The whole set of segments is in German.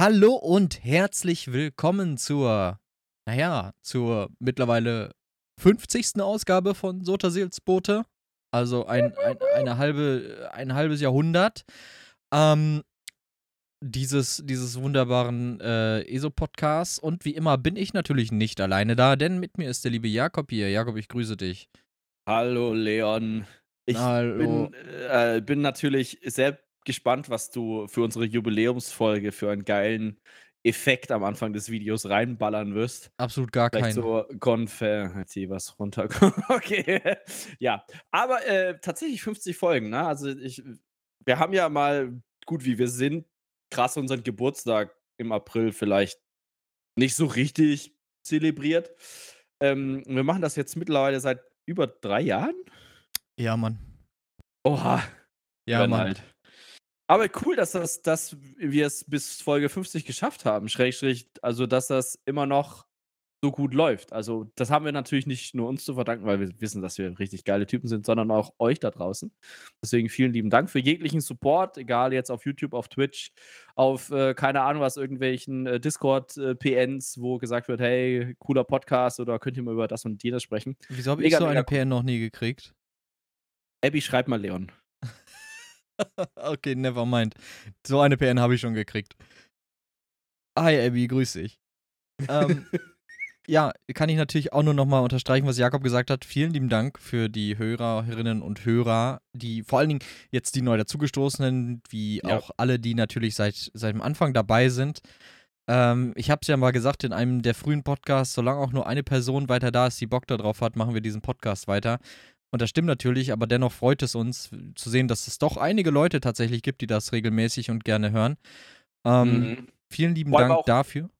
Hallo und herzlich willkommen zur, naja, zur mittlerweile 50. Ausgabe von Sota Seelsbote. Also ein, ein, eine halbe, ein halbes Jahrhundert. Ähm, dieses, dieses wunderbaren äh, ESO-Podcasts. Und wie immer bin ich natürlich nicht alleine da, denn mit mir ist der liebe Jakob hier. Jakob, ich grüße dich. Hallo Leon. Ich Hallo. Bin, äh, bin natürlich sehr gespannt, was du für unsere Jubiläumsfolge für einen geilen Effekt am Anfang des Videos reinballern wirst. Absolut gar keinen. so Konfetti, was runterkommt. okay. Ja, aber äh, tatsächlich 50 Folgen, ne? Also ich, wir haben ja mal, gut wie wir sind, krass unseren Geburtstag im April vielleicht nicht so richtig zelebriert. Ähm, wir machen das jetzt mittlerweile seit über drei Jahren. Ja, Mann. Oha. Ja, Mann. alt. Aber cool, dass, das, dass wir es bis Folge 50 geschafft haben. Schrägstrich, also dass das immer noch so gut läuft. Also, das haben wir natürlich nicht nur uns zu verdanken, weil wir wissen, dass wir richtig geile Typen sind, sondern auch euch da draußen. Deswegen vielen lieben Dank für jeglichen Support, egal jetzt auf YouTube, auf Twitch, auf äh, keine Ahnung was, irgendwelchen äh, Discord-PNs, wo gesagt wird, hey, cooler Podcast oder könnt ihr mal über das und jenes sprechen. Wieso habe ich so eine. PN noch nie gekriegt? Abby, schreib mal Leon. Okay, never mind. So eine PN habe ich schon gekriegt. Hi, Abby, grüß dich. Ähm, ja, kann ich natürlich auch nur nochmal unterstreichen, was Jakob gesagt hat. Vielen lieben Dank für die Hörerinnen und Hörer, die vor allen Dingen jetzt die neu dazugestoßenen, wie Ja. auch alle, die natürlich seit, seit dem Anfang dabei sind. Ähm, ich habe es ja mal gesagt in einem der frühen Podcasts, solange auch nur eine Person weiter da ist, die Bock darauf hat, machen wir diesen Podcast weiter. Und das stimmt natürlich, aber dennoch freut es uns zu sehen, dass es doch einige Leute tatsächlich gibt, die das regelmäßig und gerne hören. Ähm, Mhm. Vielen lieben Vor allem Dank dafür.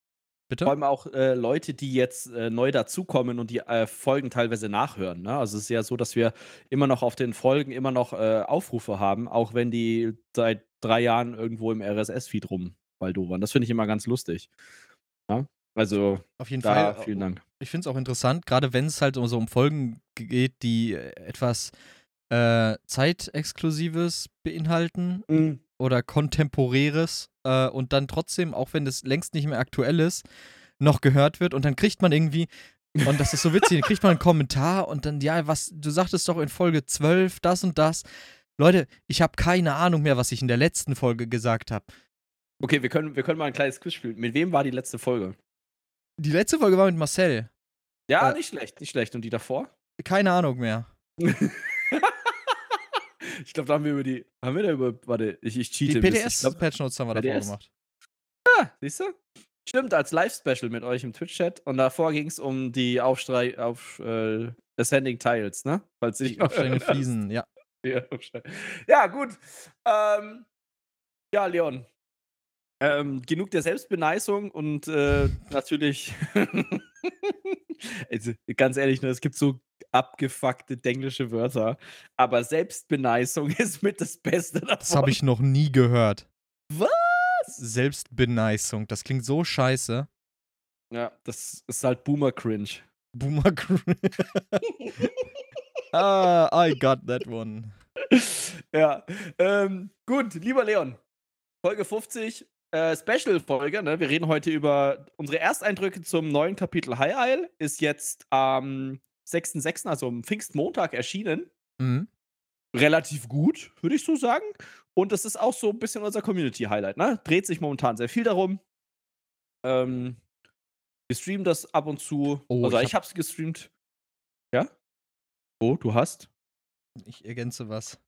Bitte? Vor allem auch äh, Leute, die jetzt äh, neu dazukommen und die äh, Folgen teilweise nachhören. Ne? Also es ist ja so, dass wir immer noch auf den Folgen immer noch äh, Aufrufe haben, auch wenn die seit drei Jahren irgendwo im RSS-Feed rumwaldobern. Das finde ich immer ganz lustig. Ja? Also Auf jeden da Fall. vielen Dank. Ich finde es auch interessant, gerade wenn es halt so um Folgen geht, die äh, etwas äh, Zeitexklusives beinhalten oder Kontemporäres äh, und dann trotzdem, auch wenn das längst nicht mehr aktuell ist, noch gehört wird und dann kriegt man irgendwie, und das ist so witzig, dann kriegt man einen Kommentar und dann, ja, was, du sagtest doch in Folge 12 das und das. Leute, ich habe keine Ahnung mehr, was ich in der letzten Folge gesagt habe. Okay, wir können, wir können mal ein kleines Quiz spielen. Mit wem war die letzte Folge? Die letzte Folge war mit Marcel. Ja, Äh, nicht schlecht, nicht schlecht. Und die davor? Keine Ahnung mehr. ich glaube, da haben wir über die. Haben wir da über. Warte, ich, ich Die cheate. Ich glaub, PTS-Patchnotes haben wir davor PTS. gemacht. Siehst du? Stimmt, als Live-Special mit euch im Twitch-Chat. Und davor ging es um die Aufstrei auf äh, Ascending Tiles, ne? Falls ich Die aufsteigenden Fliesen, ja. Ja, ja, gut. Ähm, ja, Leon. Ähm, genug der Selbstbeneisung und äh, natürlich. also, ganz ehrlich, ne, es gibt so abgefuckte englische Wörter, aber Selbstbeneisung ist mit das Beste davon. Das habe ich noch nie gehört. Was? Selbstbeneisung. Das klingt so scheiße. Ja, das ist halt Boomer-Cringe. Boomer Cr- Ah, I got that one. ja, ähm, gut, lieber Leon. Folge 50, äh, Special-Folge. Ne? Wir reden heute über unsere Ersteindrücke zum neuen Kapitel High Isle. Ist jetzt am 6.6., also am Pfingstmontag erschienen. Mhm. Relativ gut, würde ich so sagen. Und das ist auch so ein bisschen unser Community-Highlight. Ne? Dreht sich momentan sehr viel darum. Ähm, wir streamen das ab und zu. Oh, also ich ich, hab's gestreamt. Ja? Oh, du hast? Ich ergänze was.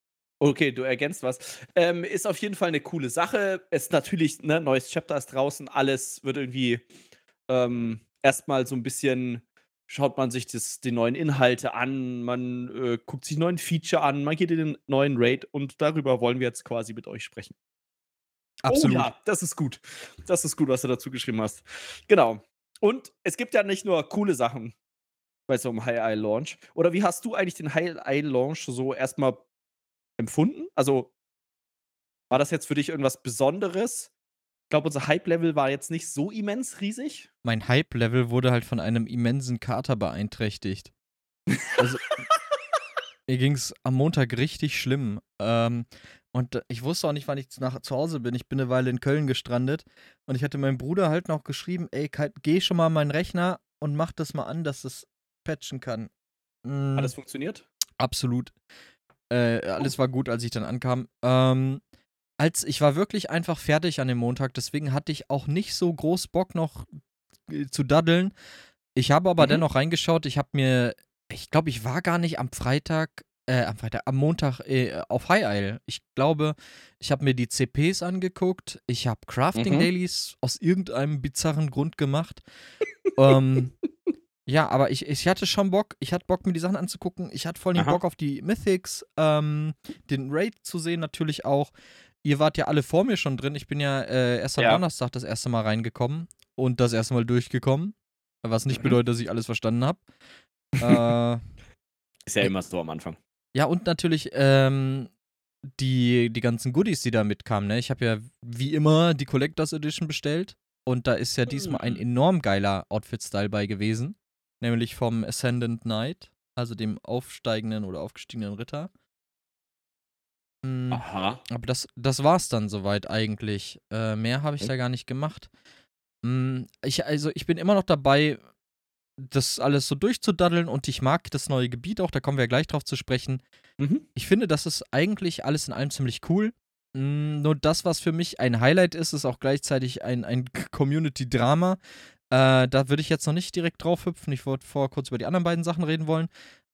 Okay, du ergänzt was. Ähm, ist auf jeden Fall eine coole Sache. Ist natürlich, ne, neues Chapter ist draußen, alles wird irgendwie ähm, erstmal so ein bisschen, schaut man sich das, die neuen Inhalte an, man äh, guckt sich neuen Feature an, man geht in den neuen Raid und darüber wollen wir jetzt quasi mit euch sprechen. Absolut. Oh ja, das ist gut. Das ist gut, was du dazu geschrieben hast. Genau. Und es gibt ja nicht nur coole Sachen bei so einem High Eye Launch. Oder wie hast du eigentlich den High Eye Launch so erstmal empfunden? Also war das jetzt für dich irgendwas Besonderes? Ich glaube, unser Hype-Level war jetzt nicht so immens riesig. Mein Hype-Level wurde halt von einem immensen Kater beeinträchtigt. Also, mir ging es am Montag richtig schlimm. Ähm, Und ich wusste auch nicht, wann ich nach, zu Hause bin. Ich bin eine Weile in Köln gestrandet. Und ich hatte meinem Bruder halt noch geschrieben, ey, geh schon mal an meinen Rechner und mach das mal an, dass es patchen kann. Mhm. Hat das funktioniert? Absolut. Äh, alles war gut, als ich dann ankam. Ähm, als ich war wirklich einfach fertig an dem Montag, deswegen hatte ich auch nicht so groß Bock noch äh, zu daddeln. Ich habe aber mhm. dennoch reingeschaut. Ich habe mir, ich glaube, ich war gar nicht am Freitag, äh, am Freitag, am Montag äh, auf High Isle. Ich glaube, ich habe mir die CPs angeguckt. Ich habe Crafting mhm. Dailies aus irgendeinem bizarren Grund gemacht. ähm, ja, aber ich, ich hatte schon Bock. Ich hatte Bock, mir die Sachen anzugucken. Ich hatte voll den Bock auf die Mythics, ähm, den Raid zu sehen natürlich auch. Ihr wart ja alle vor mir schon drin. Ich bin ja äh, erst am ja. Donnerstag das erste Mal reingekommen und das erste Mal durchgekommen. Was nicht mhm. bedeutet, dass ich alles verstanden habe. äh, Ist ja immer so am Anfang. Ja, und natürlich ähm, die, die ganzen Goodies, die da mitkamen. Ne? Ich habe ja wie immer die Collectors Edition bestellt. Und da ist ja diesmal ein mhm. enorm geiler Outfit-Style bei gewesen nämlich vom Ascendant Knight, also dem aufsteigenden oder aufgestiegenen Ritter. Mhm, Aha. Aber das, das war's dann soweit eigentlich. Äh, mehr habe ich da gar nicht gemacht. Mhm, ich, also ich bin immer noch dabei, das alles so durchzudaddeln und ich mag das neue Gebiet auch, da kommen wir ja gleich drauf zu sprechen. Mhm. Ich finde, das ist eigentlich alles in allem ziemlich cool. Mhm, nur das, was für mich ein Highlight ist, ist auch gleichzeitig ein, ein Community-Drama, äh, da würde ich jetzt noch nicht direkt drauf hüpfen. Ich wollte vorher kurz über die anderen beiden Sachen reden wollen.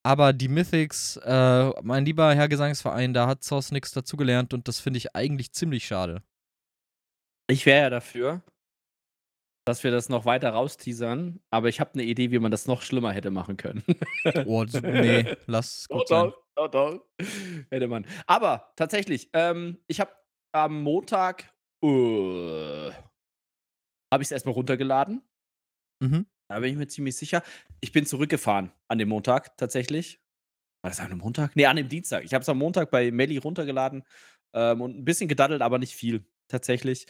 Aber die Mythics, äh, mein lieber Herr Gesangsverein, da hat Source nichts dazugelernt und das finde ich eigentlich ziemlich schade. Ich wäre ja dafür, dass wir das noch weiter rausteasern, aber ich habe eine Idee, wie man das noch schlimmer hätte machen können. oh, nee, lass gut sein. Doch, doch, Hätte man. Aber tatsächlich, ähm, ich habe am Montag uh, habe ich es erstmal runtergeladen Mhm. Da bin ich mir ziemlich sicher. Ich bin zurückgefahren an dem Montag tatsächlich. War das an einem Montag? Ne, an dem Dienstag. Ich habe es am Montag bei Melli runtergeladen ähm, und ein bisschen gedaddelt, aber nicht viel tatsächlich.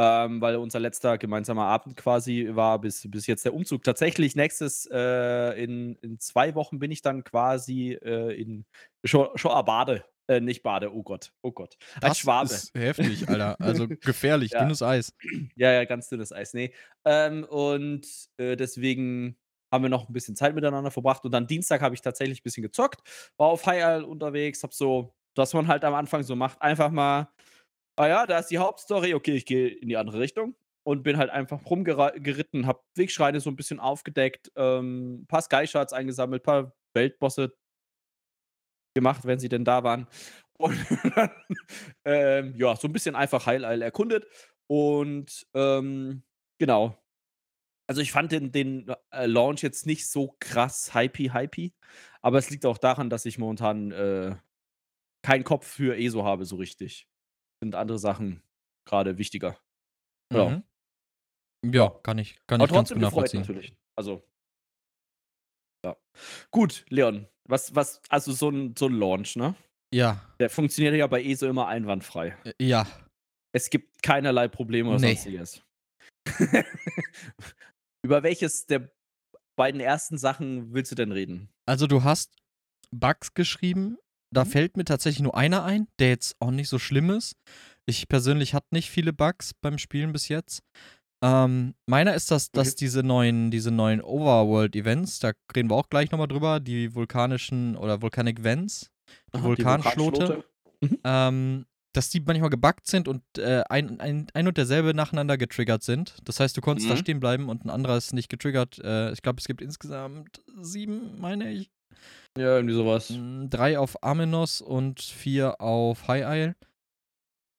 Ähm, weil unser letzter gemeinsamer Abend quasi war, bis, bis jetzt der Umzug. Tatsächlich, nächstes, äh, in, in zwei Wochen bin ich dann quasi äh, in Schoabade äh, nicht Bade, oh Gott, oh Gott. Als das Schwabe. ist heftig, Alter. Also gefährlich, ja. dünnes Eis. Ja, ja, ganz dünnes Eis, nee. Ähm, und äh, deswegen haben wir noch ein bisschen Zeit miteinander verbracht. Und dann Dienstag habe ich tatsächlich ein bisschen gezockt, war auf High Isle unterwegs, hab so, was man halt am Anfang so macht, einfach mal, ah ja, da ist die Hauptstory, okay, ich gehe in die andere Richtung. Und bin halt einfach rumgeritten, hab Wegschreine so ein bisschen aufgedeckt, ähm, ein paar Sky-Shots eingesammelt, ein paar Weltbosse gemacht, wenn sie denn da waren. Und dann, ähm, ja, so ein bisschen einfach Heil erkundet. Und ähm, genau. Also ich fand den, den äh, Launch jetzt nicht so krass hypey, hypey. Aber es liegt auch daran, dass ich momentan äh, keinen Kopf für ESO habe, so richtig. Sind andere Sachen gerade wichtiger. Ja. Mhm. Ja, kann ich, kann Aber ich ganz genau nachvollziehen. Natürlich. Also. Ja. Gut, Leon, was, was, also so ein, so ein Launch, ne? Ja. Der funktioniert ja bei ESO immer einwandfrei. Ja. Es gibt keinerlei Probleme oder nee. sonstiges. Über welches der beiden ersten Sachen willst du denn reden? Also du hast Bugs geschrieben. Da mhm. fällt mir tatsächlich nur einer ein, der jetzt auch nicht so schlimm ist. Ich persönlich hatte nicht viele Bugs beim Spielen bis jetzt. Ähm, meiner ist das, dass okay. diese neuen, diese neuen Overworld-Events, da reden wir auch gleich nochmal drüber, die vulkanischen oder Volcanic Vents, die Vulkanschlote, mhm. ähm, dass die manchmal gebuggt sind und äh, ein, ein, ein und derselbe nacheinander getriggert sind. Das heißt, du konntest mhm. da stehen bleiben und ein anderer ist nicht getriggert. Äh, ich glaube, es gibt insgesamt sieben, meine ich. Ja, irgendwie sowas. Mm, drei auf Amenos und vier auf High Isle.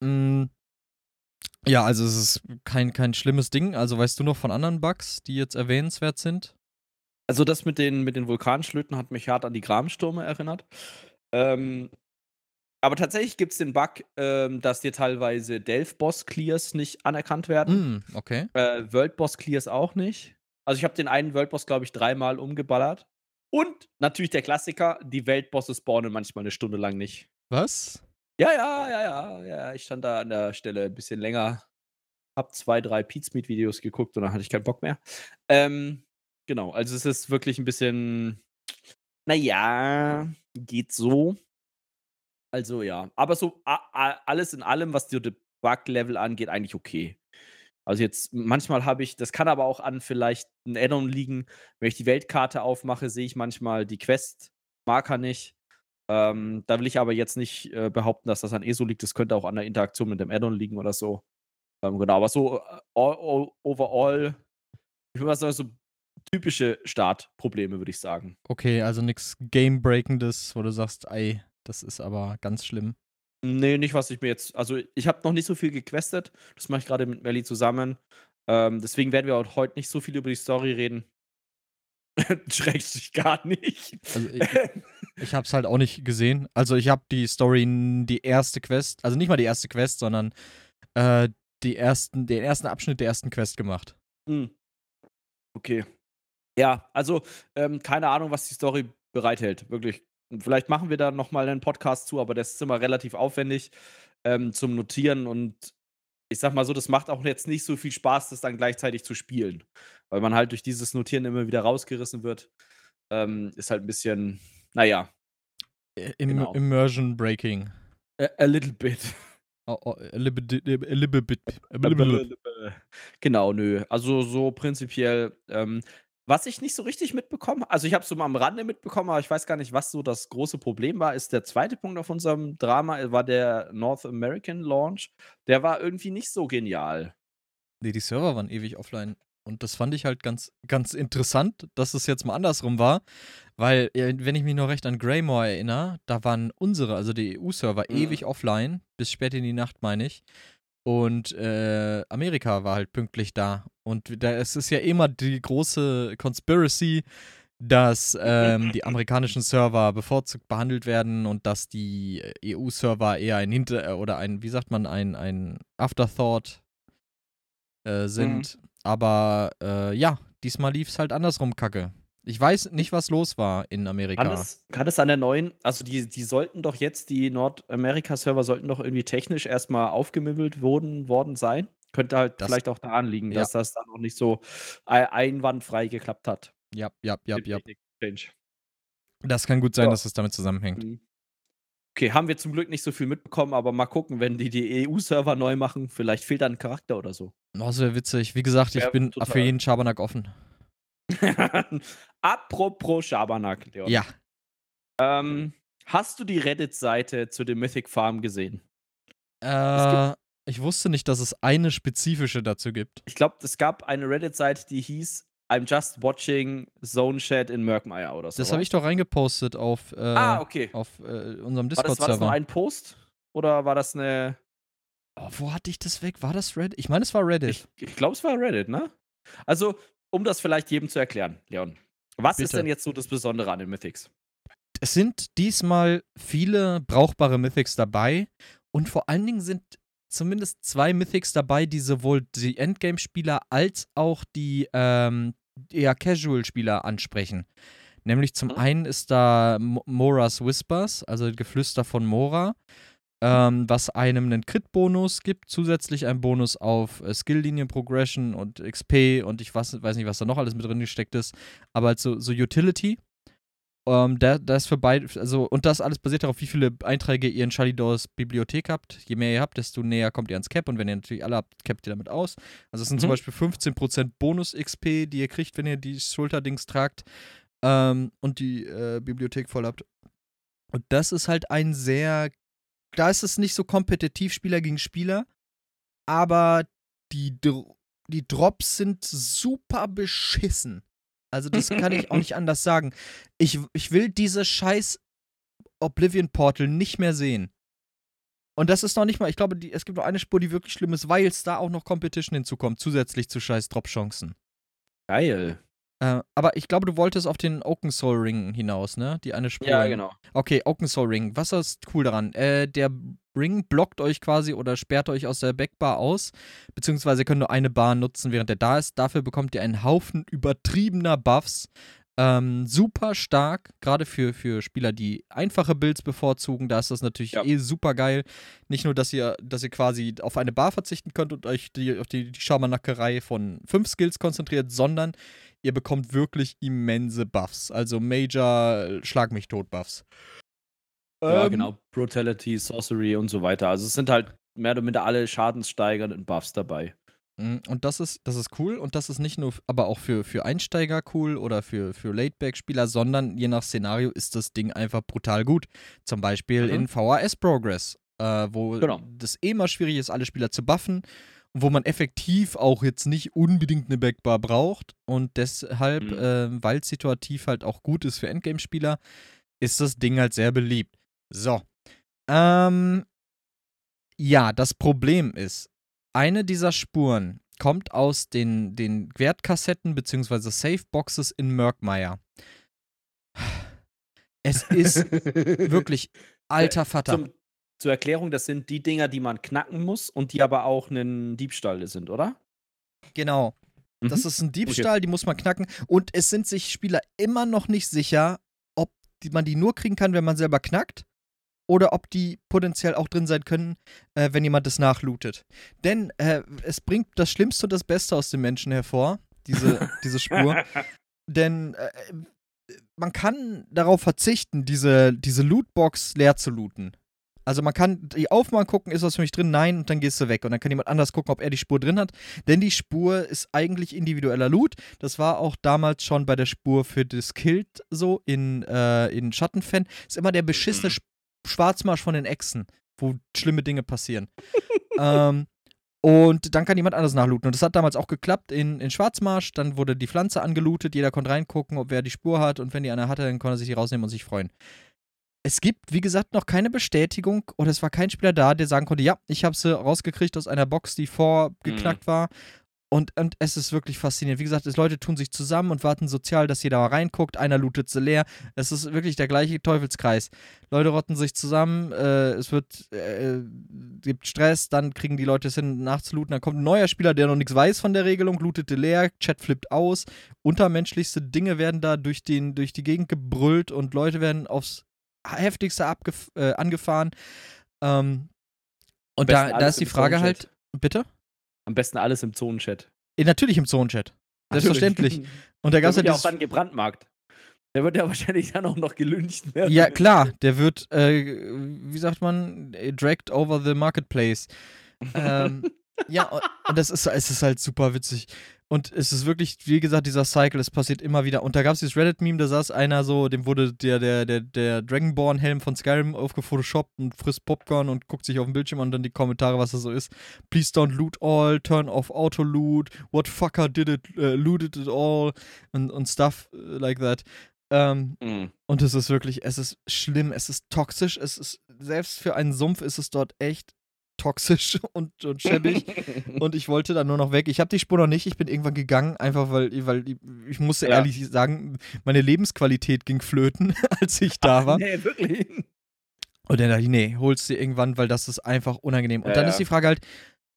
Mhm. Ja, also es ist kein, kein schlimmes Ding. Also weißt du noch von anderen Bugs, die jetzt erwähnenswert sind? Also das mit den, mit den Vulkanschlöten hat mich hart an die Gramstürme erinnert. Ähm, aber tatsächlich gibt es den Bug, ähm, dass dir teilweise Delph-Boss-Clears nicht anerkannt werden. Mm, okay. Äh, World-Boss-Clears auch nicht. Also ich habe den einen World-Boss, glaube ich, dreimal umgeballert. Und natürlich der Klassiker, die Weltbosse spawnen manchmal eine Stunde lang nicht. Was? Ja, ja, ja, ja, ja. Ich stand da an der Stelle ein bisschen länger, hab zwei, drei Pizmeet-Videos geguckt und dann hatte ich keinen Bock mehr. Ähm, genau, also es ist wirklich ein bisschen, naja, geht so. Also ja, aber so alles in allem, was die Bug-Level angeht, eigentlich okay. Also jetzt manchmal habe ich das kann aber auch an vielleicht 'n Add-on liegen. Wenn ich die Weltkarte aufmache, sehe ich manchmal die Quest-Marker nicht. Ähm, da will ich aber jetzt nicht, äh, behaupten, dass das an ESO liegt. Das könnte auch an der Interaktion mit dem Add-on liegen oder so. Ähm, genau, aber so, äh, all all overall, ich würde mal sagen, so typische Startprobleme, würde ich sagen. Okay, also nix Game-Breakendes, wo du sagst: „Ei, das ist aber ganz schlimm.“ Ne, nicht, was ich mir jetzt also, ich habe noch nicht so viel gequestet. Das mache ich grade mit Melli zusammen. Ähm, deswegen werden wir heute nicht so viel über die Story reden. Schrägstrich gar nicht. Also, i ich habe es halt auch nicht gesehen. Also, ich habe die Story die erste Quest also, nicht mal die erste Quest, sondern, äh, die ersten den ersten Abschnitt der ersten Quest gemacht. Mhm. Okay. Ja, also, ähm, keine Ahnung, was die Story bereithält, wirklich. Vielleicht machen wir da noch mal 'nen Podcast zu, aber das ist immer relativ aufwendig, ähm, zum Notieren und ich sage mal so, das macht auch jetzt nicht so viel Spaß, das dann gleichzeitig zu spielen, weil man halt durch dieses Notieren immer wieder rausgerissen wird. Ähm, ist halt 'n bisschen, na ja. Äh, Im Genau. Immersion Breaking. A a little bit. O o a little bit a little bit Genau, nö. Also, so prinzipiell, ähm was ich nicht so richtig mitbekommen also, ich habe es so mal am Rande mitbekommen, aber ich weiß gar nicht, was so das große Problem war, ist der 2. Punkt auf unserem Drama, äh, war der North American Launch. Der war irgendwie nicht so genial. Ne, die Server waren ewig offline. Und das fand ich halt ganz ganz interessant, dass es jetzt mal andersrum war, weil, äh, wenn ich mich noch recht an Greymore erinnere, da waren unsere, also die EU-Server, Mhm. ewig offline, bis spät in die Nacht, meine ich. Und, äh, Amerika war halt pünktlich da. Und da es ist ja immer die große Conspiracy, dass, ähm, die amerikanischen Server bevorzugt behandelt werden und dass die EU-Server eher ein Hinter äh, oder ein, wie sagt man, ein ein Afterthought äh, Mhm. Aber, äh, ja, diesmal lief's halt andersrum kacke. Ich weiß nicht, was los war in Kann Amerika. es kann es an der neuen also, die die sollten doch jetzt die Nordamerika-Server sollten doch irgendwie technisch erst mal aufgemöbelt wurden worden sein. Könnte halt Das vielleicht auch daran liegen, ja. dass das dann noch nicht so ei einwandfrei geklappt hat. Jap, Mit jap. Technik-Change. Das kann gut sein, Ja. dass es damit zusammenhängt. Mhm. Okay, haben wir zum Glück nicht so viel mitbekommen, aber mal gucken, wenn die die EU-Server neu machen, vielleicht fehlt da 'n Charakter oder so. Oh, wäre witzig. Wie gesagt, ich Ja, bin für total. jeden Schabernack offen. Apropos Schabernack, Leon. Ja. Ähm, hast du die Reddit-Seite zu dem Mythic Farm gesehen? Äh, ich wusste nicht, dass es eine spezifische dazu gibt. Ich glaube, es gab eine Reddit-Seite, die hieß „I'm just watching Zone Chat in Murkmire“ oder so Das habe ich doch reingepostet auf, äh, Ah, okay. auf, äh, unserem War das war das nur Discord-Server. ein Post oder war das 'ne Oh, wo hatte ich das weg? War das Reddit? Ich meine, es war Reddit. Ich ich glaube, es war Reddit, ne? Also, um das vielleicht jedem zu erklären, Leon. Was ist Bitte. denn jetzt so das Besondere an den Mythics? Es sind diesmal viele brauchbare Mythics dabei und vor allen Dingen sind zumindest 2 Mythics dabei, die sowohl die Endgame-Spieler als auch die, ähm, eher Casual-Spieler ansprechen. Nämlich zum Mhm. einen ist da Mo Mora's Whispers, also Geflüster von Mora, ähm, was einem 'nen Crit-Bonus gibt, zusätzlich ein Bonus auf, äh, Skill-Linien-Progression und XP und ich was weiß nicht, was da noch alles mit drin gesteckt ist, aber halt so so Utility. Ähm, da da ist für beide also und das alles basiert darauf, wie viele Einträge ihr in Shalidors Bibliothek habt. Je mehr ihr habt, desto näher kommt ihr ans Cap und wenn ihr natürlich alle habt, cappt ihr damit aus. Also, es sind zum Mhm. Beispiel 15% Bonus-XP, die ihr kriegt, wenn ihr die Schulterdings tragt, ähm, und die, äh, Bibliothek voll habt. Und das ist halt ein sehr da ist es nicht so kompetitiv Spieler gegen Spieler, aber die die Drops sind super beschissen. Also, das kann ich auch nicht anders sagen. Ich ich will diese scheiß Oblivion Portal nicht mehr sehen. Und das ist noch nicht mal ich glaube, die es gibt noch eine Spur, die wirklich schlimm ist, weil's da auch noch Competition hinzukommt, zusätzlich zu scheiß Drop-Chancen. Geil. Äh, aber ich glaube, du wolltest auf den Oaken Soul Ring hinaus, ne? Die eine Spur. Ja, genau. Okay, Oaken Soul Ring. Was ist cool daran? Äh, der Ring blockt euch quasi oder sperrt euch aus der Backbar aus, beziehungsweise ihr könnt nur eine Bar nutzen, während der da ist. Dafür bekommt ihr einen Haufen übertriebener Buffs. Ähm, super stark, gerade für, für Spieler, die einfache Builds bevorzugen. Da ist das natürlich Ja. eh super geil. Nicht nur, dass ihr, dass ihr quasi auf eine Bar verzichten könnt und euch die, auf die, die Schamanackerei von fünf Skills konzentriert, sondern ihr bekommt wirklich immense Buffs. Also Major Schlag mich tot Buffs. Ja, Ähm, genau. Brutality, Sorcery und so weiter. Also es sind halt mehr oder minder alle schadenssteigernden Buffs dabei. Mhm, Und das ist, das ist cool und das ist nicht nur, aber auch für, für Einsteiger cool oder für, für Lateback-Spieler, sondern je nach Szenario ist das Ding einfach brutal gut. Zum Beispiel Mhm. in VHS Progress, äh, wo Genau. das eh mal schwierig ist, alle Spieler zu buffen und wo man effektiv auch jetzt nicht unbedingt eine Backbar braucht und deshalb, Mhm. äh, weil es situativ halt auch gut ist für Endgame-Spieler, ist das Ding halt sehr beliebt. So. Ähm, ja, das Problem ist, eine dieser Spuren kommt aus den, den Wertkassetten bzw. Safeboxes in Murkmire. Es ist wirklich alter Vater. Zum, zur Erklärung, das sind die Dinger, die man knacken muss und die aber auch ein Diebstahl sind, oder? Genau. Das Mhm. ist ein Diebstahl, die muss man knacken. Und es sind sich Spieler immer noch nicht sicher, ob die, man die nur kriegen kann, wenn man selber knackt. Oder ob die potenziell auch drin sein können, äh, wenn jemand das nachlootet. Denn äh, es bringt das Schlimmste und das Beste aus dem Menschen hervor, diese, diese Spur. Denn äh, man kann darauf verzichten, diese, diese Lootbox leer zu looten. Also man kann die aufmachen, gucken, ist was für mich drin? Nein, und dann gehst du weg. Und dann kann jemand anders gucken, ob er die Spur drin hat. Denn die Spur ist eigentlich individueller Loot. Das war auch damals schon bei der Spur für das Kilt so in, äh, in Schattenfen. Ist immer der beschissene Sch Schwarzmarsch von den Echsen, wo schlimme Dinge passieren. ähm, und dann kann jemand anders nachlooten. Und das hat damals auch geklappt in, in Schwarzmarsch. Dann wurde die Pflanze angelootet, jeder konnte reingucken, ob wer die Spur hat. Und wenn die einer hatte, dann konnte er sich die rausnehmen und sich freuen. Es gibt, wie gesagt, noch keine Bestätigung oder es war kein Spieler da, der sagen konnte, ja, ich habe sie rausgekriegt aus einer Box, die vorgeknackt war. Und, und es ist wirklich faszinierend. Wie gesagt, es, Leute tun sich zusammen und warten sozial, dass jeder mal reinguckt. Einer lootet sie leer. Es ist wirklich der gleiche Teufelskreis. Leute rotten sich zusammen, äh, es wird, äh, gibt Stress, dann kriegen die Leute es hin, nachzulooten. Dann kommt ein neuer Spieler, der noch nichts weiß von der Regelung, lootete leer, Chat flippt aus. Untermenschlichste Dinge werden da durch, den, durch die Gegend gebrüllt und Leute werden aufs heftigste abgef äh, angefahren. Ähm, und da, da ist die Frage halt, bitte? Am besten alles im Zonenchat. Eh, natürlich im Zonenchat. Selbstverständlich. Und da Der gab es ja wird ja auch dann gebrandmarkt. Der wird ja wahrscheinlich dann auch noch gelüncht werden. Ja, klar, der wird, äh, wie sagt man, äh, dragged over the marketplace. ähm, ja, und, das ist, es ist halt super witzig. Und es ist wirklich, wie gesagt, dieser Cycle, es passiert immer wieder. Und da gab es dieses Reddit-Meme, da saß einer so, dem wurde der, der, der, der Dragonborn-Helm von Skyrim aufgefotoshoppt und frisst Popcorn und guckt sich auf den Bildschirm an und dann die Kommentare, was das so ist. Please don't loot all, turn off auto-loot, what fucker did it, uh, looted it all und, und stuff uh, like that. Ähm, Mhm. und es ist wirklich, es ist schlimm, es ist toxisch, es ist, selbst für einen Sumpf ist es dort echt toxisch und, und schäbig. und ich wollte dann nur noch weg. Ich habe die Spur noch nicht, ich bin irgendwann gegangen, einfach weil, weil ich, musste Ja. ehrlich sagen, meine Lebensqualität ging flöten, als ich da war. Nee, wirklich. Und dann dachte ich, nee, holst du irgendwann, weil das ist einfach unangenehm. Und Ja, dann ja. ist die Frage halt,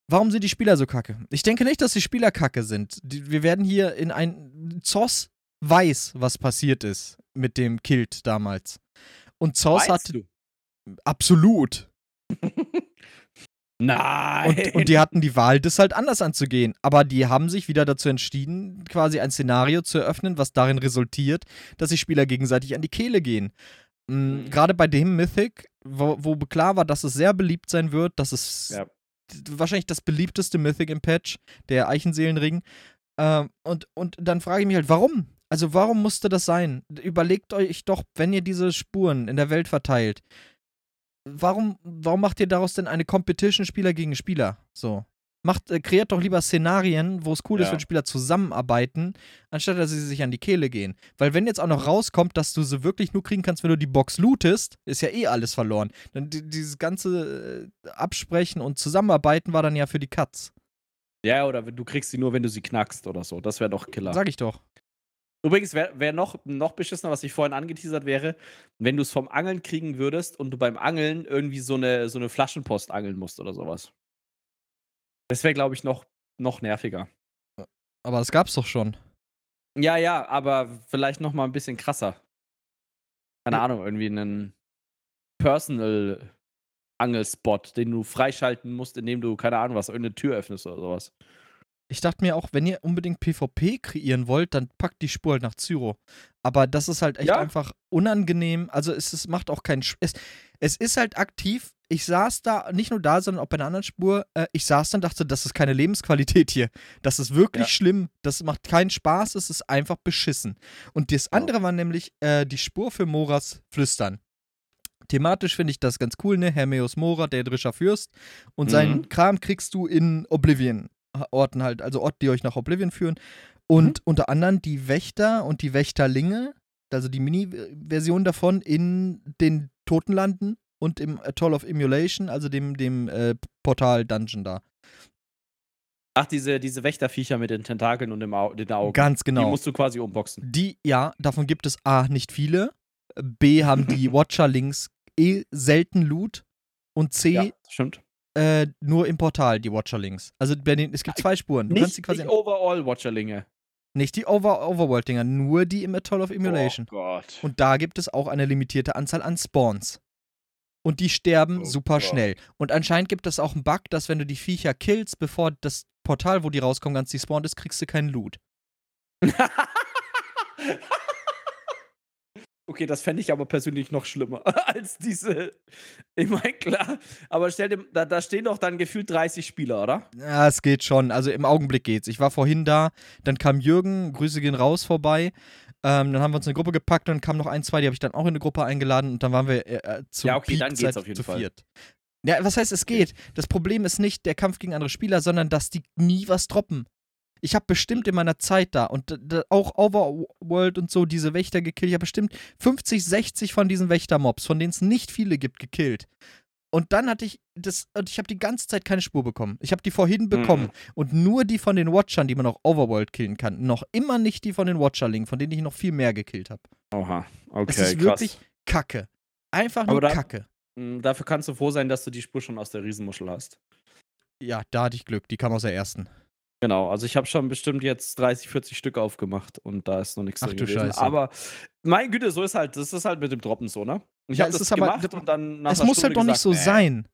warum sind die Spieler so kacke? Ich denke nicht, dass die Spieler kacke sind. Die, wir werden hier in ein. Zoss weiß, was passiert ist mit dem Kilt damals. Und Zoss Meinst hatte. du? Absolut. Nein. Und, und die hatten die Wahl, das halt anders anzugehen. Aber die haben sich wieder dazu entschieden, quasi ein Szenario zu eröffnen, was darin resultiert, dass die Spieler gegenseitig an die Kehle gehen. Mm, Mhm. Gerade bei dem Mythic, wo, wo klar war, dass es sehr beliebt sein wird, dass es Ja. wahrscheinlich das beliebteste Mythic im Patch, der Eichenseelenring. Ähm, und, und dann frage ich mich halt, warum? Also warum musste das sein? Überlegt euch doch, wenn ihr diese Spuren in der Welt verteilt, warum, warum macht ihr daraus denn eine Competition Spieler gegen Spieler? So. Macht, äh, kreiert doch lieber Szenarien, wo es cool ist, Ja. wenn Spieler zusammenarbeiten, anstatt dass sie sich an die Kehle gehen. Weil wenn jetzt auch noch rauskommt, dass du sie wirklich nur kriegen kannst, wenn du die Box lootest, ist ja eh alles verloren. Dann die, dieses ganze äh, Absprechen und Zusammenarbeiten war dann ja für die Cuts. Ja, oder du kriegst sie nur, wenn du sie knackst oder so. Das wäre doch Killer. Sag ich doch. Übrigens wäre wär noch, noch beschissener, was ich vorhin angeteasert wäre, wenn du es vom Angeln kriegen würdest und du beim Angeln irgendwie so eine, so eine Flaschenpost angeln musst oder sowas. Das wäre, glaube ich, noch, noch nerviger. Aber das gab's doch schon. Ja, ja, aber vielleicht noch mal ein bisschen krasser. Keine Ja. Ahnung, irgendwie einen Personal Angelspot, den du freischalten musst, indem du, keine Ahnung was, irgendeine Tür öffnest oder sowas. Ich dachte mir auch, wenn ihr unbedingt PvP kreieren wollt, dann packt die Spur halt nach Zyro. Aber das ist halt echt Ja. einfach unangenehm. Also es, es macht auch keinen. Sch- Es, es ist halt aktiv. Ich saß da, nicht nur da, sondern auch bei einer anderen Spur. Äh, ich saß dann und dachte, das ist keine Lebensqualität hier. Das ist wirklich Ja. schlimm. Das macht keinen Spaß. Es ist einfach beschissen. Und das andere war nämlich äh, die Spur für Moras Flüstern. Thematisch finde ich das ganz cool, ne? Hermeus Mora, der Drischer Fürst. Und seinen Mhm. Kram kriegst du in Oblivion-Orten halt, also Orte, die euch nach Oblivion führen. Und unter anderem die Wächter und die Wächterlinge, also die Mini-Version davon in den Totenlanden und im Atoll of Immolation, also dem, dem äh, Portal-Dungeon da. Ach, diese, diese Wächterviecher mit den Tentakeln und dem Au den Augen. Ganz Die genau. musst du quasi unboxen. Die, ja, davon gibt es A, nicht viele. B, haben die Watcher-Links eh selten Loot. Und C, Ja, stimmt. Äh, nur im Portal die Watcher-Links. Also bei den, es gibt zwei Spuren. Du kannst die Nicht, quasi nicht Overall-Watcherlinge. nicht die Over Overworld-Dinger, nur die im Atoll of Immolation. Oh Gott. Und da gibt es auch eine limitierte Anzahl an Spawns. Und die sterben Oh super Gott. schnell. Und anscheinend gibt es auch einen Bug, dass wenn du die Viecher killst, bevor das Portal, wo die rauskommen, ganz despawnt ist, kriegst du keinen Loot. Okay, das fände ich aber persönlich noch schlimmer als diese. Ich meine, klar, aber stell dir, da, da stehen doch dann gefühlt 30 Spieler, oder? Ja, es geht schon. Also im Augenblick geht's. Ich war vorhin da, dann kam Jürgen, Grüße gehen raus, vorbei. Ähm, dann haben wir uns eine Gruppe gepackt und dann kamen noch ein, zwei, die habe ich dann auch in eine Gruppe eingeladen und dann waren wir äh, äh, zu Ja, okay, dann geht's auf jeden Fall. viert. Ja, was heißt, es geht? Das Problem ist nicht der Kampf gegen andere Spieler, sondern dass die nie was droppen. Ich habe bestimmt in meiner Zeit da und auch Overworld und so diese Wächter gekillt. Ich habe bestimmt 50, 60 von diesen Wächtermobs, von denen es nicht viele gibt, gekillt. Und dann hatte ich das, und ich habe die ganze Zeit keine Spur bekommen. Ich habe die vorhin bekommen. Mhm. Und nur die von den Watchern, die man auch Overworld killen kann. Noch immer nicht die von den Watcherlingen, von denen ich noch viel mehr gekillt habe. Oha, okay, es ist krass. wirklich Kacke. Einfach nur da- Kacke. Mm, Dafür kannst du froh sein, dass du die Spur schon aus der Riesenmuschel hast. Ja, da hatte ich Glück. Die kam aus der ersten. Genau, also ich habe schon bestimmt jetzt 30, 40 Stück aufgemacht und da ist noch nichts Ach drin du gewesen. Scheiße. Aber mein Güte, so ist halt, das ist halt mit dem Droppen so, ne? Ich Ja, habe es das ist aber- gemacht und dann nach es muss halt Stunde doch nicht so nee. sein.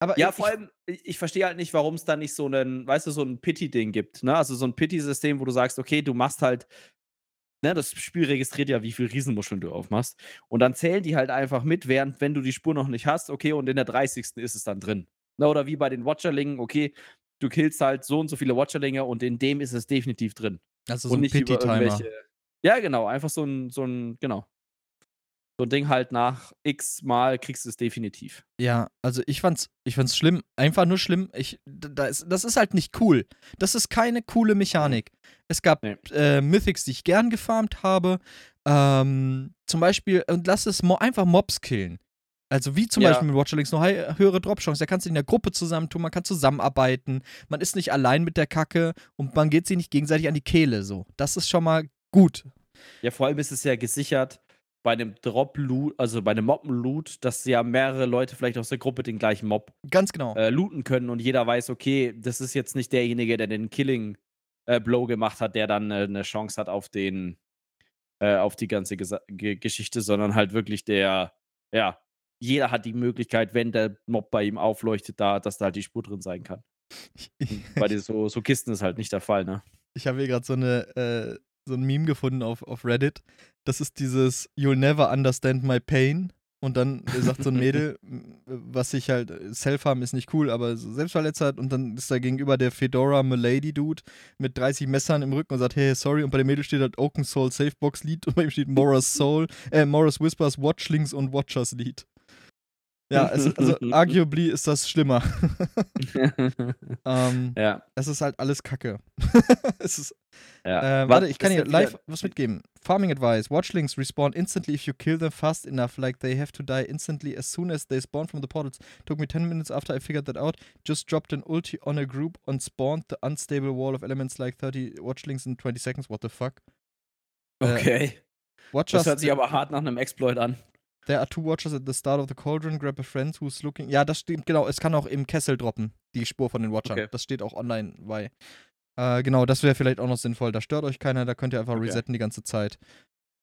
Aber Ja, ich, vor allem, ich, ich verstehe halt nicht, warum es da nicht so einen, weißt du, so ein Pity-Ding gibt, ne? Also so ein Pity-System, wo du sagst, okay, du machst halt, ne, das Spiel registriert ja, wie viel Riesenmuscheln du aufmachst. Und dann zählen die halt einfach mit, während, wenn du die Spur noch nicht hast, okay, und in der 30. ist es dann drin. Ne, oder wie bei den Watcherlingen, okay, du killst halt so und so viele Watcherlinge und in dem ist es definitiv drin. also so und ein Pity-Timer. Ja, genau, einfach so ein, so ein, genau. So ein Ding halt nach x Mal kriegst du es definitiv. Ja, also ich fand's, ich fand's schlimm. Einfach nur schlimm. Ich, da ist, das ist halt nicht cool. Das ist keine coole Mechanik. Es gab Nee. äh, Mythics, die ich gern gefarmt habe. Ähm, zum Beispiel, und lass es mo einfach Mobs killen. Also wie zum Ja. Beispiel mit Watcherlinks noch hei- höhere Dropchance. Da kannst du in der Gruppe zusammentun, man kann zusammenarbeiten. Man ist nicht allein mit der Kacke und man geht sich nicht gegenseitig an die Kehle. So, das ist schon mal gut. Ja, vor allem ist es ja gesichert bei einem Drop-Loot, also bei einem Mob-Loot, dass ja mehrere Leute vielleicht aus der Gruppe den gleichen Mob Ganz genau. äh, looten können und jeder weiß, okay, das ist jetzt nicht derjenige, der den Killing-Blow gemacht hat, der dann äh, eine Chance hat auf den, äh, auf die ganze Gesa Ge Geschichte, sondern halt wirklich der, ja, jeder hat die Möglichkeit, wenn der Mob bei ihm aufleuchtet, da, dass da halt die Spur drin sein kann. Bei den so, so Kisten ist halt nicht der Fall, ne? Ich habe hier gerade so eine äh, so ein Meme gefunden auf, auf Reddit. Das ist dieses You'll never understand my pain. Und dann sagt so ein Mädel, was sich halt, Self-Harm ist nicht cool, aber so selbstverletzt hat. Und dann ist da gegenüber der Fedora Milady-Dude mit 30 Messern im Rücken und sagt, hey, sorry. Und bei dem Mädel steht halt Oaken Soul Safebox Lied und bei ihm steht Mora's Soul, äh, Mora's Whispers, Watchlings und Watchers Lied. Ja, es also arguably ist das schlimmer. ähm, ja, es ist halt alles Kacke. es ist ja. äh, warte, ich kann hier live was mitgeben. Farming Advice. Watchlings respawn instantly if you kill them fast enough. Like they have to die instantly as soon as they spawn from the portals. Took me 10 minutes after I figured that out. Just dropped an ulti on a group and spawned the unstable wall of elements like 30 Watchlings in 20 seconds. What the fuck? Äh, Okay. Watchers, Das hört sich aber hart nach einem Exploit an. There are two watchers at the start of the cauldron. Grab a friend who's looking. Ja, das stimmt, genau. Es kann auch im Kessel droppen, die Spur von den Watchern. Okay. Das steht auch online bei. Äh, genau, das wäre vielleicht auch noch sinnvoll. Da stört euch keiner, da könnt ihr einfach Okay. resetten die ganze Zeit.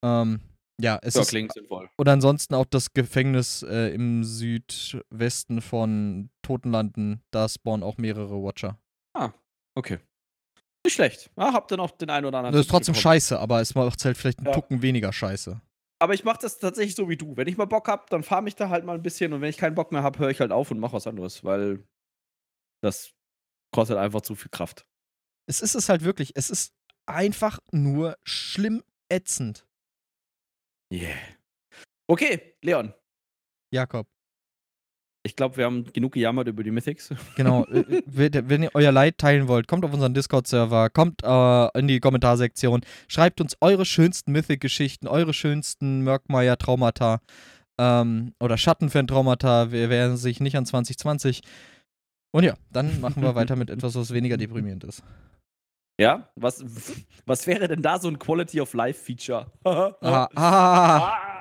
Ähm, ja, es Ja, ist. klingt sinnvoll. Und ansonsten auch das Gefängnis äh, im Südwesten von Totenlanden. Da spawnen auch mehrere Watcher. Okay. Nicht schlecht. Ja, habt ihr noch den einen oder anderen. Das ist trotzdem bekommen. scheiße, aber es macht halt vielleicht einen ja. Tucken weniger scheiße. Aber ich mache das tatsächlich so wie du. Wenn ich mal Bock habe, dann fahre ich da halt mal ein bisschen und wenn ich keinen Bock mehr habe, höre ich halt auf und mache was anderes, weil das kostet einfach zu viel Kraft. Es ist es halt wirklich. Es ist einfach nur schlimm ätzend. Yeah. Okay, Leon. Jakob. Ich glaube, wir haben genug gejammert über die Mythics. Genau. Äh, wenn ihr euer Leid teilen wollt, kommt auf unseren Discord-Server, kommt äh, in die Kommentarsektion, schreibt uns eure schönsten Mythic-Geschichten, eure schönsten Mörkmeier-Traumata ähm, oder Schattenfan-Traumata, wer, wer sich nicht an 2020. Und ja, dann machen wir weiter mit etwas, was weniger deprimierend ist. Ja, was, was wäre denn da so ein Quality of Life Feature? ah, ah, ah.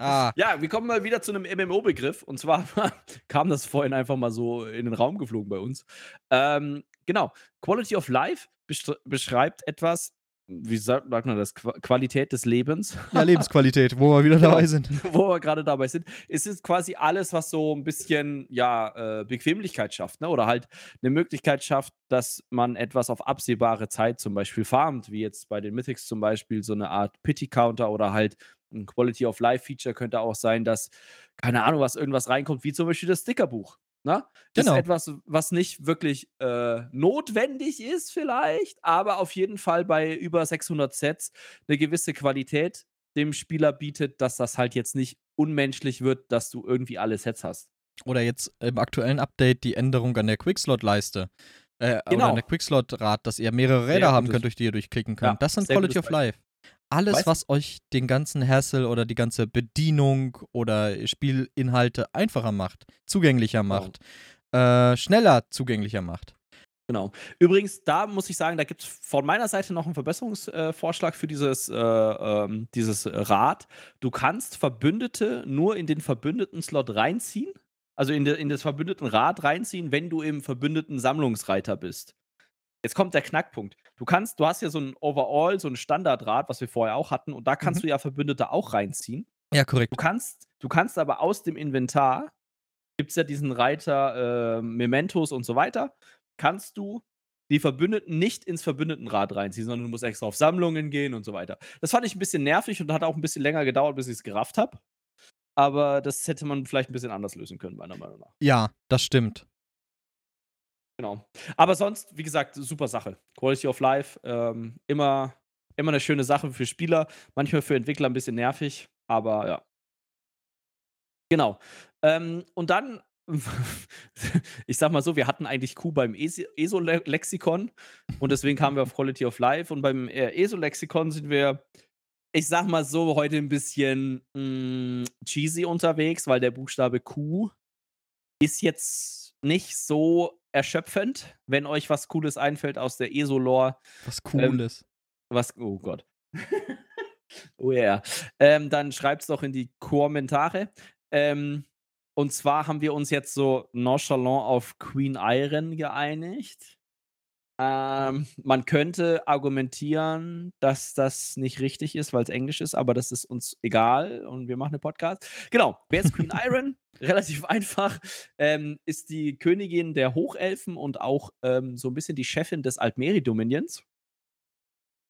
Ah. Ja, wir kommen mal wieder zu einem MMO-Begriff. Und zwar kam das vorhin einfach mal so in den Raum geflogen bei uns. Ähm, genau. Quality of Life beschreibt etwas, wie sagt man das, Qualität des Lebens. Ja, Lebensqualität, wo wir wieder genau, dabei sind. Wo wir gerade dabei sind. Es ist quasi alles, was so ein bisschen, ja, äh, Bequemlichkeit schafft, ne? Oder halt eine Möglichkeit schafft, dass man etwas auf absehbare Zeit zum Beispiel farmt, wie jetzt bei den Mythics zum Beispiel so eine Art Pity-Counter oder halt ein Quality of Life Feature könnte auch sein, dass, keine Ahnung, was irgendwas reinkommt, wie zum Beispiel das Stickerbuch. Ne? Das genau. ist etwas, was nicht wirklich äh, notwendig ist, vielleicht, aber auf jeden Fall bei über 600 Sets eine gewisse Qualität dem Spieler bietet, dass das halt jetzt nicht unmenschlich wird, dass du irgendwie alle Sets hast. Oder jetzt im aktuellen Update die Änderung an der Quickslot-Leiste. Äh, genau. Oder an der Quickslot-Rad, dass ihr mehrere Räder haben könnt, durch die ihr durchklicken könnt. Ja, das sind Quality of Life alles, weißt, was euch den ganzen Hassel oder die ganze Bedienung oder Spielinhalte einfacher macht, zugänglicher genau. macht, äh, schneller zugänglicher macht. Genau. Übrigens, da muss ich sagen, da gibt es von meiner Seite noch einen Verbesserungsvorschlag äh, für dieses, äh, ähm, dieses Rad. Du kannst Verbündete nur in den verbündeten Slot reinziehen, also in, de, in das verbündeten Rad reinziehen, wenn du im verbündeten Sammlungsreiter bist. Jetzt kommt der Knackpunkt. Du kannst, du hast ja so ein Overall, so ein Standardrad, was wir vorher auch hatten, und da kannst mhm. du ja Verbündete auch reinziehen. Ja, korrekt. Du kannst, du kannst aber aus dem Inventar, gibt es ja diesen Reiter äh, Mementos und so weiter, kannst du die Verbündeten nicht ins Verbündetenrad reinziehen, sondern du musst extra auf Sammlungen gehen und so weiter. Das fand ich ein bisschen nervig und hat auch ein bisschen länger gedauert, bis ich es gerafft habe. Aber das hätte man vielleicht ein bisschen anders lösen können, meiner Meinung nach. Ja, das stimmt. Genau. Aber sonst, wie gesagt, super Sache. Quality of Life, ähm, immer, immer eine schöne Sache für Spieler, manchmal für Entwickler ein bisschen nervig, aber ja. Genau. Ähm, und dann, ich sag mal so, wir hatten eigentlich Q beim ESO-Lexikon und deswegen kamen wir auf Quality of Life und beim äh, ESO-Lexikon sind wir, ich sag mal so, heute ein bisschen mh, mm, cheesy unterwegs, weil der Buchstabe Q ist jetzt nicht so erschöpfend, wenn euch was Cooles einfällt aus der ESO-Lore. Was ähm, Cooles. Ähm, was, oh Gott. oh ja. Yeah. Ähm, dann schreibt es doch in die Kommentare. Ähm, und zwar haben wir uns jetzt so nonchalant auf Queen Iron geeinigt. Ähm, man könnte argumentieren, dass das nicht richtig ist, weil es Englisch ist, aber das ist uns egal und wir machen einen Podcast. Genau, wer ist Queen Iron? Relativ einfach. Ähm, ist die Königin der Hochelfen und auch ähm, so ein bisschen die Chefin des Altmeri-Dominions.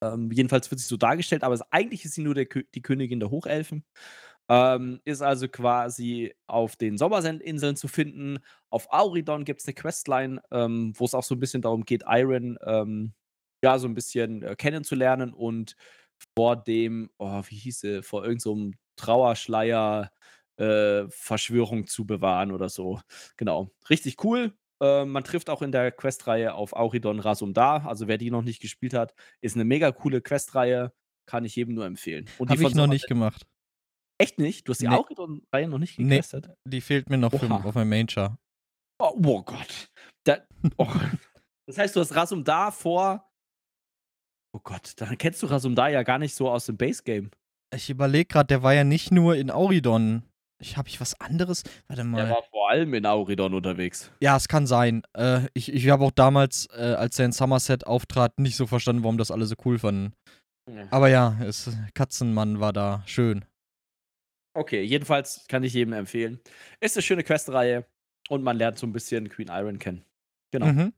Ähm, jedenfalls wird sie so dargestellt, aber eigentlich ist sie nur der, die Königin der Hochelfen. Ähm, ist also quasi auf den Sommersendinseln zu finden. Auf Auridon gibt es eine Questline, ähm, wo es auch so ein bisschen darum geht, Iron ähm, ja so ein bisschen äh, kennenzulernen und vor dem, oh, wie hieß sie, vor irgendeinem so Trauerschleier äh, Verschwörung zu bewahren oder so. Genau. Richtig cool. Äh, man trifft auch in der Questreihe auf Auridon Rasumdar. Also wer die noch nicht gespielt hat, ist eine mega coole Questreihe. Kann ich jedem nur empfehlen. Habe ich noch nicht gemacht. Echt nicht? Du hast die nee. Auridon-Reihe noch nicht getestet? Nee, die fehlt mir noch für, auf meinem Main-Char. Oh, oh, Gott. Da, oh. das heißt, du hast Rasum da vor. Oh Gott, dann kennst du Rasum da ja gar nicht so aus dem Base-Game. Ich überlege gerade, der war ja nicht nur in Auridon. Ich habe ich was anderes. Warte mal. Der war vor allem in Auridon unterwegs. Ja, es kann sein. Äh, ich ich habe auch damals, äh, als er in Somerset auftrat, nicht so verstanden, warum das alle so cool fanden. Ja. Aber ja, es, Katzenmann war da schön. Okay, jedenfalls kann ich jedem empfehlen. Ist eine schöne Questreihe und man lernt so ein bisschen Queen Iron kennen. Genau. Mhm.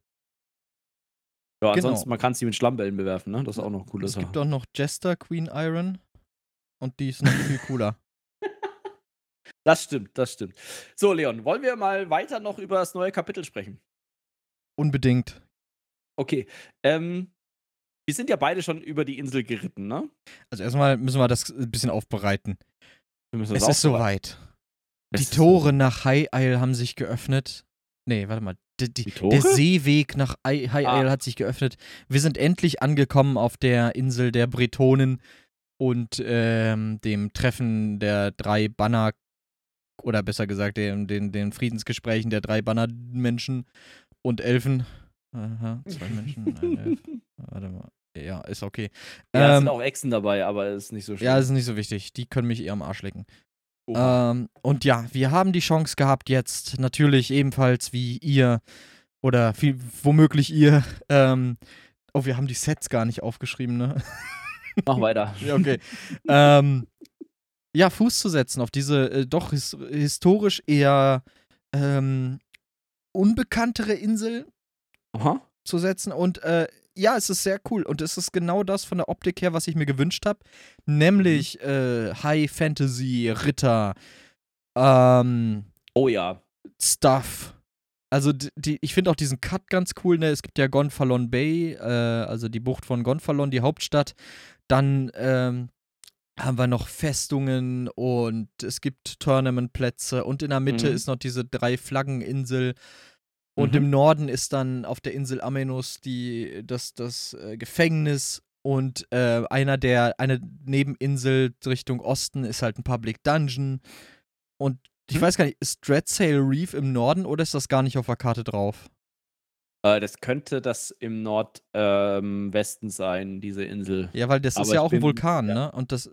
Ja, genau. ansonsten, man kann sie mit Schlammbällen bewerfen, ne? Das ist auch noch cool. Es gibt auch noch Jester Queen Iron und die ist noch viel cooler. Das stimmt, das stimmt. So, Leon, wollen wir mal weiter noch über das neue Kapitel sprechen? Unbedingt. Okay. Ähm, wir sind ja beide schon über die Insel geritten, ne? Also erstmal müssen wir das ein bisschen aufbereiten. Es ist soweit. Die Tore nach High Isle haben sich geöffnet. Nee, warte mal. Die, die, die der Seeweg nach High Isle ah. hat sich geöffnet. Wir sind endlich angekommen auf der Insel der Bretonen und ähm, dem Treffen der drei Banner, oder besser gesagt, den, den, den Friedensgesprächen der drei Banner-Menschen und Elfen. Aha, zwei Menschen, ein Elf. Warte mal. Ja, ist okay. Ja, ähm, sind auch Echsen dabei, aber ist nicht so schlimm. Ja, ist nicht so wichtig. Die können mich eher am Arsch lecken. Ähm, und ja, wir haben die Chance gehabt, jetzt natürlich ebenfalls wie ihr oder viel, womöglich ihr. Ähm, oh, wir haben die Sets gar nicht aufgeschrieben, ne? Mach weiter. ja, okay. ähm, ja, Fuß zu setzen auf diese äh, doch his historisch eher ähm, unbekanntere Insel Aha. zu setzen. Und äh, ja, es ist sehr cool. Und es ist genau das von der Optik her, was ich mir gewünscht habe. Nämlich mhm. äh, High Fantasy, Ritter, ähm, Oh ja. Stuff. Also die, ich finde auch diesen Cut ganz cool. Ne? Es gibt ja Gonfalon Bay, äh, also die Bucht von Gonfalon, die Hauptstadt. Dann ähm, haben wir noch Festungen und es gibt Tournamentplätze und in der Mitte mhm. ist noch diese drei Flaggeninsel. Und mhm. im Norden ist dann auf der Insel Amenus die, das, das äh, Gefängnis und äh, einer der, eine Nebeninsel Richtung Osten ist halt ein Public Dungeon. Und ich mhm. weiß gar nicht, ist Dreadsail Reef im Norden oder ist das gar nicht auf der Karte drauf? Äh, das könnte das im Nordwesten ähm, sein, diese Insel. Ja, weil das Aber ist ja auch ein Vulkan, ja. ne? Und das,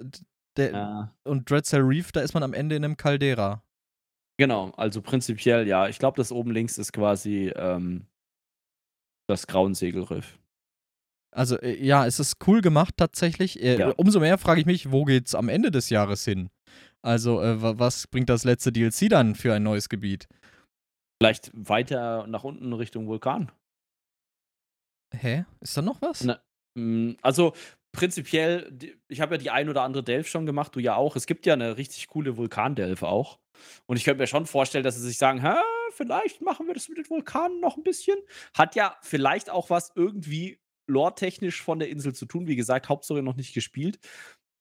der, ja. und Dreadsail Reef, da ist man am Ende in einem Caldera. Genau, also prinzipiell ja. Ich glaube, das oben links ist quasi ähm, das Grauensegelriff. Also äh, ja, es ist cool gemacht tatsächlich. Äh, ja. Umso mehr frage ich mich, wo geht's am Ende des Jahres hin? Also äh, was bringt das letzte DLC dann für ein neues Gebiet? Vielleicht weiter nach unten Richtung Vulkan. Hä? Ist da noch was? Na, hm, also prinzipiell, ich habe ja die ein oder andere Delf schon gemacht, du ja auch. Es gibt ja eine richtig coole Vulkandelf auch. Und ich könnte mir schon vorstellen, dass sie sich sagen, Hä, vielleicht machen wir das mit den Vulkanen noch ein bisschen. Hat ja vielleicht auch was irgendwie lore-technisch von der Insel zu tun. Wie gesagt, Hauptstory noch nicht gespielt,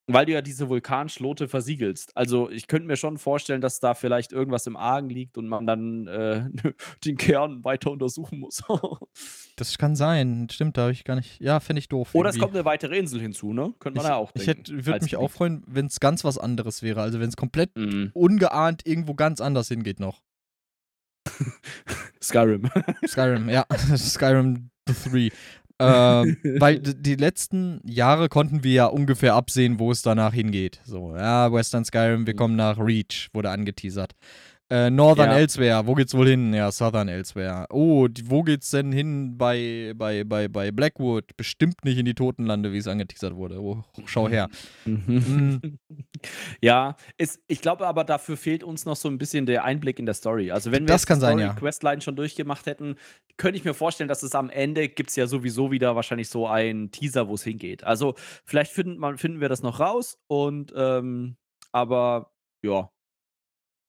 weil du ja diese Vulkanschlote versiegelst. Also ich könnte mir schon vorstellen, dass da vielleicht irgendwas im Argen liegt und man dann äh, den Kern weiter untersuchen muss. das kann sein. Stimmt, da habe ich gar nicht. Ja, fände ich doof. Oder es kommt eine weitere Insel hinzu, ne? Könnte man ich, ja auch denken. Ich würde mich auch freuen, wenn es ganz was anderes wäre. Also wenn es komplett mhm. ungeahnt irgendwo ganz anders hingeht noch. Skyrim. Skyrim, ja. Skyrim 3 ähm, weil die letzten Jahre konnten wir ja ungefähr absehen, wo es danach hingeht. So, ja, Western Skyrim, wir kommen nach Reach, wurde angeteasert. Äh, Northern ja. Elsewhere, wo geht's wohl hin? Ja, Southern Elsewhere. Oh, die, wo geht's denn hin bei, bei, bei, bei Blackwood? Bestimmt nicht in die Totenlande, wie es angeteasert wurde. Oh, schau her. Mhm. Ja, ist, ich glaube aber, dafür fehlt uns noch so ein bisschen der Einblick in der Story. Also, wenn wir das kann die Story sein, ja. Questline schon durchgemacht hätten, könnte ich mir vorstellen, dass es am Ende gibt es ja sowieso wieder wahrscheinlich so einen Teaser, wo es hingeht. Also, vielleicht finden, man, finden wir das noch raus und ähm, aber ja,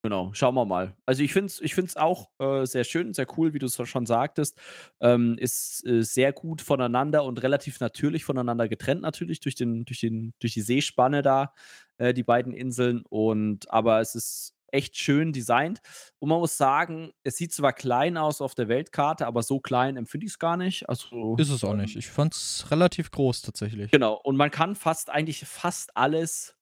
Genau, schauen wir mal. Also ich finde es ich find's auch äh, sehr schön, sehr cool, wie du es schon sagtest. Ähm, ist äh, sehr gut voneinander und relativ natürlich voneinander getrennt, natürlich durch, den, durch, den, durch die Seespanne da, äh, die beiden Inseln. Und aber es ist echt schön designt. Und man muss sagen, es sieht zwar klein aus auf der Weltkarte, aber so klein empfinde ich es gar nicht. Also, ist es auch nicht. Ich fand es relativ groß tatsächlich. Genau, und man kann fast eigentlich fast alles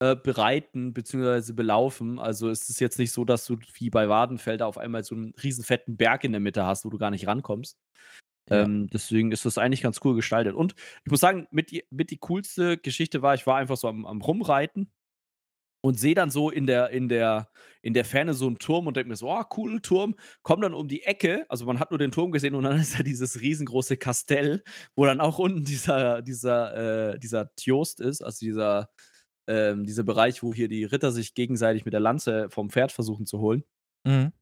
äh, bereiten bzw. belaufen. Also es ist jetzt nicht so, dass du wie bei Wadenfelder auf einmal so einen riesen fetten Berg in der Mitte hast, wo du gar nicht rankommst. Ja. Ähm, deswegen ist das eigentlich ganz cool gestaltet. Und ich muss sagen, mit die, mit die coolste Geschichte war, ich war einfach so am, am Rumreiten und sehe dann so in der, in, der, in der Ferne so einen Turm und denke mir so, oh, cool, Turm. Komm dann um die Ecke, also man hat nur den Turm gesehen und dann ist da dieses riesengroße Kastell, wo dann auch unten dieser, dieser, äh, dieser Tjost ist, also dieser, ähm, dieser Bereich, wo hier die Ritter sich gegenseitig mit der Lanze vom Pferd versuchen zu holen. Mhm.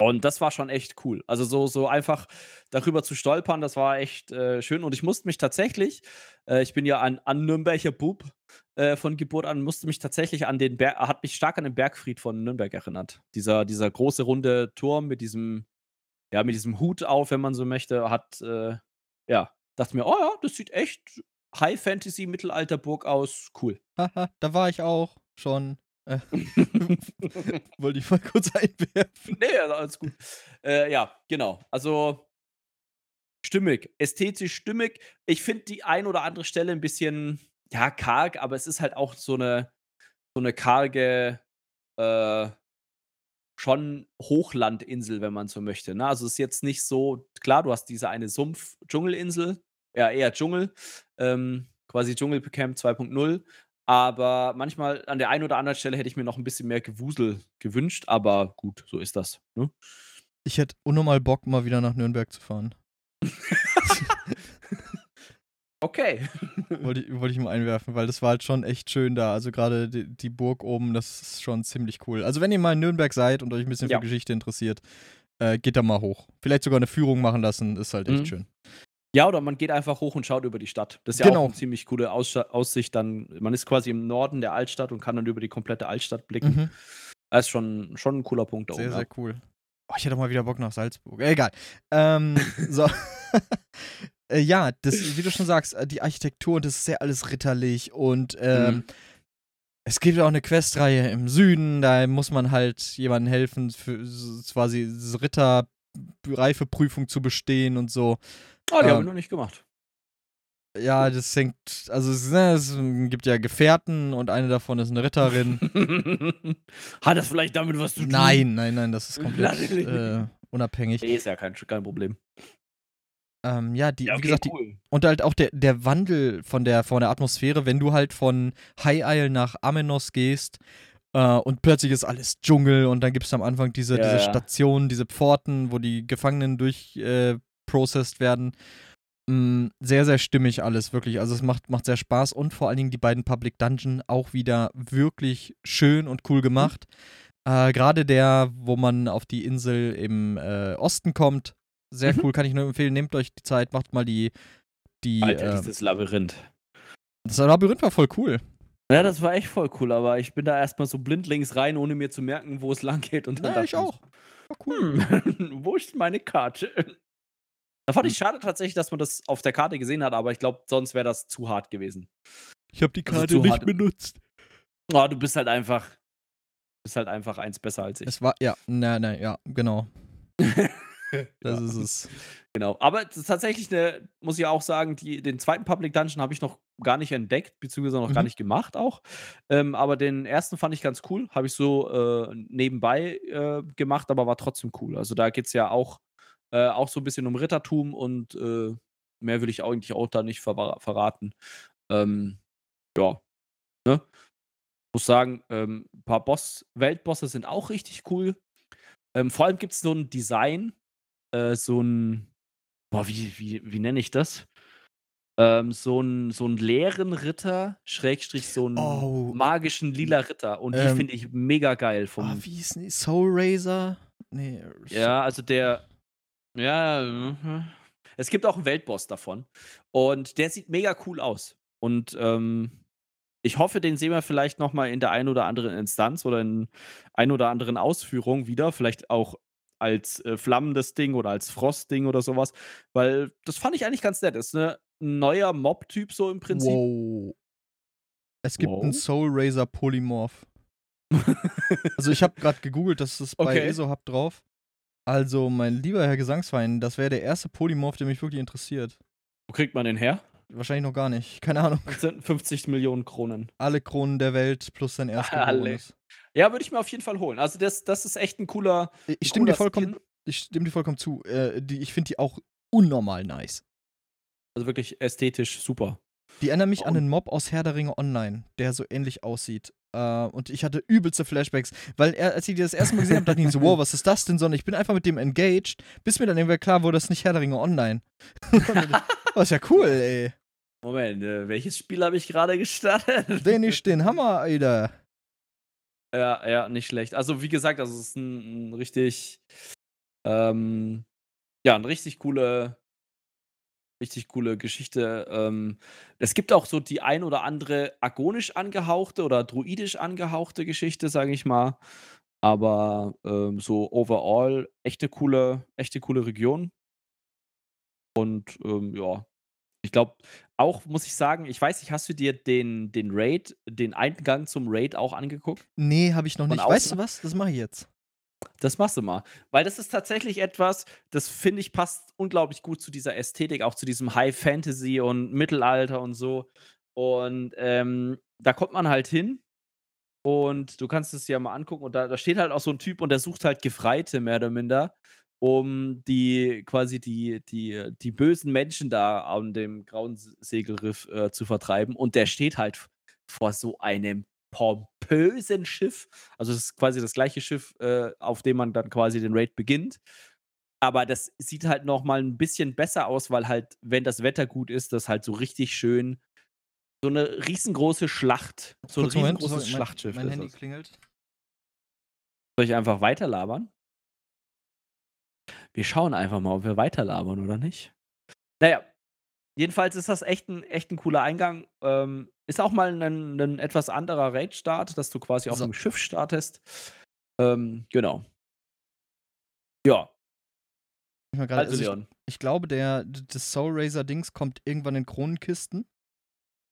Und das war schon echt cool. Also so, so einfach darüber zu stolpern, das war echt äh, schön. Und ich musste mich tatsächlich, äh, ich bin ja ein, ein Nürnberger Bub äh, von Geburt an, musste mich tatsächlich an den Berg, hat mich stark an den Bergfried von Nürnberg erinnert. Dieser, dieser große runde Turm mit diesem, ja, mit diesem Hut auf, wenn man so möchte, hat, äh, ja, dachte mir, oh ja, das sieht echt High Fantasy Mittelalterburg aus, cool. Haha, da war ich auch schon. Äh, wollte ich mal kurz einwerfen. Nee, alles gut. Äh, ja, genau. Also stimmig, ästhetisch stimmig. Ich finde die ein oder andere Stelle ein bisschen, ja, karg, aber es ist halt auch so eine, so eine karge, äh, schon Hochlandinsel, wenn man so möchte. Ne? Also es ist jetzt nicht so, klar, du hast diese eine Sumpf-Dschungelinsel, ja, eher Dschungel, ähm, quasi Dschungelcamp 2.0, aber manchmal an der einen oder anderen Stelle hätte ich mir noch ein bisschen mehr Gewusel gewünscht, aber gut, so ist das. Ne? Ich hätte unnormal Bock, mal wieder nach Nürnberg zu fahren. okay. wollte, ich, wollte ich mal einwerfen, weil das war halt schon echt schön da. Also gerade die, die, Burg oben, das ist schon ziemlich cool. Also wenn ihr mal in Nürnberg seid und euch ein bisschen ja. für Geschichte interessiert, äh, geht da mal hoch. Vielleicht sogar eine Führung machen lassen, ist halt echt mhm. schön. Ja, oder man geht einfach hoch und schaut über die Stadt. Das ist ja genau. auch eine ziemlich coole Aus Aussicht. Dann, man ist quasi im Norden der Altstadt und kann dann über die komplette Altstadt blicken. Mhm. Das ist schon, schon ein cooler Punkt. Sehr, oben, sehr ja. cool. Oh, ich hätte mal wieder Bock nach Salzburg. Äh, egal. Ähm, so. äh, ja, das, wie du schon sagst, äh, die Architektur, das ist sehr alles ritterlich und ähm, mhm. es gibt auch eine Questreihe im Süden, da muss man halt jemandem helfen, für quasi Ritterreifeprüfung zu bestehen und so. Oh, die ähm, haben wir noch nicht gemacht. Ja, das hängt, also ne, es, gibt ja Gefährten und eine davon ist eine Ritterin. Hat das vielleicht damit was zu tun? Nein, nein, nein, das ist komplett äh, unabhängig. Nee, ist ja kein, kein Problem. Ähm, ja, die, ja, okay, wie gesagt, cool. die, und halt auch der, der Wandel von der, von der Atmosphäre, wenn du halt von High Isle nach Amenos gehst äh, und plötzlich ist alles Dschungel und dann gibt es am Anfang diese, ja, diese Stationen, diese Pforten, wo die Gefangenen durch äh, processed werden. Mm, sehr, sehr stimmig alles, wirklich. Also es macht, macht sehr Spaß und vor allen Dingen die beiden Public Dungeon auch wieder wirklich schön und cool gemacht. Äh, Gerade der, wo man auf die Insel im äh, Osten kommt, sehr mhm. cool, kann ich nur empfehlen. Nehmt euch die Zeit, macht mal die. die Alter, äh, dieses Labyrinth. Das Labyrinth war voll cool. Ja, das war echt voll cool, aber ich bin da erstmal so blindlings rein, ohne mir zu merken, wo es lang geht. Und dann ja, ich auch. War cool. Hm, wo ist meine Karte? Da fand ich hm. schade tatsächlich, dass man das auf der Karte gesehen hat, aber ich glaube, sonst wäre das zu hart gewesen. Ich habe die also Karte also nicht hart. benutzt. Oh, du bist halt einfach. Bist halt einfach eins besser als ich. Es war, ja, nein, nein, ja, genau. das ja. ist es. Genau. Aber tatsächlich eine, muss ich auch sagen, die, den zweiten Public Dungeon habe ich noch gar nicht entdeckt, beziehungsweise noch mhm. gar nicht gemacht auch. Ähm, aber den ersten fand ich ganz cool. Habe ich so äh, nebenbei äh, gemacht, aber war trotzdem cool. Also da geht es ja auch äh, auch so ein bisschen um Rittertum und äh, mehr will ich eigentlich auch da nicht ver verraten. Ähm, ja. Ne? Muss sagen, ähm, ein paar Boss, Weltbosse sind auch richtig cool. Ähm, vor allem gibt es so ein Design, äh, so ein, boah, wie, wie, wie nenne ich das? Ähm, so einen so leeren Ritter, Schrägstrich so einen oh. magischen lila Ritter. Und die ähm, finde ich mega geil. Vom, oh, wie ist die? Soul Razor? Nee. Ja, also der, ja, mhm. es gibt auch einen Weltboss davon. Und der sieht mega cool aus. Und ähm, ich hoffe, den sehen wir vielleicht nochmal in der einen oder anderen Instanz oder in ein oder anderen Ausführung wieder. Vielleicht auch als äh, flammendes Ding oder als Frostding oder sowas. Weil das fand ich eigentlich ganz nett. Das ist ne, ein neuer Mob-Typ so im Prinzip. Wow. Es gibt wow. einen Soul Razor Polymorph. also ich habe gerade gegoogelt, das ist bei okay. ESO-Hub drauf. Also, mein lieber Herr Gesangsverein, das wäre der erste Polymorph, der mich wirklich interessiert. Wo kriegt man den her? Wahrscheinlich noch gar nicht. Keine Ahnung. Das sind 50 Millionen Kronen. Alle Kronen der Welt plus sein erster Bonus. Ja, würde ich mir auf jeden Fall holen. Also, das, das ist echt ein cooler. Ich stimme dir vollkommen, ich stimme dir vollkommen zu. Äh, die, ich finde die auch unnormal nice. Also wirklich ästhetisch super. Die erinnern mich oh. an einen Mob aus Herr der Ringe Online, der so ähnlich aussieht. Uh, und ich hatte übelste Flashbacks, weil er, als ich die das erste Mal gesehen habe, dachte ich so, wow, was ist das denn? Sondern ich bin einfach mit dem engaged, bis mir dann irgendwie klar wurde, das ist nicht Herr der Ringe online. das ist ja cool, ey. Moment, äh, welches Spiel habe ich gerade gestartet? Den ich den Hammer, Alter. Ja, ja, nicht schlecht. Also, wie gesagt, also es ist ein, ein richtig Ähm, ja, eine richtig coole, richtig coole Geschichte. Ähm, es gibt auch so die ein oder andere agonisch angehauchte oder druidisch angehauchte Geschichte, sage ich mal. Aber ähm, so overall echte coole, echte coole Region. Und ähm, ja, ich glaube, auch muss ich sagen, ich weiß nicht, hast du dir den, den Raid, den Eingang zum Raid auch angeguckt? Nee, habe ich noch nicht. Weißt du was? Das mache ich jetzt. Das machst du mal. Weil das ist tatsächlich etwas, das finde ich passt unglaublich gut zu dieser Ästhetik, auch zu diesem High Fantasy und Mittelalter und so. Und ähm, da kommt man halt hin und du kannst es ja mal angucken und da, da steht halt auch so ein Typ und der sucht halt Gefreite mehr oder minder, um die quasi die, die, die bösen Menschen da an dem grauen Se- Segelriff äh, zu vertreiben. Und der steht halt vor so einem pompösen Schiff. Also es ist quasi das gleiche Schiff, äh, auf dem man dann quasi den Raid beginnt. Aber das sieht halt noch mal ein bisschen besser aus, weil halt, wenn das Wetter gut ist, das halt so richtig schön so eine riesengroße Schlacht, so ein Kurz Moment, riesengroßes mein- Schlachtschiff Mein ist Handy das. klingelt. Soll ich einfach weiterlabern? Wir schauen einfach mal, ob wir weiterlabern oder nicht. Naja, jedenfalls ist das echt ein, echt ein cooler Eingang. Ähm, ist auch mal ein, ein etwas anderer Raid-Start, dass du quasi auf So. dem Schiff startest. Ähm, genau. Ja, Ich, mal grade- also also ich, Leon. ich glaube, der, das Soul Razer Dings kommt irgendwann in Kronenkisten.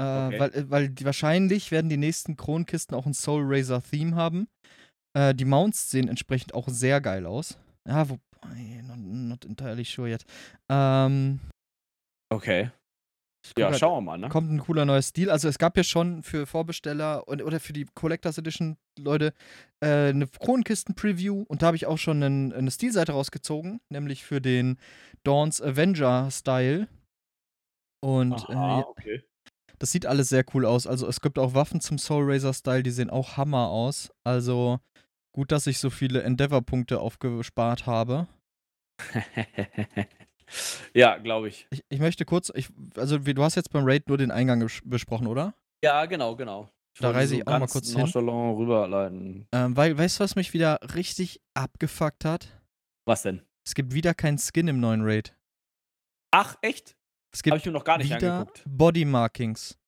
Äh, Okay. weil, äh, weil die, wahrscheinlich werden die nächsten Kronenkisten auch ein Soul Razer Theme haben. Äh, die Mounts sehen entsprechend auch sehr geil aus. Ja, wobei, not, not entirely sure yet. Ähm, Okay. Ja, grad, schauen wir mal, ne? Kommt ein cooler neuer Stil. Also es gab ja schon für Vorbesteller und, oder für die Collectors Edition Leute äh, eine Kronenkisten-Preview und da habe ich auch schon einen, eine Stilseite rausgezogen, nämlich für den Dawns Avenger-Style. Und äh, Aha, ja, okay. das sieht alles sehr cool aus. Also es gibt auch Waffen zum Soul Razer-Style, die sehen auch Hammer aus. Also gut, dass ich so viele Endeavor-Punkte aufgespart habe. ja, glaube ich. Ich, ich möchte kurz, ich, also wie, du hast jetzt beim Raid nur den Eingang besprochen, oder? Ja, genau, genau. Da wollte reise so ich auch mal kurz hin. nonchalant rüberleiten. Ähm, weil, weißt du, was mich wieder richtig abgefuckt hat? Was denn? Es gibt wieder keinen Skin im neuen Raid. Ach, echt? Es gibt ich mir noch gar nicht wieder angeguckt. Body Markings.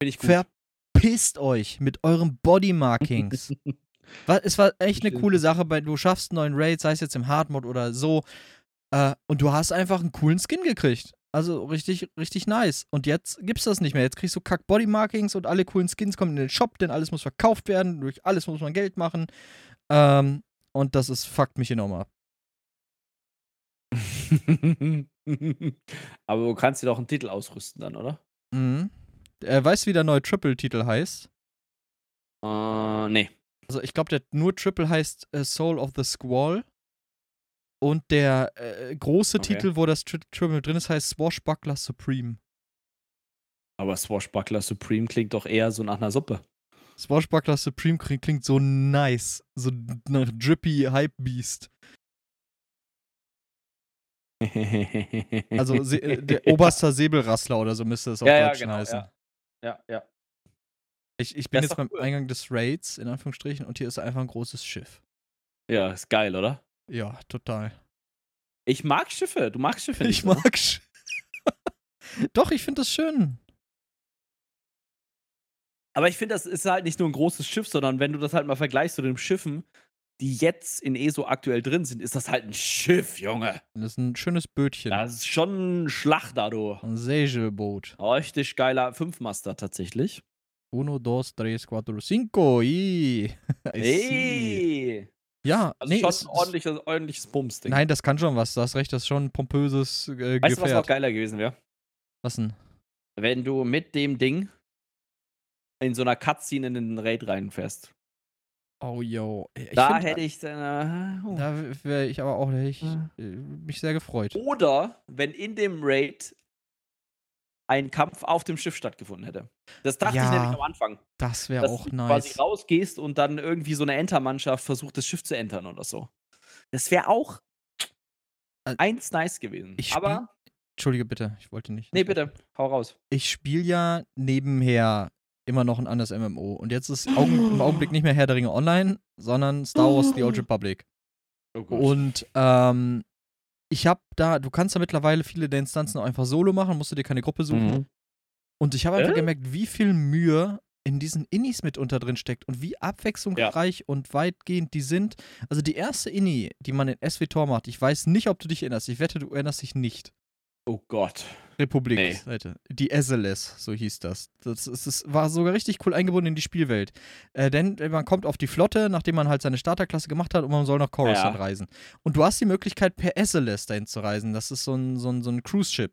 Finde ich gut. Verpisst euch mit euren Body Markings. Wa- es war echt eine coole Sache, weil du schaffst einen neuen Raid, sei es jetzt im Hard Mode oder so. Äh, und du hast einfach einen coolen Skin gekriegt. Also richtig, richtig nice. Und jetzt gibt's das nicht mehr. Jetzt kriegst du kack Body Markings und alle coolen Skins kommen in den Shop, denn alles muss verkauft werden. Durch alles muss man Geld machen. Ähm, und das ist, fuckt mich enorm ab. Aber du kannst dir doch einen Titel ausrüsten dann, oder? Mhm. Äh, weißt du, wie der neue Triple-Titel heißt? Äh, nee. Also ich glaube, der nur Triple heißt äh, Soul of the Squall. Und der äh, große Okay. Titel, wo das Tri Triple drin ist, heißt Swashbuckler Supreme. Aber Swashbuckler Supreme klingt doch eher so nach einer Suppe. Swashbuckler Supreme klingt, so nice. So nach Drippy Hype Beast. Also se äh, der oberster Säbelrassler oder so müsste es auf Ja, ja, Deutsch genau, heißen. ja. ja, ja. Ich, ich bin Das jetzt beim cool. Eingang des Raids, in Anführungsstrichen, und hier ist einfach ein großes Schiff. Ja, ist geil, oder? Ja, total. Ich mag Schiffe. Du magst Schiffe nicht. Ich oder? mag Sch Doch, ich finde das schön. Aber ich finde, das ist halt nicht nur ein großes Schiff, sondern wenn du das halt mal vergleichst zu den Schiffen, die jetzt in ESO aktuell drin sind, ist das halt ein Schiff, Junge. Das ist ein schönes Bötchen. Das ist schon ein Schlachter, du. Ein Segelboot. Richtig geiler Fünfmaster tatsächlich. Uno, dos, tres, cuatro, cinco. I. I see. Hey! Ja, Also nee, schon es, ein ordentliches, ordentliches Bumsding. Nein, das kann schon was. Du hast recht, das ist schon ein pompöses äh, weißt du, was noch geiler gewesen wäre? Was denn? Wenn du mit dem Ding in so einer Cutscene in den Raid reinfährst. Oh, yo. Ich da find, hätte ich. Äh, oh. Da wäre ich aber auch hätte ich, Ja. äh, mich sehr gefreut. Oder wenn in dem Raid ein Kampf auf dem Schiff stattgefunden hätte. Das dachte ich Ja, nämlich am Anfang. Das wäre auch du quasi nice. rausgehst und dann irgendwie so eine Entermannschaft versucht, das Schiff zu entern oder so. Das wäre auch Äh, eins nice gewesen. ich Aber, Entschuldige bitte, ich wollte nicht. nee, bitte, hau raus. Ich spiele ja nebenher immer noch ein anderes MMO. Und jetzt ist Augen, im Augenblick nicht mehr Herr der Ringe Online, sondern Star Wars The Old Republic. Oh und ähm, ich habe da, du kannst da mittlerweile viele der Instanzen auch einfach solo machen, musst du dir keine Gruppe suchen. Mhm. Und ich habe einfach äh? gemerkt, wie viel Mühe in diesen Innis mit unter drin steckt und wie abwechslungsreich ja. und weitgehend die sind. Also die erste Inni, die man in SWTOR macht, ich weiß nicht, ob du dich erinnerst. Ich wette, du erinnerst dich nicht. Oh Gott. Republik, nee. Seite. Die SLS, so hieß das. Das, das, das, war sogar richtig cool eingebunden in die Spielwelt. Äh, denn man kommt auf die Flotte, nachdem man halt seine Starterklasse gemacht hat und man soll nach Coruscant ja. reisen. Und du hast die Möglichkeit, per SLS dahin zu reisen. Das ist so ein, so ein, so ein Cruise-Ship.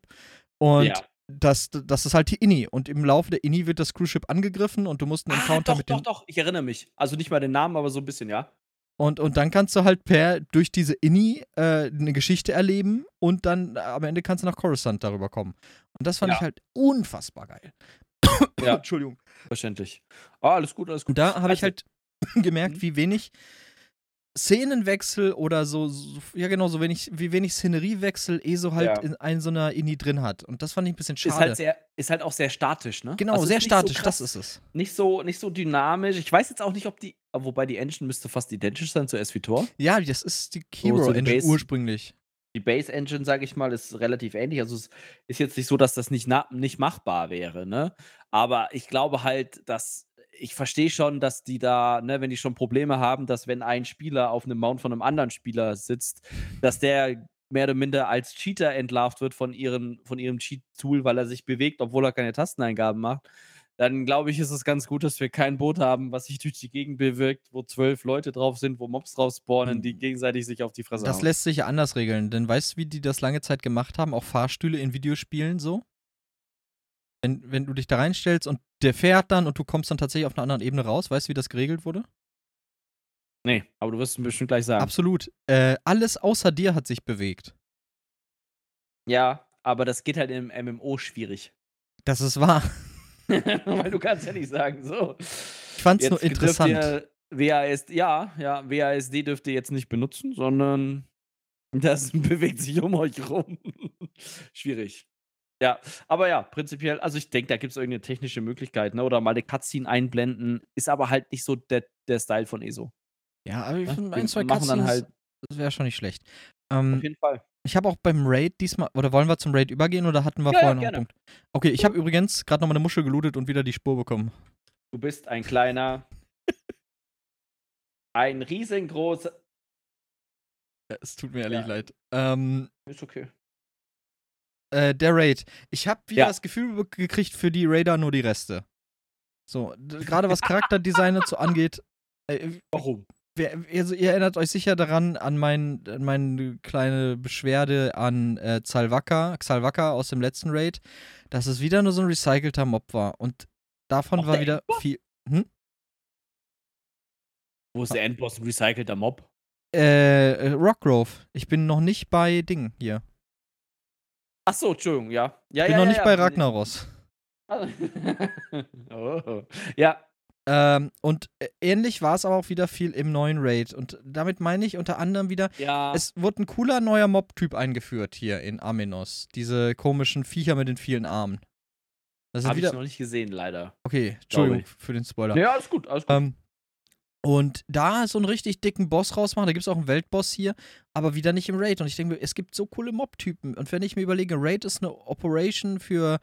Und ja das, das ist halt die Inni. Und im Laufe der Inni wird das Cruise Ship angegriffen und du musst einen ah, Encounter doch, mit dem. Doch, doch, ich erinnere mich. Also nicht mal den Namen, aber so ein bisschen, ja. Und, und dann kannst du halt per durch diese Inni äh, eine Geschichte erleben und dann äh, am Ende kannst du nach Coruscant darüber kommen. Und das fand ja. ich halt unfassbar geil. Ja. Entschuldigung. Verständlich. Ah, alles gut, alles gut. Und da habe ich halt gemerkt, wie wenig Szenenwechsel oder so, so, ja genau, so wenig, wie wenig Szeneriewechsel ESO halt ja. in, in so einer Inni drin hat. Und das fand ich ein bisschen schade. Ist halt, sehr, ist halt auch sehr statisch, ne? Genau, also sehr statisch, so krass, das ist es. Nicht so, nicht so dynamisch. Ich weiß jetzt auch nicht, ob die, wobei die Engine müsste fast identisch sein zu SVTOR. Ja, das ist die Hero so, so ursprünglich. Die Base Engine, sage ich mal, ist relativ ähnlich. Also es ist jetzt nicht so, dass das nicht, nicht machbar wäre, ne? Aber ich glaube halt, dass ich verstehe schon, dass die da, ne, wenn die schon Probleme haben, dass wenn ein Spieler auf einem Mount von einem anderen Spieler sitzt, dass der mehr oder minder als Cheater entlarvt wird von, ihren, von ihrem Cheat-Tool, weil er sich bewegt, obwohl er keine Tasteneingaben macht, dann glaube ich, ist es ganz gut, dass wir kein Boot haben, was sich durch die Gegend bewirkt, wo zwölf Leute drauf sind, wo Mobs drauf spawnen, die hm. gegenseitig sich auf die Fresse Das hauen. lässt sich anders regeln, denn weißt du, wie die das lange Zeit gemacht haben? Auch Fahrstühle in Videospielen so? Wenn, wenn du dich da reinstellst und der fährt dann und du kommst dann tatsächlich auf einer anderen Ebene raus, weißt du, wie das geregelt wurde? Nee, aber du wirst es bestimmt gleich sagen. Absolut. Äh, alles außer dir hat sich bewegt. Ja, aber das geht halt im MMO schwierig. Das ist wahr. Weil du kannst ja nicht sagen, so. Ich fand's nur interessant. WASD, ja, ja, WASD dürft ihr jetzt nicht benutzen, sondern das bewegt sich um euch rum. Schwierig. Ja, aber ja, prinzipiell, also ich denke, da gibt es irgendeine technische Möglichkeit, ne? Oder mal eine Cutscene einblenden, ist aber halt nicht so der, der Style von ESO. Ja, aber ich ne? finde, ein, zwei machen dann halt. Das wäre schon nicht schlecht. Ähm, Auf jeden Fall. Ich habe auch beim Raid diesmal, oder wollen wir zum Raid übergehen oder hatten wir ja, vorher ja, noch einen Punkt? Okay, ich habe übrigens gerade noch mal eine Muschel gelootet und wieder die Spur bekommen. Du bist ein kleiner, ein riesengroßer. Ja, es tut mir ehrlich leid. Ähm, ist okay äh, der Raid. Ich habe wieder ja. das Gefühl gekriegt, für die Raider nur die Reste. So, gerade was Charakterdesign dazu angeht. Äh, Warum? Wer, also ihr erinnert euch sicher daran, an, mein, an meine kleine Beschwerde an äh, Xalvaka, Xalvaka aus dem letzten Raid, dass es wieder nur so ein recycelter Mob war. Und davon Auch war wieder Endboss? viel. Hm? Wo ist der Endboss ein recycelter Mob? Äh, Rockgrove. Ich bin noch nicht bei Ding hier. Ach so, Entschuldigung, ja. ja ich bin ja, noch ja, nicht bei Ragnaros. oh. Ja. Ähm, und äh, ähnlich war es aber auch wieder viel im neuen Raid. Und damit meine ich unter anderem wieder, ja. es wurde ein cooler neuer Mob-Typ eingeführt hier in Amenos. Diese komischen Viecher mit den vielen Armen. Das Hab wieder... ich noch nicht gesehen, leider. Okay, Entschuldigung für den Spoiler. Ja, alles gut, alles gut. Ähm, und da so einen richtig dicken Boss rausmachen, da gibt es auch einen Weltboss hier, aber wieder nicht im Raid. Und ich denke mir, es gibt so coole Mob-Typen. Und wenn ich mir überlege, Raid ist eine Operation für,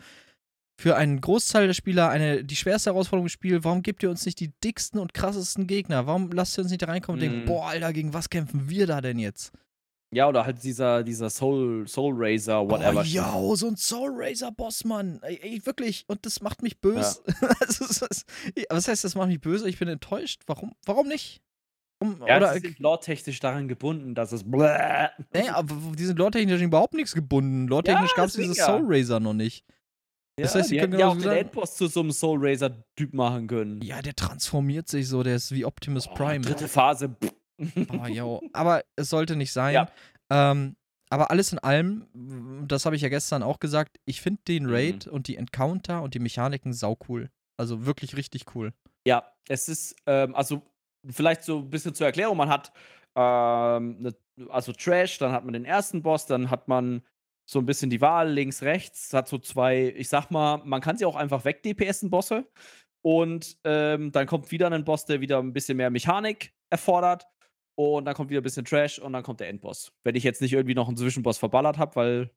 für einen Großteil der Spieler eine, die schwerste Herausforderung im Spiel, warum gebt ihr uns nicht die dicksten und krassesten Gegner? Warum lasst ihr uns nicht da reinkommen und mm. denken, boah, Alter, gegen was kämpfen wir da denn jetzt? Ja, oder halt dieser, dieser Soul, Soul Razor, whatever. Oh, ja, so ein Soul Razor Boss, Mann. Ey, ey, wirklich. Und das macht mich böse. Ja. was heißt, das macht mich böse? Ich bin enttäuscht. Warum, warum nicht? Warum, ja, oder, die sind lore-technisch daran gebunden, dass es. Bläh. Nee, aber die sind lore-technisch überhaupt nichts gebunden. Lore-technisch ja, gab es dieses Soul Razor noch nicht. Ja, das heißt, sie können ja auch den Endboss zu so einem Soul Razor-Typ machen können. Ja, der transformiert sich so, der ist wie Optimus oh, Prime. Dritte Phase. Oh, yo. Aber es sollte nicht sein. Ja. Ähm, aber alles in allem, das habe ich ja gestern auch gesagt, ich finde den mhm. Raid mhm. und die Encounter und die Mechaniken saucool. Also wirklich richtig cool. Ja, es ist, ähm, also vielleicht so ein bisschen zur Erklärung, man hat ähm, ne, also Trash, dann hat man den ersten Boss, dann hat man so ein bisschen die Wahl links, rechts, hat so zwei, ich sag mal, man kann sie auch einfach weg-DPSen Bosse und ähm, dann kommt wieder ein Boss, der wieder ein bisschen mehr Mechanik erfordert und dann kommt wieder ein bisschen Trash und dann kommt der Endboss. Wenn ich jetzt nicht irgendwie noch einen Zwischenboss verballert habe, weil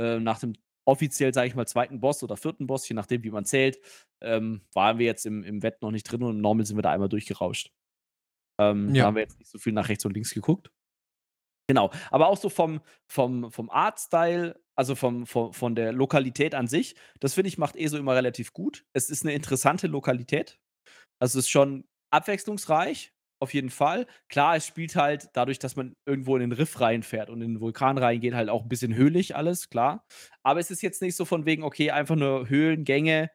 äh, nach dem offiziell, sage ich mal, zweiten Boss oder vierten Boss, je nachdem, wie man zählt, ähm, waren wir jetzt im, im Wett noch nicht drin und im Normal sind wir da einmal durchgerauscht. Ähm, ja. Da haben wir jetzt nicht so viel nach rechts und links geguckt. Genau. Aber auch so vom, vom, vom Artstyle, also vom, vom, von der Lokalität an sich, das finde ich, macht ESO immer relativ gut. Es ist eine interessante Lokalität. Also es ist schon abwechslungsreich, auf jeden Fall. Klar, es spielt halt dadurch, dass man irgendwo in den Riff reinfährt und in den Vulkan reingeht, halt auch ein bisschen höhlich alles, klar. Aber es ist jetzt nicht so von wegen, okay, einfach nur Höhlengänge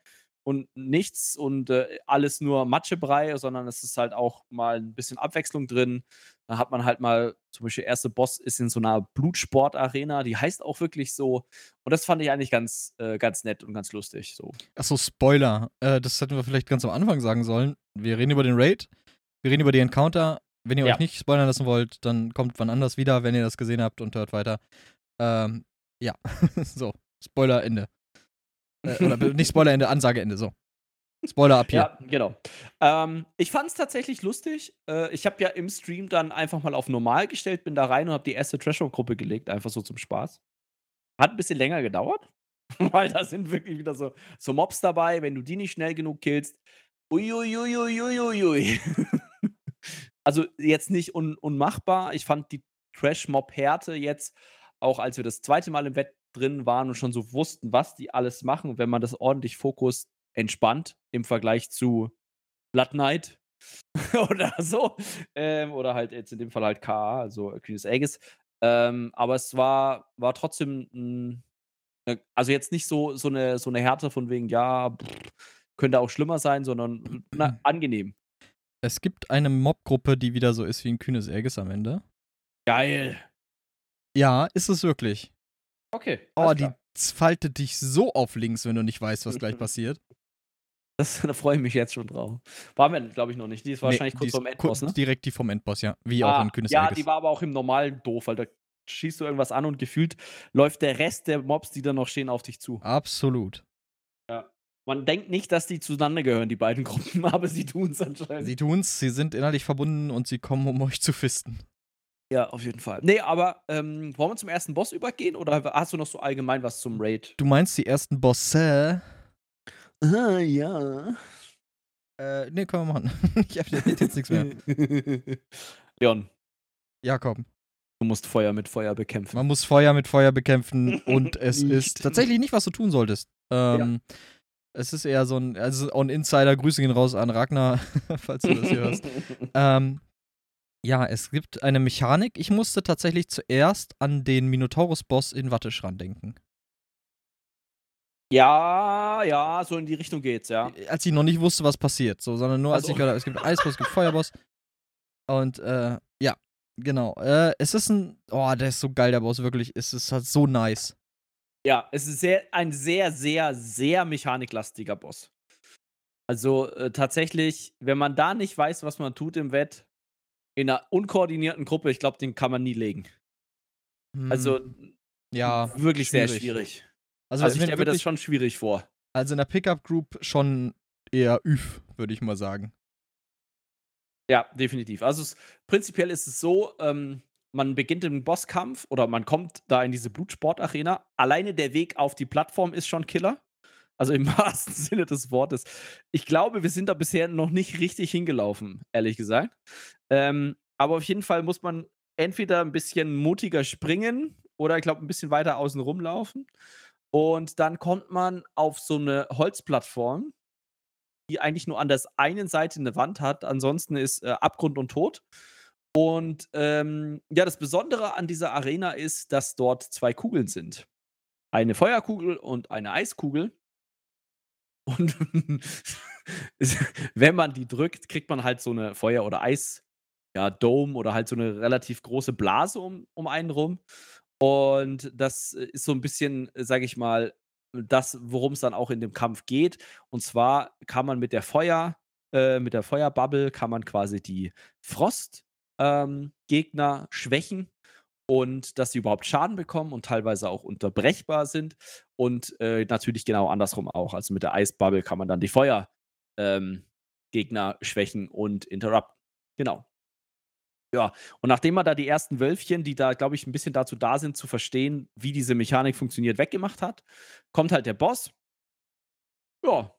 und nichts und äh, alles nur Matschebrei, sondern es ist halt auch mal ein bisschen Abwechslung drin. Da hat man halt mal, zum Beispiel, der erste Boss ist in so einer Blutsport-Arena, die heißt auch wirklich so. Und das fand ich eigentlich ganz, äh, ganz nett und ganz lustig. So. Achso, Spoiler. Äh, das hätten wir vielleicht ganz am Anfang sagen sollen. Wir reden über den Raid, wir reden über die Encounter. Wenn ihr ja. euch nicht spoilern lassen wollt, dann kommt wann anders wieder, wenn ihr das gesehen habt und hört weiter. Ähm, ja, so. Spoiler Ende. Äh, oder nicht Spoiler Ende, Ansage Ende, so. Spoiler ab hier. Ja, genau. Ähm, ich fand es tatsächlich lustig. Äh, ich habe ja im Stream dann einfach mal auf normal gestellt, bin da rein und habe die erste Trash-Gruppe gelegt, einfach so zum Spaß. Hat ein bisschen länger gedauert, weil da sind wirklich wieder so, so Mobs dabei. Wenn du die nicht schnell genug killst, uiuiuiuiuiui. Also jetzt nicht un unmachbar. Ich fand die Trash-Mob-Härte jetzt, auch als wir das zweite Mal im Wett drin waren und schon so wussten, was die alles machen, wenn man das ordentlich fokussiert entspannt im Vergleich zu Blood Knight oder so. Ähm, oder halt jetzt in dem Fall halt KA, also Queen of Aegis. Ähm, aber es war, war trotzdem, mh, ne, also jetzt nicht so, so, eine, so eine Härte von wegen, ja, pff, könnte auch schlimmer sein, sondern na, angenehm. Es gibt eine Mobgruppe, die wieder so ist wie ein kühnes Aegis am Ende. Geil. Ja, ist es wirklich. Okay. Oh, die faltet dich so auf links, wenn du nicht weißt, was gleich passiert. Das, da freue ich mich jetzt schon drauf. War wir, glaube ich, noch nicht. Die ist wahrscheinlich nee, kurz vorm Endboss, ne? Direkt die vom Endboss, ja. Wie ah, auch in Kühnes Ja, die war aber auch im normalen doof, weil da schießt du irgendwas an und gefühlt läuft der Rest der Mobs, die da noch stehen, auf dich zu. Absolut. Man denkt nicht, dass die zueinander gehören, die beiden Gruppen, aber sie tun es anscheinend. Sie tun es, sie sind innerlich verbunden und sie kommen, um euch zu fisten. Ja, auf jeden Fall. Nee, aber ähm, wollen wir zum ersten Boss übergehen oder hast du noch so allgemein was zum Raid? Du meinst die ersten Bosse? Ah, ja. Äh, nee, können wir machen. ich hab jetzt nichts mehr. Leon. Jakob. Du musst Feuer mit Feuer bekämpfen. Man muss Feuer mit Feuer bekämpfen und es ist tatsächlich nicht, was du tun solltest. Ähm, ja. Es ist eher so ein, also ein Insider, Grüße gehen raus an Ragnar, falls du das hier hörst. ähm, ja, es gibt eine Mechanik. Ich musste tatsächlich zuerst an den Minotaurus-Boss in Watteschran denken. Ja, ja, so in die Richtung geht's, ja. Äh, als ich noch nicht wusste, was passiert, so, sondern nur als also. ich gehört habe, es gibt Eisboss, es gibt Feuerboss. Und äh, ja, genau. Äh, es ist ein, oh, der ist so geil, der Boss, wirklich. Es ist halt so nice. Ja, es ist sehr, ein sehr, sehr, sehr mechaniklastiger Boss. Also äh, tatsächlich, wenn man da nicht weiß, was man tut im Wett, in einer unkoordinierten Gruppe, ich glaube, den kann man nie legen. Also, hm. ja, wirklich schwierig. sehr schwierig. Also, also ich stelle mir das schon schwierig vor. Also in der Pickup-Group schon eher üf, würde ich mal sagen. Ja, definitiv. Also es, prinzipiell ist es so, ähm, man beginnt im Bosskampf oder man kommt da in diese Blutsportarena. Alleine der Weg auf die Plattform ist schon Killer. Also im wahrsten Sinne des Wortes. Ich glaube, wir sind da bisher noch nicht richtig hingelaufen, ehrlich gesagt. Ähm, aber auf jeden Fall muss man entweder ein bisschen mutiger springen oder ich glaube ein bisschen weiter außen rumlaufen. Und dann kommt man auf so eine Holzplattform, die eigentlich nur an der einen Seite eine Wand hat. Ansonsten ist äh, Abgrund und Tod. Und ähm, ja, das Besondere an dieser Arena ist, dass dort zwei Kugeln sind. Eine Feuerkugel und eine Eiskugel. Und wenn man die drückt, kriegt man halt so eine Feuer- oder Eis, ja, oder halt so eine relativ große Blase um, um einen rum. Und das äh, ist so ein bisschen, sage ich mal, das, worum es dann auch in dem Kampf geht. Und zwar kann man mit der Feuer äh, mit der Feuerbubble kann man quasi die Frostgegner ähm, schwächen und dass sie überhaupt Schaden bekommen und teilweise auch unterbrechbar sind. Und äh, natürlich genau andersrum auch. Also mit der Eisbubble kann man dann die Feuergegner ähm, schwächen und interrupten. Genau. Ja, und nachdem man da die ersten Wölfchen, die da, glaube ich, ein bisschen dazu da sind, zu verstehen, wie diese Mechanik funktioniert, weggemacht hat, kommt halt der Boss. Ja.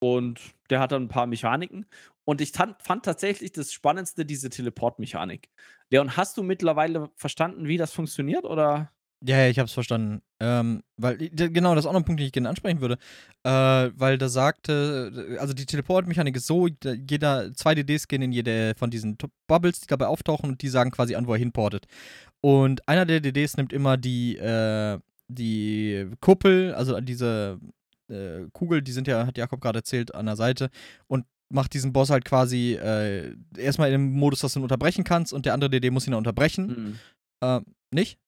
Und der hat dann ein paar Mechaniken. Und ich fand tatsächlich das Spannendste diese Teleport-Mechanik. Leon, hast du mittlerweile verstanden, wie das funktioniert, oder? Ja, ja, ich hab's verstanden. Ähm, weil, genau, das ist auch noch ein Punkt, den ich gerne ansprechen würde. Äh, weil da sagte, also die Teleportmechanik ist so, jeder, zwei DDs gehen in jede von diesen Bubbles, die dabei auftauchen und die sagen quasi an, wo er hinportet. Und einer der DDs nimmt immer die, äh, die Kuppel, also diese äh, Kugel, die sind ja, hat Jakob gerade erzählt, an der Seite und macht diesen Boss halt quasi äh, erstmal in dem Modus, dass du ihn unterbrechen kannst und der andere DD muss ihn dann unterbrechen. Mhm. Äh, nicht?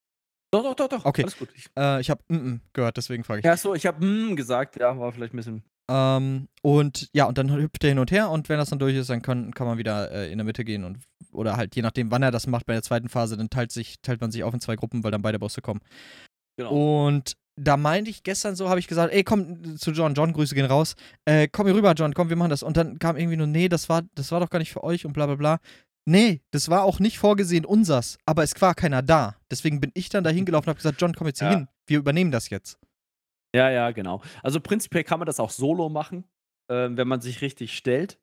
Doch, doch, doch, doch. Okay. Alles gut. Ich, äh, ich habe mm, mm gehört, deswegen frage ich. Ja, so, ich habe mm gesagt. Ja, war vielleicht ein bisschen. Ähm, und ja, und dann hüpft er hin und her und wenn das dann durch ist, dann kann, kann man wieder äh, in der Mitte gehen und oder halt je nachdem, wann er das macht bei der zweiten Phase, dann teilt, sich, teilt man sich auf in zwei Gruppen, weil dann beide Bosse kommen. Genau. Und da meinte ich gestern so, habe ich gesagt, ey, komm zu John, John, Grüße gehen raus. Äh, komm hier rüber, John, komm, wir machen das. Und dann kam irgendwie nur, nee, das war, das war doch gar nicht für euch und bla bla bla. Nee, das war auch nicht vorgesehen unsers, aber es war keiner da. Deswegen bin ich dann da hingelaufen und habe gesagt, John, komm jetzt hier ja. hin. Wir übernehmen das jetzt. Ja, ja, genau. Also prinzipiell kann man das auch solo machen, äh, wenn man sich richtig stellt.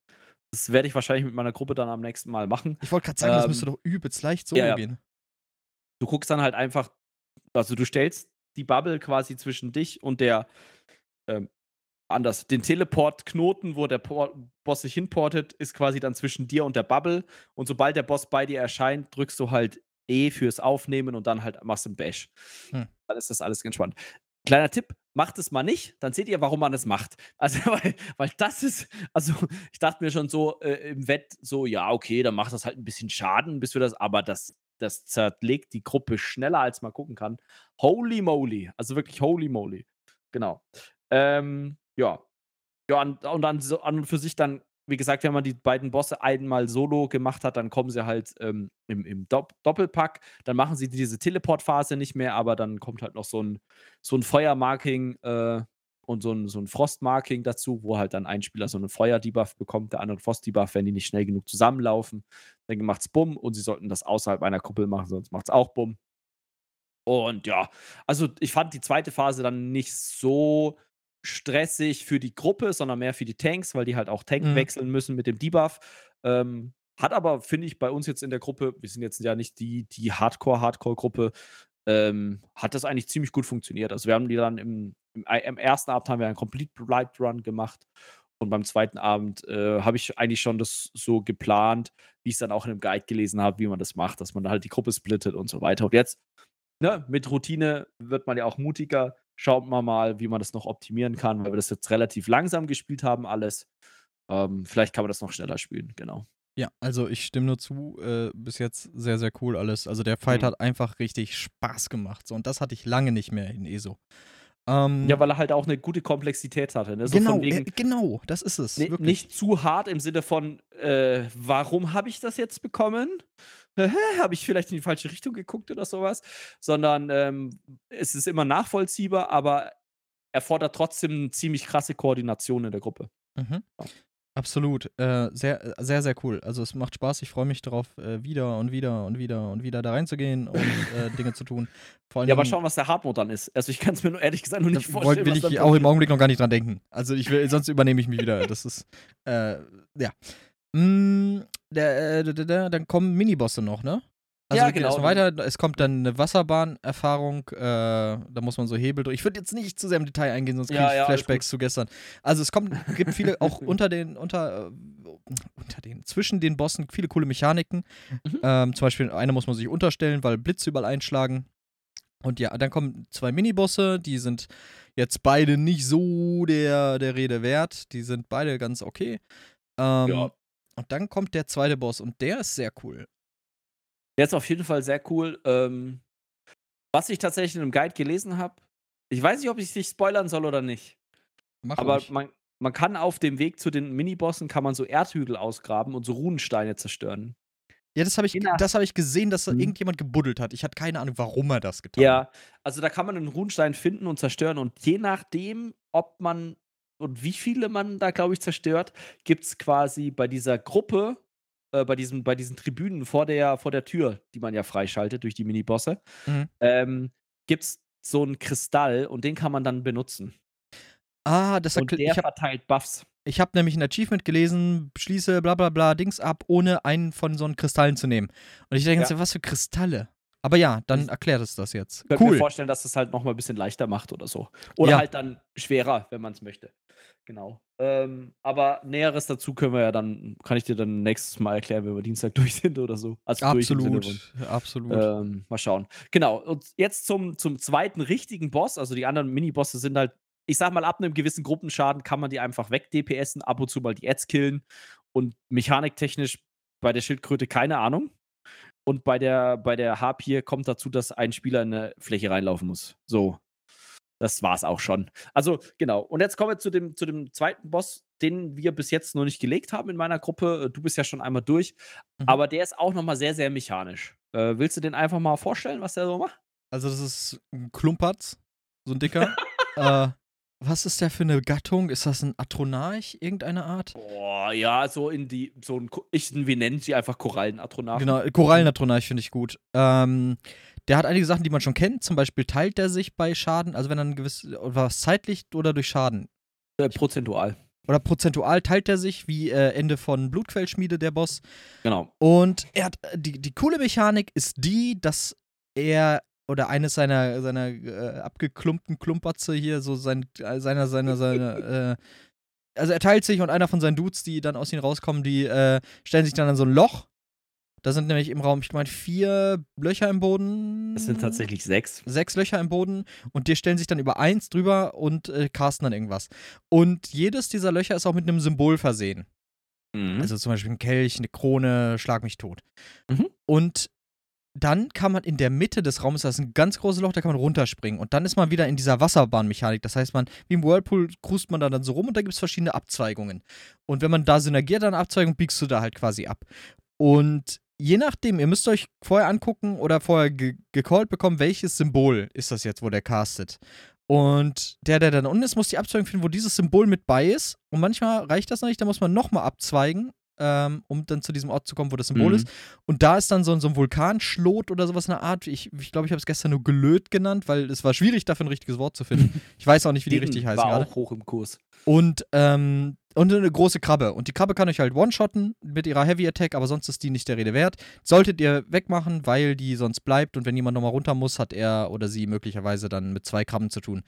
Das werde ich wahrscheinlich mit meiner Gruppe dann am nächsten Mal machen. Ich wollte gerade sagen, ähm, das müsste doch übelst leicht solo ja, ja. gehen. Du guckst dann halt einfach, also du stellst die Bubble quasi zwischen dich und der ähm, anders. Den Teleport-Knoten, wo der Por Boss sich hinportet, ist quasi dann zwischen dir und der Bubble. Und sobald der Boss bei dir erscheint, drückst du halt E fürs Aufnehmen und dann halt machst du einen Bash. Hm. Dann ist das alles entspannt. Kleiner Tipp, macht es mal nicht, dann seht ihr, warum man es macht. Also, weil, weil das ist, also ich dachte mir schon so äh, im Wett, so, ja, okay, dann macht das halt ein bisschen Schaden, bis wir das, aber das, das zerlegt die Gruppe schneller, als man gucken kann. Holy moly. Also wirklich holy moly. Genau. Ähm, ja. Ja, und, und dann so an und für sich dann, wie gesagt, wenn man die beiden Bosse einmal solo gemacht hat, dann kommen sie halt ähm, im, im Dopp Doppelpack. Dann machen sie diese Teleport-Phase nicht mehr, aber dann kommt halt noch so ein, so ein Feuermarking äh, und so ein, so ein Frost-Marking dazu, wo halt dann ein Spieler so einen Feuer-Debuff bekommt, der andere Frost-Debuff, wenn die nicht schnell genug zusammenlaufen. Dann macht es Bumm und sie sollten das außerhalb einer Kuppel machen, sonst macht es auch Bumm. Und ja, also ich fand die zweite Phase dann nicht so stressig für die Gruppe, sondern mehr für die Tanks, weil die halt auch Tank mhm. wechseln müssen mit dem Debuff. Ähm, hat aber, finde ich, bei uns jetzt in der Gruppe, wir sind jetzt ja nicht die, die Hardcore-Hardcore-Gruppe, ähm, hat das eigentlich ziemlich gut funktioniert. Also wir haben die dann im, im, im ersten Abend haben wir einen Complete Blight Run gemacht und beim zweiten Abend äh, habe ich eigentlich schon das so geplant, wie ich es dann auch in einem Guide gelesen habe, wie man das macht, dass man da halt die Gruppe splittet und so weiter. Und jetzt, ne, mit Routine wird man ja auch mutiger. Schaut mal mal, wie man das noch optimieren kann, weil wir das jetzt relativ langsam gespielt haben, alles. Ähm, vielleicht kann man das noch schneller spielen, genau. Ja, also ich stimme nur zu, äh, bis jetzt sehr, sehr cool alles. Also der Fight mhm. hat einfach richtig Spaß gemacht. So, und das hatte ich lange nicht mehr in ESO. Ähm, ja, weil er halt auch eine gute Komplexität hatte. Ne? So genau, wegen, äh, genau, das ist es. Ne, nicht zu hart im Sinne von, äh, warum habe ich das jetzt bekommen? habe ich vielleicht in die falsche Richtung geguckt oder sowas? Sondern ähm, es ist immer nachvollziehbar, aber erfordert trotzdem ziemlich krasse Koordination in der Gruppe. Mhm. Absolut. Äh, sehr, sehr, sehr cool. Also es macht Spaß. Ich freue mich darauf, äh, wieder und wieder und wieder und wieder da reinzugehen und äh, Dinge zu tun. ja, aber schauen, was der Hardmode dann ist. Also ich kann es mir nur ehrlich gesagt noch nicht vorstellen. Will ich auch im Augenblick noch gar nicht dran denken. Also ich will, sonst übernehme ich mich wieder. Das ist, äh, ja. Mm, der, der, der, dann kommen Minibosse noch, ne? Also ja, genau. weiter. Es kommt dann eine Wasserbahn-Erfahrung. Äh, da muss man so Hebel durch. Ich würde jetzt nicht zu sehr im Detail eingehen, sonst kriege ich ja, Flashbacks zu gestern. Also es kommt, gibt viele auch unter den, unter, äh, unter den, zwischen den Bossen viele coole Mechaniken. Mhm. Ähm, zum Beispiel eine muss man sich unterstellen, weil Blitze überall einschlagen. Und ja, dann kommen zwei Minibosse, die sind jetzt beide nicht so der, der Rede wert. Die sind beide ganz okay. Ähm, ja. Und dann kommt der zweite Boss und der ist sehr cool. Der ist auf jeden Fall sehr cool. Ähm, was ich tatsächlich in einem Guide gelesen habe, ich weiß nicht, ob ich dich spoilern soll oder nicht. Mach aber man, man kann auf dem Weg zu den Minibossen kann man so Erdhügel ausgraben und so Runensteine zerstören. Ja, das habe ich, hab ich gesehen, dass da mhm. irgendjemand gebuddelt hat. Ich hatte keine Ahnung, warum er das getan hat. Ja, also da kann man einen Runenstein finden und zerstören und je nachdem, ob man und wie viele man da, glaube ich, zerstört, gibt es quasi bei dieser Gruppe äh, bei, diesen, bei diesen Tribünen vor der, vor der Tür, die man ja freischaltet durch die Minibosse, Mhm. ähm, gibt es so einen Kristall und den kann man dann benutzen. Ah, das Und erkl der ich verteilt Buffs. ich habe nämlich ein Achievement gelesen, schließe bla bla bla Dings ab, ohne einen von so einen Kristallen zu nehmen. Und ich denke, Ja. was für Kristalle? Aber ja, dann erklärt es das jetzt. Ich könnte mir Cool. vorstellen, dass es halt nochmal ein bisschen leichter macht oder so. Oder Ja. halt dann schwerer, wenn man es möchte. Genau. Ähm, aber Näheres dazu können wir ja dann, kann ich dir dann nächstes Mal erklären, wenn wir Dienstag durch sind oder so. Also Absolut, absolut. Ähm, mal schauen. Genau. Und jetzt zum, zum zweiten richtigen Boss. Also die anderen Minibosse sind halt, ich sag mal, ab einem gewissen Gruppenschaden kann man die einfach weg-DPSen, ab und zu mal die Ads killen. Und mechaniktechnisch bei der Schildkröte keine Ahnung. Und bei der, bei der Harpier kommt dazu, dass ein Spieler in eine Fläche reinlaufen muss. So. Das war's auch schon. Also, genau. Und jetzt kommen wir zu dem, zu dem zweiten Boss, den wir bis jetzt noch nicht gelegt haben in meiner Gruppe. Du bist ja schon einmal durch. Mhm. Aber der ist auch nochmal sehr, sehr mechanisch. Äh, willst du den einfach mal vorstellen, was der so macht? Also das ist ein Klumperz, so ein dicker. äh, was ist der für eine Gattung? Ist das ein Atronarch irgendeiner Art? Boah, ja, so in die, so ein, ich, wir nennen sie einfach Korallenatronach. Genau, Korallenatronarch finde ich gut. Ähm, der hat einige Sachen, die man schon kennt. Zum Beispiel teilt er sich bei Schaden, also wenn er ein gewisses, was zeitlich oder durch Schaden. Äh, prozentual. Oder prozentual teilt er sich, wie äh, Ende von Blutquellschmiede, der Boss. Genau. Und er hat, äh, die, die coole Mechanik ist die, dass er oder eines seiner, seiner äh, abgeklumpten Klumperze hier, so sein, äh, seiner, seiner, seiner, äh, also er teilt sich und einer von seinen Dudes, die dann aus ihm rauskommen, die äh, stellen sich dann an so ein Loch. Da sind nämlich im Raum, ich meine, vier Löcher im Boden. Das sind tatsächlich sechs. Sechs Löcher im Boden und die stellen sich dann über eins drüber und äh, casten dann irgendwas. Und jedes dieser Löcher ist auch mit einem Symbol versehen. Mhm. Also zum Beispiel ein Kelch, eine Krone, schlag mich tot. Mhm. Und dann kann man in der Mitte des Raumes, das ist ein ganz großes Loch, da kann man runterspringen. Und dann ist man wieder in dieser Wasserbahnmechanik. Das heißt, man, wie im Whirlpool, cruist man da dann so rum und da gibt es verschiedene Abzweigungen. Und wenn man da synergiert an Abzweigung, biegst du da halt quasi ab. Und je nachdem, ihr müsst euch vorher angucken oder vorher ge gecallt bekommen, welches Symbol ist das jetzt, wo der castet. Und der, der dann unten ist, muss die Abzweigung finden, wo dieses Symbol mit bei ist. Und manchmal reicht das noch nicht, da muss man nochmal abzweigen, ähm, um dann zu diesem Ort zu kommen, wo das Symbol Mhm. ist. Und da ist dann so, ein- so ein Vulkanschlot oder sowas in der Art. Ich glaube, ich, glaub, ich habe es gestern nur gelöt genannt, weil es war schwierig, dafür ein richtiges Wort zu finden. Ich weiß auch nicht, wie die richtig heißen War gerade. auch hoch im Kurs. Und, ähm, und eine große Krabbe. Und die Krabbe kann euch halt one-shotten mit ihrer Heavy Attack, aber sonst ist die nicht der Rede wert. Solltet ihr wegmachen, weil die sonst bleibt und wenn jemand nochmal runter muss, hat er oder sie möglicherweise dann mit zwei Krabben zu tun.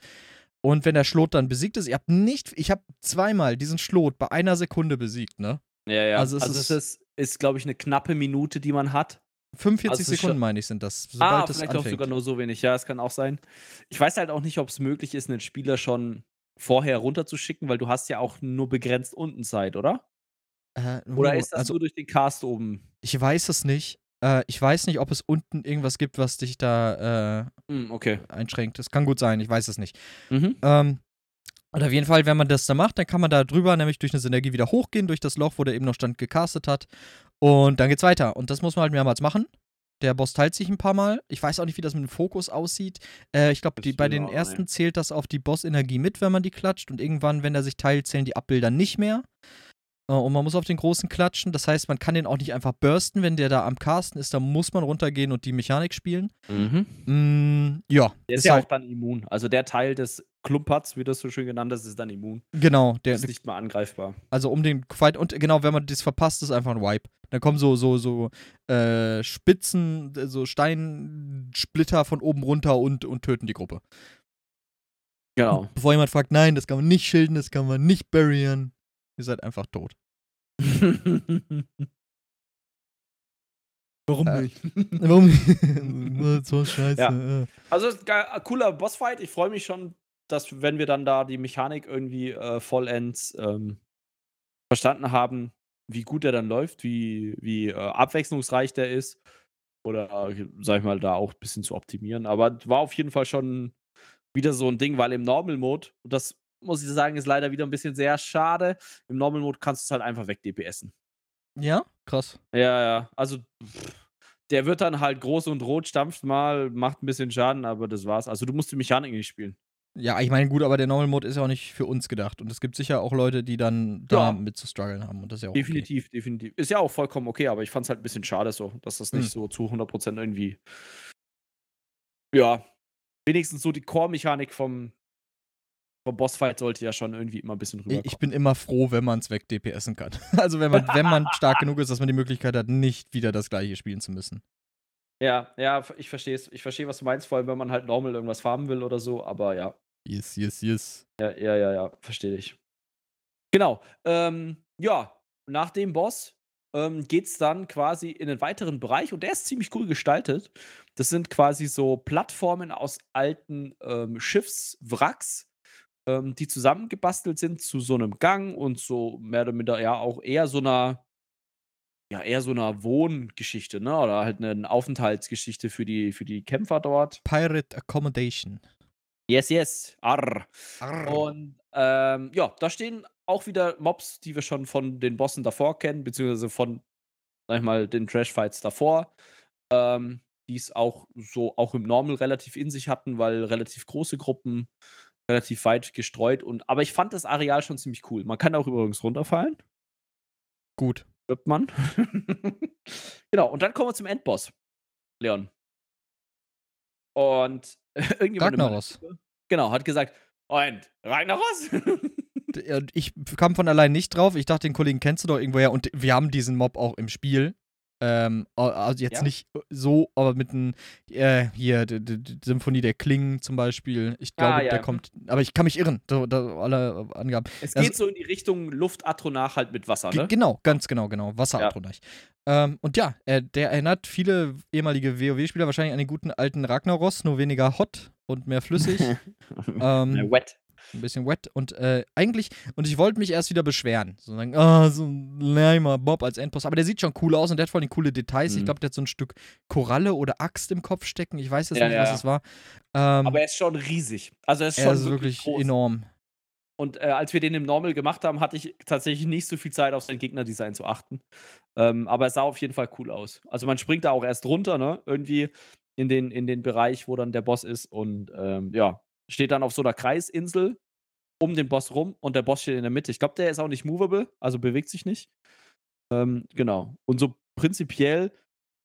Und wenn der Schlot dann besiegt ist, ihr habt nicht, ich habe zweimal diesen Schlot bei einer Sekunde besiegt, ne? Ja, ja. Also Also, es es ist- ist, ist glaube ich, eine knappe Minute, die man hat. 45 Also Sekunden, meine ich, sind das. ah, Sobald es vielleicht auch anfängt. sogar nur so wenig. Ja, es kann auch sein. Ich weiß halt auch nicht, ob es möglich ist, einen Spieler schon vorher runterzuschicken, weil du hast ja auch nur begrenzt unten Zeit, oder? Äh, Oder ist das also, nur durch den Cast oben? ich weiß es nicht. Äh, ich weiß nicht, ob es unten irgendwas gibt, was dich da äh, Hm, okay. einschränkt. Das kann gut sein, ich weiß es nicht. Mhm. Ähm, und auf jeden Fall, wenn man das da macht, dann kann man da drüber nämlich durch eine Synergie wieder hochgehen, durch das Loch, wo der eben noch stand, gecastet hat. Und dann geht's weiter. Und das muss man halt mehrmals machen. Der Boss teilt sich ein paar Mal. Ich weiß auch nicht, wie das mit dem Fokus aussieht. Äh, ich glaube, bei den ersten zählt das auf die Boss-Energie mit, wenn man die klatscht. Und irgendwann, wenn er sich teilt, zählen die Abbilder nicht mehr. Äh, und man muss auf den großen klatschen. Das heißt, man kann den auch nicht einfach bursten. Wenn der da am Casten ist, dann muss man runtergehen und die Mechanik spielen. Mhm. Mm, ja, Der ist ist ja halt, auch dann immun. Also der Teil des Klumperts, wie du es so schön genannt hast, ist dann immun. genau, der, ist nicht mal angreifbar. Also um den Fight und genau, wenn man das verpasst, ist einfach ein Wipe. Dann kommen so so so äh, Spitzen, äh, so Steinsplitter von oben runter und und töten die Gruppe. Genau. Bevor jemand fragt, nein, das kann man nicht schilden, das kann man nicht barrieren. Ihr seid einfach tot. Warum Äh, nicht? Warum? so scheiße. Ja. äh. Also ist cooler Bossfight. Ich freue mich schon, dass wenn wir dann da die Mechanik irgendwie äh, vollends ähm, verstanden haben, wie gut der dann läuft, wie, wie äh, abwechslungsreich der ist. Oder, äh, sag ich mal, da auch ein bisschen zu optimieren. Aber war auf jeden Fall schon wieder so ein Ding, weil im Normal Mode, und das muss ich sagen, ist leider wieder ein bisschen sehr schade. Im Normal Mode kannst du es halt einfach weg DPSen. Ja, krass. Ja, ja. Also, pff, der wird dann halt groß und rot, stampft mal, macht ein bisschen Schaden, aber das war's. Also, du musst die Mechanik nicht spielen. Ja, ich meine, gut, aber der Normal Mode ist ja auch nicht für uns gedacht. Und es gibt sicher auch Leute, die dann da Ja. mit zu strugglen haben. Und das ist ja auch Definitiv, definitiv. Ist ja auch vollkommen okay, aber ich fand es halt ein bisschen schade so, dass das nicht Hm. so zu 100% irgendwie ja, wenigstens so die Core-Mechanik vom vom Bossfight sollte ja schon irgendwie immer ein bisschen okay. rüberkommen. Ich, ich bin immer froh, wenn man es weg DPSen kann. Also wenn man, wenn man stark genug ist, dass man die Möglichkeit hat, nicht wieder das gleiche spielen zu müssen. Ja, ja, ich verstehe es. Ich verstehe, was du meinst, vor allem, wenn man halt normal irgendwas farmen will oder so, aber ja. Yes, yes, yes. Ja, ja, ja, ja, verstehe ich. Genau. Ähm, ja, nach dem Boss ähm, geht es dann quasi in einen weiteren Bereich und der ist ziemlich cool gestaltet. Das sind quasi so Plattformen aus alten ähm, Schiffswracks, ähm, die zusammengebastelt sind zu so einem Gang und so mehr oder minder ja auch eher so einer ja, eher so einer Wohngeschichte, ne? Oder halt eine Aufenthaltsgeschichte für die, für die Kämpfer dort. Pirate Accommodation. Yes, yes. Arr. Arr. Und ähm, ja, da stehen auch wieder Mobs, die wir schon von den Bossen davor kennen, beziehungsweise von, sag ich mal, den Trash-Fights davor. Ähm, die es auch so auch im Normal relativ in sich hatten, weil relativ große Gruppen, relativ weit gestreut und aber ich fand das Areal schon ziemlich cool. Man kann auch übrigens runterfallen, Gut. Stirbt man. genau, und dann kommen wir zum Endboss, Leon. Und irgendjemand Ragnaros. Genau, hat gesagt, und Ragnaros? Und Ich kam von allein nicht drauf. Ich dachte, den Kollegen kennst du doch irgendwoher. Und wir haben diesen Mob auch im Spiel. Ähm, also jetzt Ja? nicht so, aber mit einem, äh, hier, die, die, Symphonie der Klingen zum Beispiel. Ich glaube, Ah, ja. der kommt, aber ich kann mich irren, da, da, alle Angaben. Es Also- geht so in die Richtung Luftatronach halt mit Wasser, ne? Genau, ganz genau, genau. Wasseratronach. Ähm, und ja, äh, der erinnert viele ehemalige WoW-Spieler wahrscheinlich an den guten alten Ragnaros, nur weniger hot und mehr flüssig. ähm, Ja, wet. Ein bisschen wet und äh, eigentlich, und ich wollte mich erst wieder beschweren. So sagen, ah, so ein Leimer Bob als Endboss. Aber der sieht schon cool aus und der hat vor allem coole Details. Ich Mhm. glaube, der hat so ein Stück Koralle oder Axt im Kopf stecken. Ich weiß jetzt Ja, nicht, ja. was es war. Ähm, Aber er ist schon riesig. Also er ist er schon ist wirklich groß. enorm. Und äh, als wir den im Normal gemacht haben, hatte ich tatsächlich nicht so viel Zeit, auf sein Gegnerdesign zu achten. Ähm, aber es sah auf jeden Fall cool aus. Also man springt da auch erst runter, ne? Irgendwie in den, in den Bereich, wo dann der Boss ist. Und ähm, ja, steht dann auf so einer Kreisinsel um den Boss rum und der Boss steht in der Mitte. Ich glaube, der ist auch nicht movable, also bewegt sich nicht. Ähm, genau. Und so prinzipiell,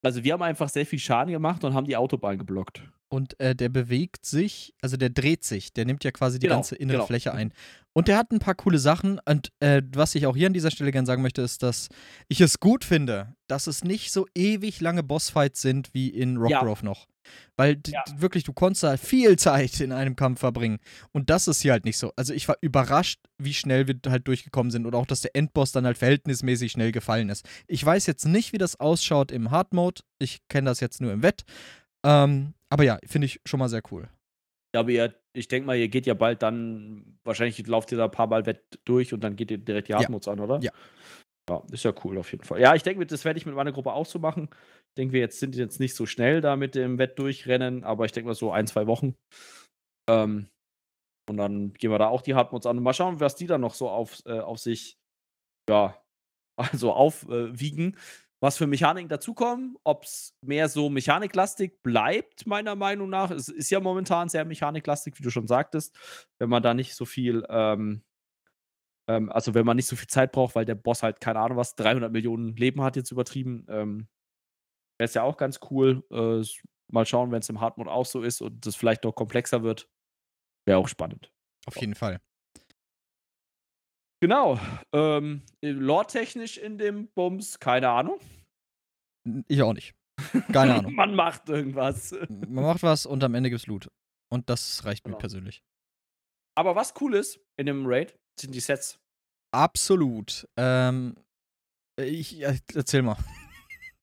also wir haben einfach sehr viel Schaden gemacht und haben die Autobahn geblockt. Und äh, der bewegt sich, also der dreht sich, der nimmt ja quasi die Genau, ganze innere genau. Fläche ein. Und der hat ein paar coole Sachen. Und äh, was ich auch hier an dieser Stelle gerne sagen möchte, ist, dass ich es gut finde, dass es nicht so ewig lange Bossfights sind wie in Ja. Rockgrove noch. Weil Ja. wirklich, du konntest da viel Zeit in einem Kampf verbringen. Und das ist hier halt nicht so. Also ich war überrascht, wie schnell wir halt durchgekommen sind. Und auch, dass der Endboss dann halt verhältnismäßig schnell gefallen ist. Ich weiß jetzt nicht, wie das ausschaut im Hard Mode. Ich kenne das jetzt nur im Wett. Ähm, aber ja, finde ich schon mal sehr cool. Ja, aber ihr, ich denke mal, ihr geht ja bald dann, wahrscheinlich lauft ihr da ein paar Mal Wett durch und dann geht ihr direkt die Ja. Hardmodes an, oder? Ja. Ja, ist ja cool auf jeden Fall. Ja, ich denke, das werde ich mit meiner Gruppe auch so machen. Ich denke, wir jetzt sind jetzt nicht so schnell da mit dem Wett durchrennen, aber ich denke mal so ein, zwei Wochen. Ähm, und dann gehen wir da auch die Hardmodes an und mal schauen, was die dann noch so auf, äh, auf sich, ja, also aufwiegen. Was für Mechaniken dazukommen, ob es mehr so mechaniklastig bleibt, meiner Meinung nach. Es ist ja momentan sehr mechaniklastig, wie du schon sagtest, wenn man da nicht so viel, ähm, ähm, also wenn man nicht so viel Zeit braucht, weil der Boss halt, keine Ahnung was, 300 Millionen Leben hat jetzt übertrieben, ähm, wäre es ja auch ganz cool. Äh, mal schauen, wenn es im Hardmode auch so ist und das vielleicht noch komplexer wird. Wäre auch spannend. Auf jeden Fall. Genau. Ähm, Lore-technisch in dem Bums, keine Ahnung. Ich auch nicht. Keine Ahnung. Man macht irgendwas. Man macht was und am Ende gibt's Loot. Und das reicht Genau. mir persönlich. Aber was cool ist in dem Raid, sind die Sets. Absolut. Ähm, ich erzähl mal.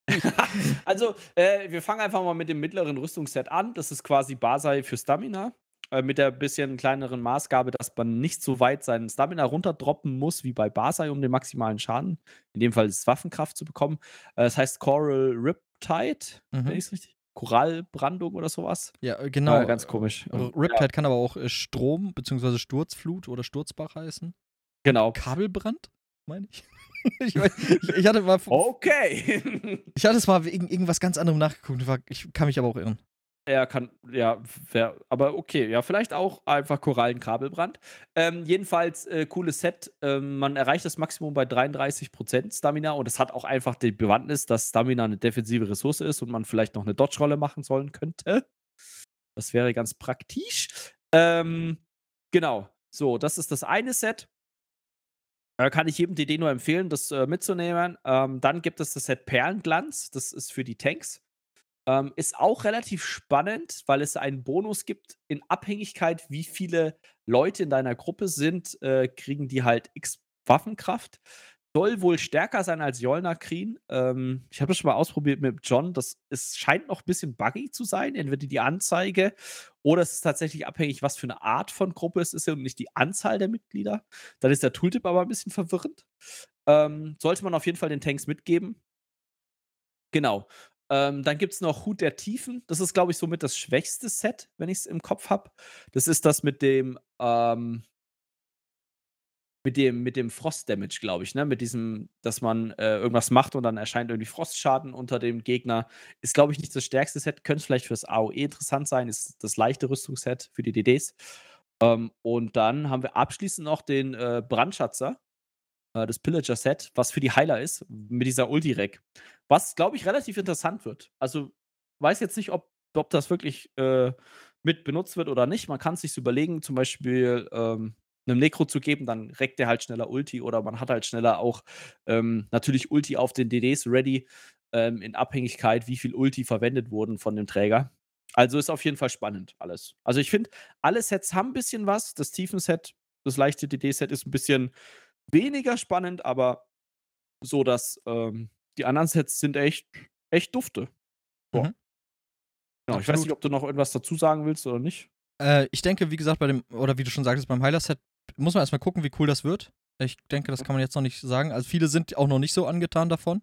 also, äh, wir fangen einfach mal mit dem mittleren Rüstungsset an. Das ist quasi Basai für Stamina. Äh, mit der bisschen kleineren Maßgabe, dass man nicht so weit seinen Stamina runterdroppen muss wie bei Basai, um den maximalen Schaden, in dem Fall ist Waffenkraft zu bekommen. Äh, das heißt Coral Riptide, Mhm. wenn ich es richtig. Korallbrandung oder sowas. Ja, äh, genau. Ja, ganz komisch. Riptide kann aber auch äh, Strom bzw. Sturzflut oder Sturzbach heißen. Genau. Kabelbrand, meine ich. ich, ich. Hatte mal, Okay. ich hatte es mal wegen irgendwas ganz anderem nachgeguckt. Ich kann mich aber auch irren. Er kann, ja, wär, aber okay, ja, vielleicht auch einfach Korallenkabelbrand. Ähm, jedenfalls, äh, cooles Set. Ähm, man erreicht das Maximum bei 33% Stamina und es hat auch einfach die Bewandtnis, dass Stamina eine defensive Ressource ist und man vielleicht noch eine Dodge-Rolle machen sollen könnte. Das wäre ganz praktisch. Ähm, genau. So, das ist das eine Set. Äh, kann ich jedem DD nur empfehlen, das äh, mitzunehmen. Ähm, dann gibt es das Set Perlenglanz. Das ist für die Tanks. Ähm, ist auch relativ spannend, weil es einen Bonus gibt in Abhängigkeit, wie viele Leute in deiner Gruppe sind, äh, kriegen die halt X Waffenkraft. Soll wohl stärker sein als Jolna Krien. Ähm, ich habe das schon mal ausprobiert mit John. Das es scheint noch ein bisschen buggy zu sein, entweder die Anzeige oder es ist tatsächlich abhängig, was für eine Art von Gruppe es ist und nicht die Anzahl der Mitglieder. Dann ist der Tooltip aber ein bisschen verwirrend. Ähm, sollte man auf jeden Fall den Tanks mitgeben. Genau. Ähm, dann gibt es noch Hut der Tiefen. Das ist, glaube ich, somit das schwächste Set, wenn ich es im Kopf habe. Das ist das mit dem, ähm, mit dem, mit dem Frost-Damage, glaube ich, ne? Mit diesem, dass man äh, irgendwas macht und dann erscheint irgendwie Frostschaden unter dem Gegner. Ist, glaube ich, nicht das stärkste Set. Könnte vielleicht fürs AOE interessant sein. Ist das leichte Rüstungsset für die DDs. Ähm, und dann haben wir abschließend noch den äh, Brandschatzer äh, das Pillager-Set, was für die Heiler ist, mit dieser Ulti-Rack. Was, glaube ich, relativ interessant wird. Also, weiß jetzt nicht, ob, ob das wirklich äh, mit benutzt wird oder nicht. Man kann es sich überlegen, zum Beispiel ähm, einem Necro zu geben, dann reckt der halt schneller Ulti oder man hat halt schneller auch ähm, natürlich Ulti auf den DDs ready, ähm, in Abhängigkeit, wie viel Ulti verwendet wurden von dem Träger. Also ist auf jeden Fall spannend alles. Also ich finde, alle Sets haben ein bisschen was. Das Tiefenset, das leichte DD-Set ist ein bisschen weniger spannend, aber so, dass ähm, die anderen Sets sind echt, echt dufte. Boah. Mhm. Genau, ich weiß nicht, ob du noch irgendwas dazu sagen willst oder nicht. Äh, ich denke, wie gesagt, bei dem, oder wie du schon sagtest, beim Heiler-Set muss man erstmal gucken, wie cool das wird. Ich denke, das kann man jetzt noch nicht sagen. Also viele sind auch noch nicht so angetan davon.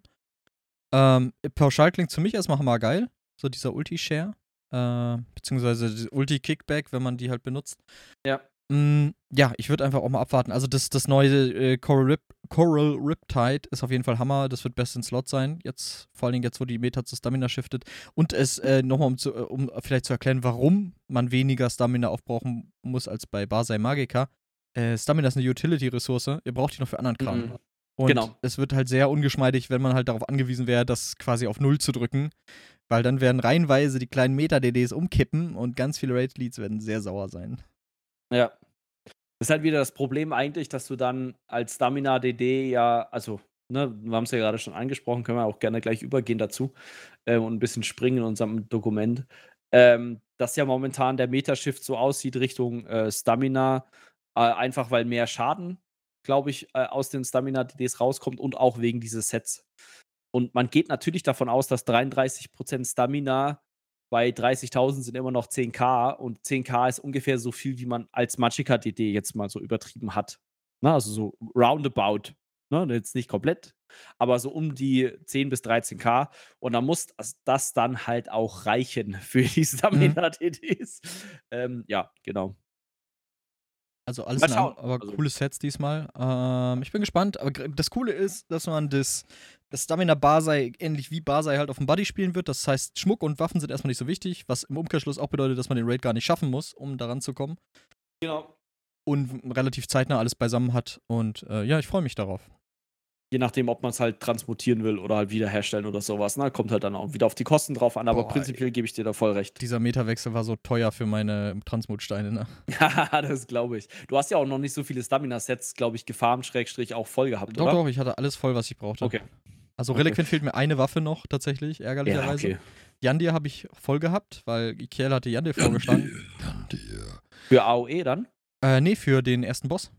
Ähm, pauschal klingt für mich erstmal mal geil. So dieser Ulti-Share. Äh, beziehungsweise Ulti-Kickback, wenn man die halt benutzt. Ja. Mm, ja, ich würde einfach auch mal abwarten. Also das, das neue äh, Coral, Rip, Coral Riptide ist auf jeden Fall Hammer. Das wird best in Slot sein. Jetzt, vor allen Dingen jetzt, wo die Meta zu Stamina shiftet. Und es äh, nochmal, um, zu, äh, um vielleicht zu erklären, warum man weniger Stamina aufbrauchen muss als bei Basai Magica. Äh, Stamina ist eine Utility-Ressource. Ihr braucht die noch für anderen Kram. Mhm. Und genau. es wird halt sehr ungeschmeidig, wenn man halt darauf angewiesen wäre, das quasi auf Null zu drücken. Weil dann werden reihenweise die kleinen Meta-DDs umkippen und ganz viele Raid-Leads werden sehr sauer sein. Ja. Das ist halt wieder das Problem eigentlich, dass du dann als Stamina DD ja, also, ne, wir haben es ja gerade schon angesprochen, können wir auch gerne gleich übergehen dazu äh, und ein bisschen springen in unserem Dokument. Ähm, dass ja momentan der Metashift so aussieht Richtung äh, Stamina, äh, einfach weil mehr Schaden, glaube ich, äh, aus den Stamina-DDs rauskommt und auch wegen dieses Sets. Und man geht natürlich davon aus, dass 33% Stamina bei 30.000 sind immer noch 10k und 10k ist ungefähr so viel, wie man als Magicka DD jetzt mal so übertrieben hat. Na, also so roundabout. Ne? Jetzt nicht komplett, aber so um die 10 bis 13k. Und da muss das dann halt auch reichen für die Stamina-DDs. Mhm. Ähm, ja, genau. Also alles in allem, aber also. coole Sets diesmal. Ähm, ich bin gespannt. Aber das Coole ist, dass man das, das Stamina Basai ähnlich wie Basai halt auf dem Buddy spielen wird. Das heißt, Schmuck und Waffen sind erstmal nicht so wichtig, was im Umkehrschluss auch bedeutet, dass man den Raid gar nicht schaffen muss, um daran zu kommen. Genau. Und relativ zeitnah alles beisammen hat. Und äh, ja, ich freue mich darauf je nachdem, ob man es halt transmutieren will oder halt wiederherstellen oder sowas. Ne? Kommt halt dann auch wieder auf die Kosten drauf an, aber Boah, prinzipiell gebe ich dir da voll recht. Dieser Meterwechsel war so teuer für meine Transmutsteine, ne? Ja, das glaube ich. Du hast ja auch noch nicht so viele Stamina-Sets, glaube ich, gefarmt, Schrägstrich auch voll gehabt, doch, oder? Doch, doch, ich hatte alles voll, was ich brauchte. Okay. Also okay. Reliquin fehlt mir eine Waffe noch, tatsächlich, ärgerlicherweise. Ja, okay. Yandir habe ich voll gehabt, weil Kiel hatte Yandir vorgeschlagen. Yandir. Für AOE dann? Äh, nee, für den ersten Boss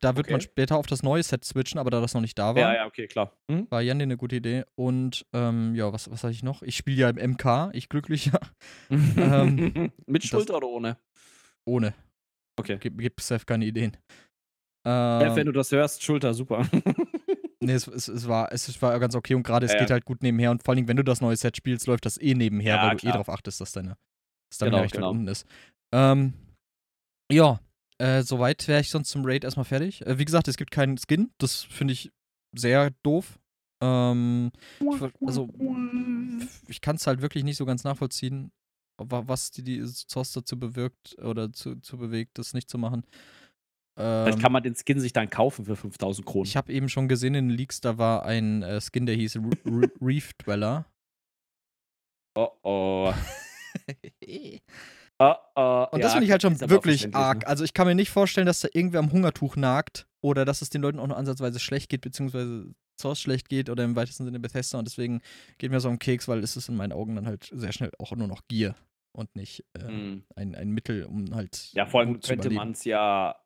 da wird okay. man später auf das neue Set switchen, aber da das noch nicht da war. Ja, ja, okay, klar. Mhm. War Jan eine gute Idee. Und ähm, ja, was, was hatte ich noch? Ich spiele ja im MK, ich glücklicher. ähm, Mit Schulter oder ohne? Ohne. Okay. Gib, gib Seth keine Ideen. Ähm, ja, wenn du das hörst, Schulter, super. nee, es, es, es, war, es war ganz okay und gerade es ja, geht halt gut nebenher und vor allem, wenn du das neue Set spielst, läuft das eh nebenher, ja, weil du eh klar. eh darauf achtest, dass deine Stamina genau, recht genau. unten ist. Ähm, ja, äh, soweit wäre ich sonst zum Raid erstmal fertig. Äh, wie gesagt, es gibt keinen Skin. Das finde ich sehr doof. Ähm, ich, also, ich kann es halt wirklich nicht so ganz nachvollziehen, was die, die Source dazu bewirkt oder zu, zu bewegt, das nicht zu machen. Vielleicht ähm, kann man den Skin sich dann kaufen für 5000 Kronen. Ich habe eben schon gesehen in den Leaks, da war ein äh, Skin, der hieß Reef Dweller. Oh oh. oh, oh. Und das ja, finde ich halt schon wirklich arg. Also ich kann mir nicht vorstellen, dass da irgendwer am Hungertuch nagt oder dass es den Leuten auch nur ansatzweise schlecht geht, beziehungsweise Source schlecht geht oder im weitesten Sinne Bethesda und deswegen geht mir so am Keks, weil es ist in meinen Augen dann halt sehr schnell auch nur noch Gier und nicht äh, mm. ein, ein Mittel, um halt. Ja, vor allem könnte man es ja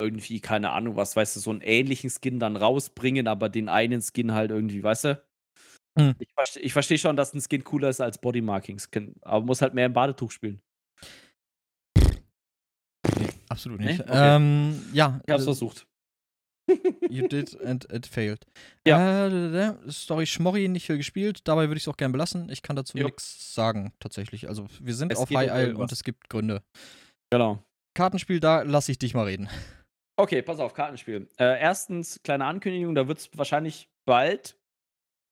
irgendwie, keine Ahnung, was weißt du, so einen ähnlichen Skin dann rausbringen, aber den einen Skin halt irgendwie, weißt du? Hm. Ich, verste ich verstehe schon, dass ein Skin cooler ist als Bodymarking-Skin, aber muss halt mehr im Badetuch spielen. Absolut nicht. Nee? Okay. Ähm, ja. Ich hab's äh, versucht. You did and it failed. Ja. Äh, Story Schmorri nicht viel gespielt, dabei würde ich es auch gerne belassen. Ich kann dazu nichts sagen, tatsächlich. Also, wir sind es auf High Isle und es gibt Gründe. Genau. Kartenspiel, da lasse ich dich mal reden. Okay, pass auf, Kartenspiel. Äh, erstens, kleine Ankündigung, da wird es wahrscheinlich bald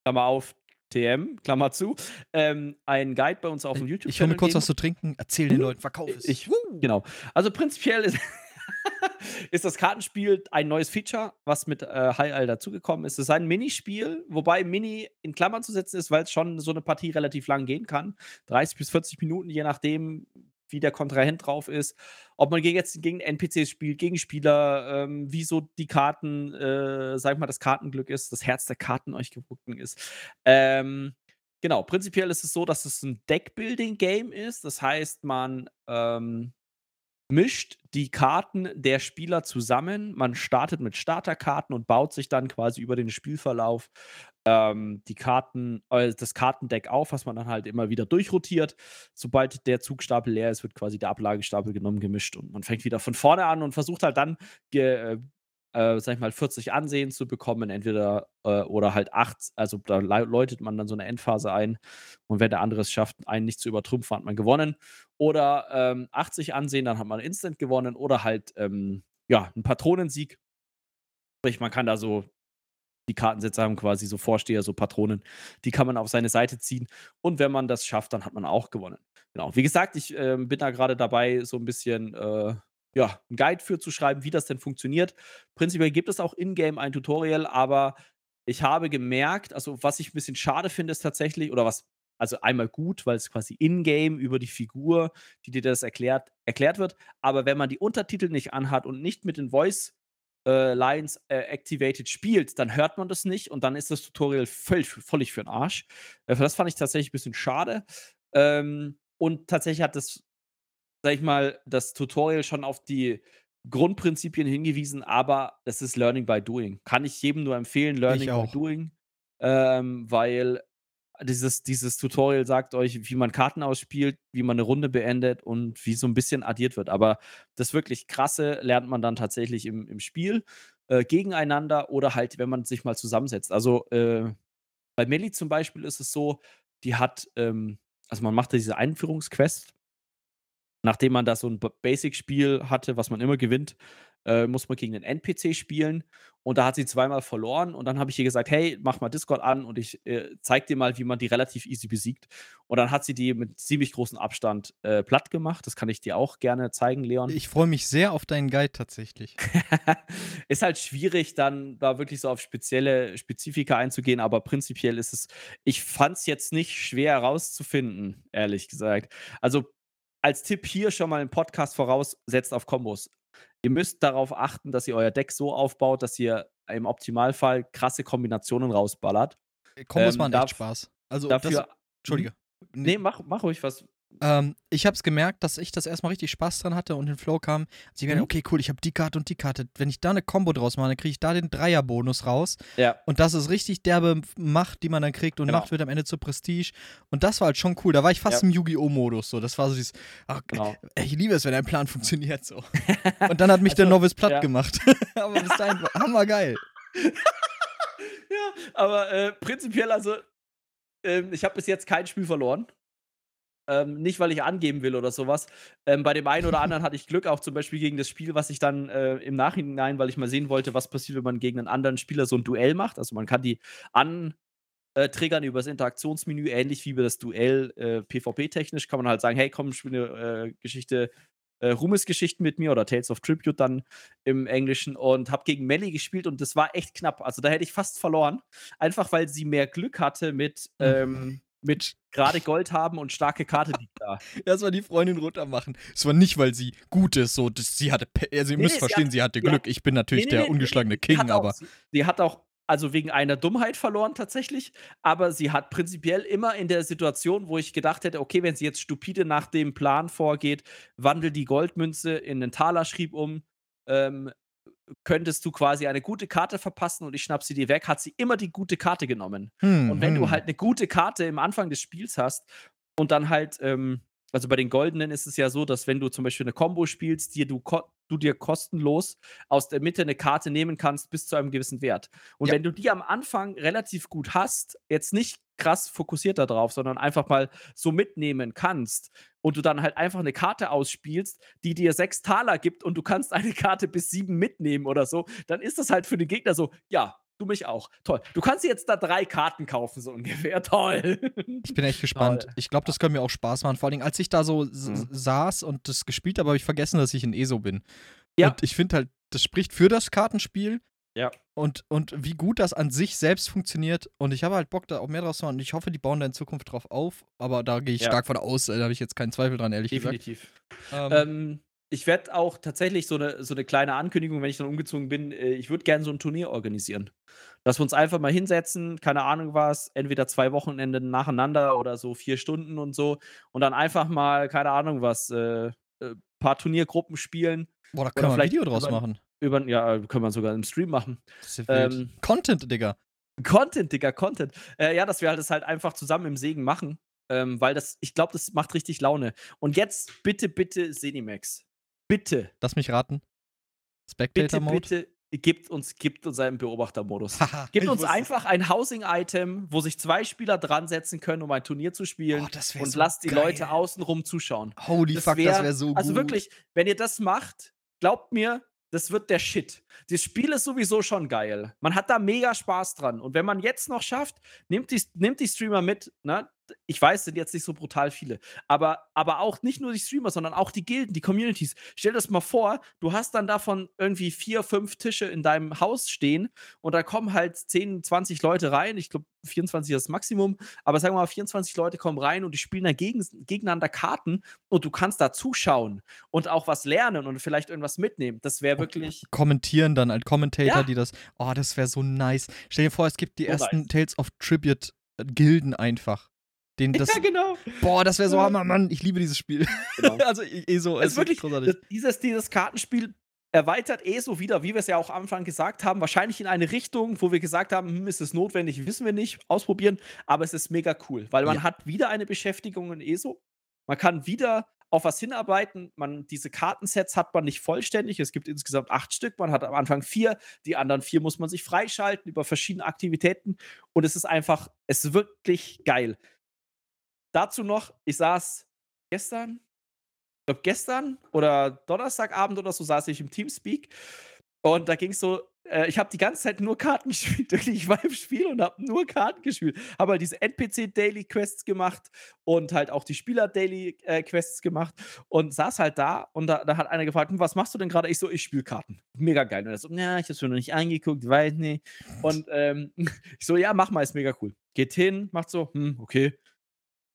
Klammer auf, TM, Klammer zu, ähm, ein Guide bei uns auf dem YouTube-Channel. Ich hole mir kurz geben. was zu trinken, erzähl den Leuten, verkauf es. Ich, genau. Also prinzipiell ist, ist das Kartenspiel ein neues Feature, was mit äh, High All dazugekommen ist. Es ist ein Minispiel, wobei Mini in Klammern zu setzen ist, weil es schon so eine Partie relativ lang gehen kann. 30 bis 40 Minuten, je nachdem, wie der Kontrahent drauf ist, ob man jetzt gegen NPCs spielt, gegen Spieler, ähm, wie so die Karten, äh, sag ich mal, das Kartenglück ist, das Herz der Karten euch gewunden ist. Ähm, genau, prinzipiell ist es so, dass es ein Deckbuilding-Game ist. Das heißt, man ähm, mischt die Karten der Spieler zusammen. Man startet mit Starterkarten und baut sich dann quasi über den Spielverlauf ähm, die Karten, äh, das Kartendeck auf, was man dann halt immer wieder durchrotiert. Sobald der Zugstapel leer ist, wird quasi der Ablagestapel genommen, gemischt und man fängt wieder von vorne an und versucht halt dann, äh, äh, sag ich mal, 40 Ansehen zu bekommen, entweder äh, oder halt 8, also da läutet man dann so eine Endphase ein und wenn der andere es schafft, einen nicht zu übertrumpfen, hat man gewonnen. Oder ähm, 80 Ansehen, dann hat man instant gewonnen oder halt, ähm, ja, einen Patronensieg. Sprich, man kann da so die Kartensätze haben quasi so Vorsteher, so Patronen. Die kann man auf seine Seite ziehen. Und wenn man das schafft, dann hat man auch gewonnen. Genau. Wie gesagt, ich äh, bin da gerade dabei, so ein bisschen äh, ja, einen Guide für zu schreiben, wie das denn funktioniert. Prinzipiell gibt es auch in-game ein Tutorial, aber ich habe gemerkt, also was ich ein bisschen schade finde, ist tatsächlich, oder was, also einmal gut, weil es quasi in-game über die Figur, die dir das erklärt, erklärt wird. Aber wenn man die Untertitel nicht anhat und nicht mit den Voice äh, Lines äh, activated spielt, dann hört man das nicht und dann ist das Tutorial völlig, völlig für den Arsch. Äh, das fand ich tatsächlich ein bisschen schade. Ähm, und tatsächlich hat das, sag ich mal, das Tutorial schon auf die Grundprinzipien hingewiesen, aber das ist Learning by Doing. Kann ich jedem nur empfehlen, Learning by Doing, ähm, weil dieses, dieses Tutorial sagt euch, wie man Karten ausspielt, wie man eine Runde beendet und wie so ein bisschen addiert wird. Aber das wirklich Krasse lernt man dann tatsächlich im, im Spiel äh, gegeneinander oder halt, wenn man sich mal zusammensetzt. Also äh, bei Melly zum Beispiel ist es so, die hat, ähm, also man macht diese Einführungsquest. Nachdem man da so ein Basic-Spiel hatte, was man immer gewinnt, äh, muss man gegen den NPC spielen. Und da hat sie zweimal verloren. Und dann habe ich ihr gesagt, hey, mach mal Discord an und ich äh, zeig dir mal, wie man die relativ easy besiegt. Und dann hat sie die mit ziemlich großem Abstand äh, platt gemacht. Das kann ich dir auch gerne zeigen, Leon. Ich freue mich sehr auf deinen Guide tatsächlich. ist halt schwierig, dann da wirklich so auf spezielle Spezifika einzugehen, aber prinzipiell ist es, ich fand es jetzt nicht schwer herauszufinden, ehrlich gesagt. Also als Tipp hier schon mal einen Podcast voraus, setzt auf Kombos. Ihr müsst darauf achten, dass ihr euer Deck so aufbaut, dass ihr im Optimalfall krasse Kombinationen rausballert. Kombos ähm, machen echt Spaß. Also dafür. Das, Entschuldige. Nee, mach, mach ruhig was. Ähm, ich habe es gemerkt, dass ich das erstmal richtig Spaß dran hatte und den Flow kam. Also ich mhm. okay, cool, ich habe die Karte und die Karte. Wenn ich da eine Combo draus mache, dann kriege ich da den Dreierbonus raus. Ja. Und das ist richtig derbe Macht, die man dann kriegt. Und genau. Macht wird am Ende zur Prestige. Und das war halt schon cool. Da war ich fast ja. im Yu-Gi-Oh!-Modus. So. Das war so dieses, ach, genau. ich liebe es, wenn ein Plan funktioniert. So. und dann hat mich also, der Novice platt ja. gemacht. aber bis dahin war hammergeil. ja, aber äh, prinzipiell, also, äh, ich habe bis jetzt kein Spiel verloren. Ähm, nicht, weil ich angeben will oder sowas. Ähm, bei dem einen oder anderen hatte ich Glück, auch zum Beispiel gegen das Spiel, was ich dann äh, im Nachhinein, weil ich mal sehen wollte, was passiert, wenn man gegen einen anderen Spieler so ein Duell macht. Also man kann die antriggern über das Interaktionsmenü, ähnlich wie bei das Duell äh, PvP-technisch, kann man halt sagen, hey, komm, spiele eine äh, Geschichte äh, Ruhmesgeschichten mit mir oder Tales of Tribute dann im Englischen und habe gegen Melly gespielt und das war echt knapp. Also da hätte ich fast verloren, einfach weil sie mehr Glück hatte mit, mhm. ähm, mit gerade Gold haben und starke Karte liegt da. Das war die Freundin runter machen. Es war nicht, weil sie gut ist, so, das, sie hatte, also ihr nee, müsst nee, verstehen, sie, hat, sie hatte Glück. Hat, ich bin natürlich nee, der ungeschlagene King, aber. Auch, sie hat auch also wegen einer Dummheit verloren tatsächlich, aber sie hat prinzipiell immer in der Situation, wo ich gedacht hätte, okay, wenn sie jetzt stupide nach dem Plan vorgeht, wandel die Goldmünze in einen Talerschrieb um, ähm, könntest du quasi eine gute Karte verpassen und ich schnapp sie dir weg, hat sie immer die gute Karte genommen. Hm, und wenn hm. du halt eine gute Karte im Anfang des Spiels hast und dann halt ähm, also bei den Goldenen ist es ja so, dass wenn du zum Beispiel eine Combo spielst, die du, du dir kostenlos aus der Mitte eine Karte nehmen kannst bis zu einem gewissen Wert. Und ja. wenn du die am Anfang relativ gut hast, jetzt nicht krass fokussiert darauf, sondern einfach mal so mitnehmen kannst und du dann halt einfach eine Karte ausspielst, die dir sechs Taler gibt und du kannst eine Karte bis sieben mitnehmen oder so, dann ist das halt für den Gegner so, ja, Du mich auch. Toll. Du kannst jetzt da drei Karten kaufen, so ungefähr. Toll. Ich bin echt gespannt. Toll. Ich glaube, das könnte mir auch Spaß machen. Vor allem, als ich da so mhm. saß und das gespielt habe, habe ich vergessen, dass ich in ESO bin. Ja. Und ich finde halt, das spricht für das Kartenspiel. Ja. Und, und wie gut das an sich selbst funktioniert. Und ich habe halt Bock, da auch mehr draus zu machen. Und ich hoffe, die bauen da in Zukunft drauf auf. Aber da gehe ich ja. stark von aus. Da habe ich jetzt keinen Zweifel dran, ehrlich Definitiv. gesagt. Definitiv. Ähm, ähm, ich werde auch tatsächlich so eine, so eine kleine Ankündigung, wenn ich dann umgezogen bin, äh, ich würde gerne so ein Turnier organisieren. Dass wir uns einfach mal hinsetzen, keine Ahnung was, entweder zwei Wochenende nacheinander oder so vier Stunden und so und dann einfach mal, keine Ahnung was, äh, äh, paar Turniergruppen spielen. Boah, da können wir ein Video draus über, machen. Über, ja, können wir sogar im Stream machen. Das ist ja ähm, Content, Digga. Content, Digga, Content. Äh, ja, dass wir halt das halt einfach zusammen im Segen machen. Ähm, weil das, ich glaube, das macht richtig Laune. Und jetzt bitte, bitte, Senimax. Bitte. Lass mich raten. Spectator-Mode? Bitte, bitte, gibt uns, gibt uns einen Beobachtermodus. gibt uns einfach ein Housing-Item, wo sich zwei Spieler dran setzen können, um ein Turnier zu spielen. Oh, und so lasst die Leute außenrum zuschauen. Holy das fuck, wär, das wäre so also gut. Also wirklich, wenn ihr das macht, glaubt mir, das wird der Shit. Das Spiel ist sowieso schon geil. Man hat da mega Spaß dran. Und wenn man jetzt noch schafft, nimmt die, nimmt die Streamer mit. Ne? Ich weiß, sind jetzt nicht so brutal viele, aber, aber auch nicht nur die Streamer, sondern auch die Gilden, die Communities. Stell dir das mal vor, du hast dann davon irgendwie vier, fünf Tische in deinem Haus stehen und da kommen halt 10, 20 Leute rein. Ich glaube, 24 ist das Maximum, aber sagen wir mal, 24 Leute kommen rein und die spielen dann gegen, gegeneinander Karten und du kannst da zuschauen und auch was lernen und vielleicht irgendwas mitnehmen. Das wäre wirklich. Kommentieren dann als Commentator, ja. die das. Oh, das wäre so nice. Stell dir vor, es gibt die so ersten nice. Tales of Tribute. Gilden einfach. Den, das, ja, genau. Boah, das wäre so Hammer, Mann. Ich liebe dieses Spiel. Genau. also, eh so. Es ist wirklich großartig. dieses, dieses Kartenspiel erweitert eh so wieder, wie wir es ja auch am Anfang gesagt haben, wahrscheinlich in eine Richtung, wo wir gesagt haben, hm, ist es notwendig, wissen wir nicht, ausprobieren, aber es ist mega cool, weil man ja. hat wieder eine Beschäftigung in ESO. Man kann wieder auf was hinarbeiten. Man, diese Kartensets hat man nicht vollständig. Es gibt insgesamt acht Stück. Man hat am Anfang vier. Die anderen vier muss man sich freischalten über verschiedene Aktivitäten. Und es ist einfach, es ist wirklich geil. Dazu noch, ich saß gestern, ich glaube gestern oder Donnerstagabend oder so saß ich im Teamspeak und da ging es so, äh, ich habe die ganze Zeit nur Karten gespielt. Ich war im Spiel und habe nur Karten gespielt. Habe halt diese NPC-Daily-Quests gemacht und halt auch die Spieler-Daily-Quests gemacht und saß halt da und da, da hat einer gefragt, hm, was machst du denn gerade? Ich so, ich spiele Karten. Mega geil. Und er so, ja, ich habe mir noch nicht angeguckt, weiß nicht. Und ähm, ich so, ja, mach mal, ist mega cool. Geht hin, macht so, hm, okay.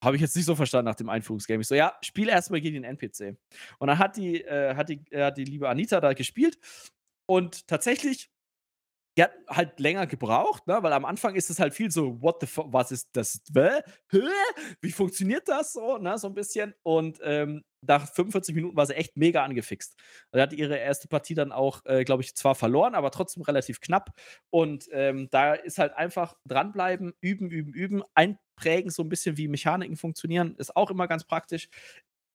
Habe ich jetzt nicht so verstanden nach dem Einführungsgame. Ich so, ja, spiel erstmal gegen den NPC. Und dann hat die, äh, hat die, äh, hat die liebe Anita da gespielt. Und tatsächlich, die hat halt länger gebraucht, ne? weil am Anfang ist es halt viel so, what the fuck, was ist das? Wie funktioniert das so? Ne? So ein bisschen. Und ähm, nach 45 Minuten war sie echt mega angefixt. Sie hat ihre erste Partie dann auch, äh, glaube ich, zwar verloren, aber trotzdem relativ knapp. Und ähm, da ist halt einfach dranbleiben, üben, üben, üben, einprägen, so ein bisschen wie Mechaniken funktionieren, ist auch immer ganz praktisch.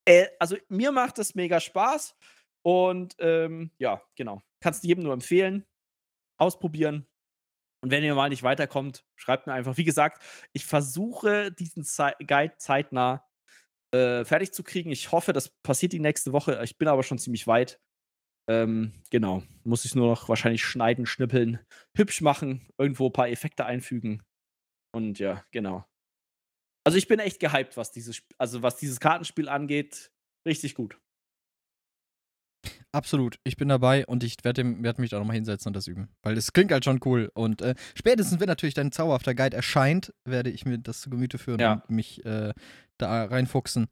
Äh, also mir macht das mega Spaß. Und ähm, ja, genau. Kannst jedem nur empfehlen. Ausprobieren. Und wenn ihr mal nicht weiterkommt, schreibt mir einfach. Wie gesagt, ich versuche diesen Guide zeitnah äh, fertig zu kriegen. Ich hoffe, das passiert die nächste Woche. Ich bin aber schon ziemlich weit. Ähm, genau. Muss ich nur noch wahrscheinlich schneiden, schnippeln, hübsch machen, irgendwo ein paar Effekte einfügen. Und ja, genau. Also ich bin echt gehypt, was dieses, also was dieses Kartenspiel angeht. Richtig gut. Absolut, ich bin dabei und ich werde werd mich da nochmal hinsetzen und das üben. Weil es klingt halt schon cool. Und äh, spätestens, wenn natürlich dein zauberhafter Guide erscheint, werde ich mir das zu Gemüte führen ja. und mich äh, da reinfuchsen.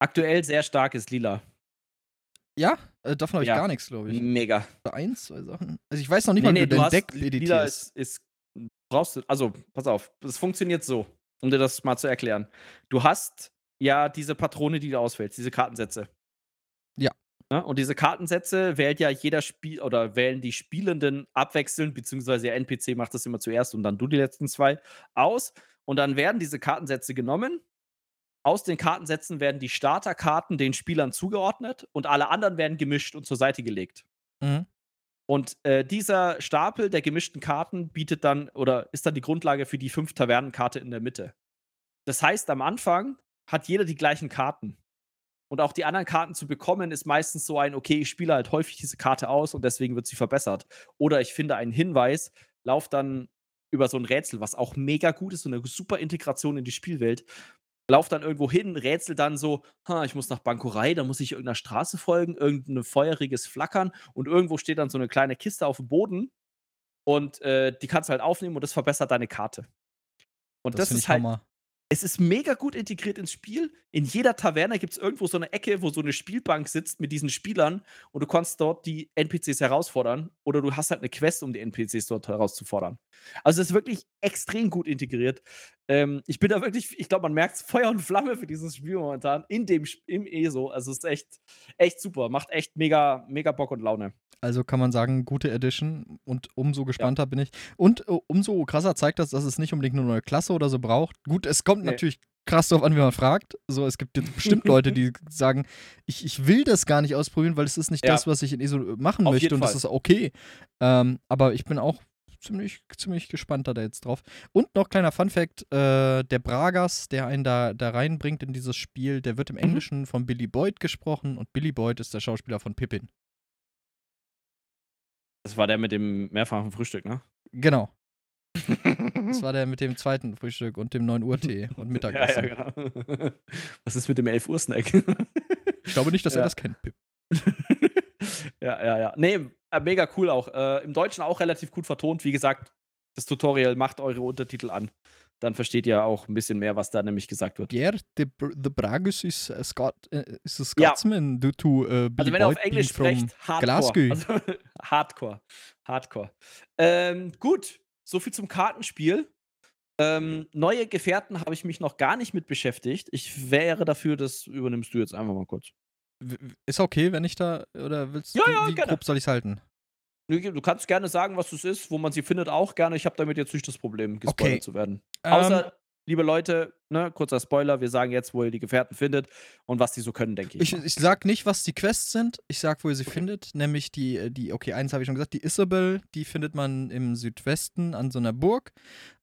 Aktuell sehr starkes Lila. Ja, äh, davon habe ich ja. gar nichts, glaube ich. Mega. Eins, zwei Sachen. Also ich weiß noch nicht nee, mal, wie nee, du dein Deck Lila ist, ist, brauchst du, also pass auf, es funktioniert so, um dir das mal zu erklären. Du hast ja diese Patrone, die du auswählst, diese Kartensätze. Ja, und diese Kartensätze wählt ja jeder Spiel oder wählen die Spielenden abwechselnd, beziehungsweise der NPC macht das immer zuerst und dann du die letzten zwei aus. Und dann werden diese Kartensätze genommen. Aus den Kartensätzen werden die Starterkarten den Spielern zugeordnet und alle anderen werden gemischt und zur Seite gelegt. Mhm. Und äh, dieser Stapel der gemischten Karten bietet dann oder ist dann die Grundlage für die fünf Tavernenkarte in der Mitte. Das heißt, am Anfang hat jeder die gleichen Karten. Und auch die anderen Karten zu bekommen, ist meistens so ein, okay, ich spiele halt häufig diese Karte aus und deswegen wird sie verbessert. Oder ich finde einen Hinweis, laufe dann über so ein Rätsel, was auch mega gut ist, so eine super Integration in die Spielwelt. Lauf dann irgendwo hin, rätsel dann so, ich muss nach Bankurei, da muss ich irgendeiner Straße folgen, irgendein feuriges Flackern und irgendwo steht dann so eine kleine Kiste auf dem Boden und äh, die kannst du halt aufnehmen und das verbessert deine Karte. Und das, das ist halt, Hammer. Es ist mega gut integriert ins Spiel. In jeder Taverne gibt es irgendwo so eine Ecke, wo so eine Spielbank sitzt mit diesen Spielern und du kannst dort die NPCs herausfordern oder du hast halt eine Quest, um die NPCs dort herauszufordern. Also es ist wirklich extrem gut integriert. Ähm, ich bin da wirklich, ich glaube, man merkt Feuer und Flamme für dieses Spiel momentan in dem im ESO. Also es ist echt, echt super. Macht echt mega, mega Bock und Laune. Also kann man sagen, gute Edition und umso gespannter ja. bin ich. Und uh, umso krasser zeigt das, dass es nicht unbedingt nur eine Klasse oder so braucht. Gut, es kommt nee. natürlich krass darauf an, wie man fragt. So, es gibt jetzt bestimmt Leute, die sagen, ich, ich will das gar nicht ausprobieren, weil es ist nicht ja. das, was ich in ESO machen Auf möchte und Fall. das ist okay. Ähm, aber ich bin auch ziemlich, ziemlich gespannt da jetzt drauf. Und noch kleiner Fun-Fact: äh, Der Bragas, der einen da, da reinbringt in dieses Spiel, der wird im mhm. Englischen von Billy Boyd gesprochen und Billy Boyd ist der Schauspieler von Pippin. Das war der mit dem mehrfachen Frühstück, ne? Genau. Das war der mit dem zweiten Frühstück und dem 9 Uhr Tee und Mittagessen. Ja, ja, genau. Was ist mit dem 11 Uhr Snack? ich glaube nicht, dass ja. er das kennt, Pip. ja, ja, ja. Nee, äh, mega cool auch. Äh, Im Deutschen auch relativ gut vertont. Wie gesagt, das Tutorial macht eure Untertitel an dann versteht ihr auch ein bisschen mehr, was da nämlich gesagt wird. Yeah, the, the Bragus is a, Scot, uh, is a Scotsman ja. due to uh, Also wenn ihr auf Englisch sprecht, Hardcore. Also, Hardcore. Hardcore. Ähm, gut, soviel zum Kartenspiel. Ähm, neue Gefährten habe ich mich noch gar nicht mit beschäftigt. Ich wäre dafür, das übernimmst du jetzt einfach mal kurz. Ist okay, wenn ich da, oder willst du, ja, ja, wie gerne. grob soll ich es halten? Du kannst gerne sagen, was es ist, wo man sie findet, auch gerne. Ich habe damit jetzt nicht das Problem, gespoilert okay. zu werden. Außer, ähm, liebe Leute, ne, kurzer Spoiler, wir sagen jetzt, wo ihr die Gefährten findet und was die so können, denke ich. Ich, ich sag nicht, was die Quests sind, ich sag, wo ihr sie okay. findet, nämlich die, äh, die, okay, eins habe ich schon gesagt, die Isabel, die findet man im Südwesten an so einer Burg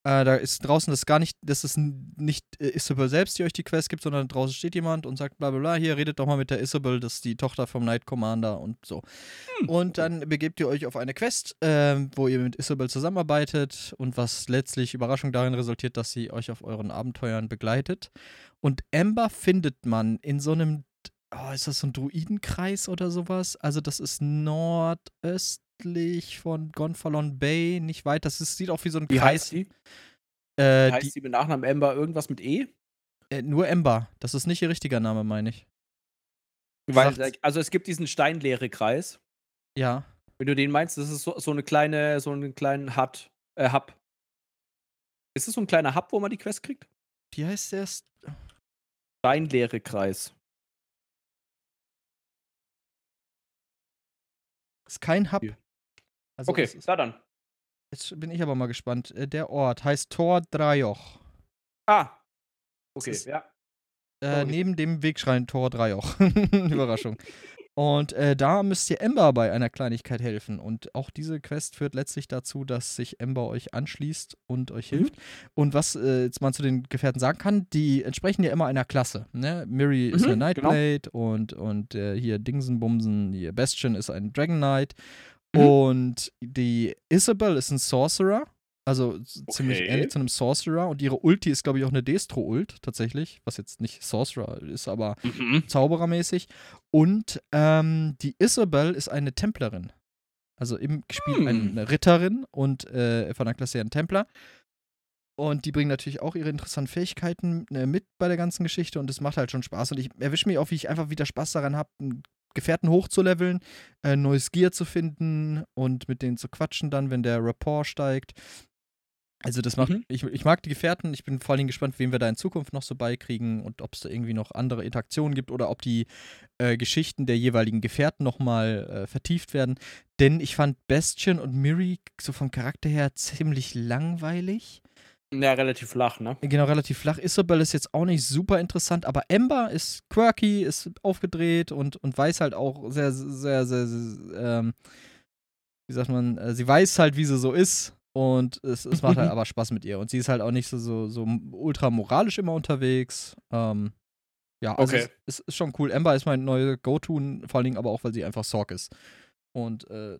äh, da ist draußen das gar nicht, das ist nicht äh, Isabel selbst, die euch die Quest gibt, sondern draußen steht jemand und sagt bla bla bla, hier redet doch mal mit der Isabel, das ist die Tochter vom Knight Commander und so. Hm. Und dann begebt ihr euch auf eine Quest, äh, wo ihr mit Isabel zusammenarbeitet und was letztlich Überraschung darin resultiert, dass sie euch auf euren Abenteuern begleitet. Und Amber findet man in so einem Oh, ist das so ein Druidenkreis oder sowas? Also, das ist nordöst nördlich von Gonfalon Bay, nicht weit. Das ist, sieht auch wie so ein wie Kreis. Heißt die? Äh, wie heißt die, die mit Nachnamen Ember irgendwas mit E? Äh, nur Ember. Das ist nicht ihr richtiger Name, meine ich. Weil, also es gibt diesen steinleere Kreis. Ja. Wenn du den meinst, das ist so, so eine kleine, so einen kleinen Hut, äh, Hub. Ist es so ein kleiner Hub, wo man die Quest kriegt? Wie heißt der? Steinleere Kreis. Ist kein Hub. Also okay, da dann. Jetzt bin ich aber mal gespannt. Äh, der Ort heißt Tor Drajoch. Ah. Okay, ist, ja. Äh, neben dem Wegschrein Tor Drajoch. Überraschung. Und äh, da müsst ihr Ember bei einer Kleinigkeit helfen. Und auch diese Quest führt letztlich dazu, dass sich Ember euch anschließt und euch mhm. hilft. Und was äh, jetzt man zu den Gefährten sagen kann, die entsprechen ja immer einer Klasse. Ne? Miri mhm, ist eine Nightblade genau. und, und äh, hier Dingsenbumsen, hier Bastion ist ein Dragon Knight. Mhm. Und die Isabel ist ein Sorcerer. Also okay. ziemlich ähnlich zu einem Sorcerer. Und ihre Ulti ist, glaube ich, auch eine Destro-Ult, tatsächlich. Was jetzt nicht Sorcerer ist, aber mhm. Zauberermäßig. Und ähm, die Isabel ist eine Templerin. Also im Spiel hm. eine Ritterin und äh, von der Klasse ein Templer. Und die bringen natürlich auch ihre interessanten Fähigkeiten äh, mit bei der ganzen Geschichte und es macht halt schon Spaß. Und ich erwische mich auch, wie ich einfach wieder Spaß daran habe, Gefährten hochzuleveln, äh, neues Gear zu finden und mit denen zu quatschen dann, wenn der Rapport steigt. Also das macht, mhm. ich, ich mag die Gefährten, ich bin vor allem gespannt, wen wir da in Zukunft noch so beikriegen und ob es da irgendwie noch andere Interaktionen gibt oder ob die äh, Geschichten der jeweiligen Gefährten nochmal äh, vertieft werden. Denn ich fand Bastion und Miri so vom Charakter her ziemlich langweilig. Ja, relativ flach, ne? Genau, relativ flach. Isabel ist jetzt auch nicht super interessant, aber Ember ist quirky, ist aufgedreht und, und weiß halt auch sehr, sehr, sehr, sehr ähm, wie sagt man, äh, sie weiß halt, wie sie so ist und es, es macht halt aber Spaß mit ihr. Und sie ist halt auch nicht so, so, so ultra moralisch immer unterwegs. Ähm, ja, also okay. es, es, ist schon cool. Ember ist mein neuer Go-To, vor allen Dingen aber auch, weil sie einfach Sorg ist. Und äh,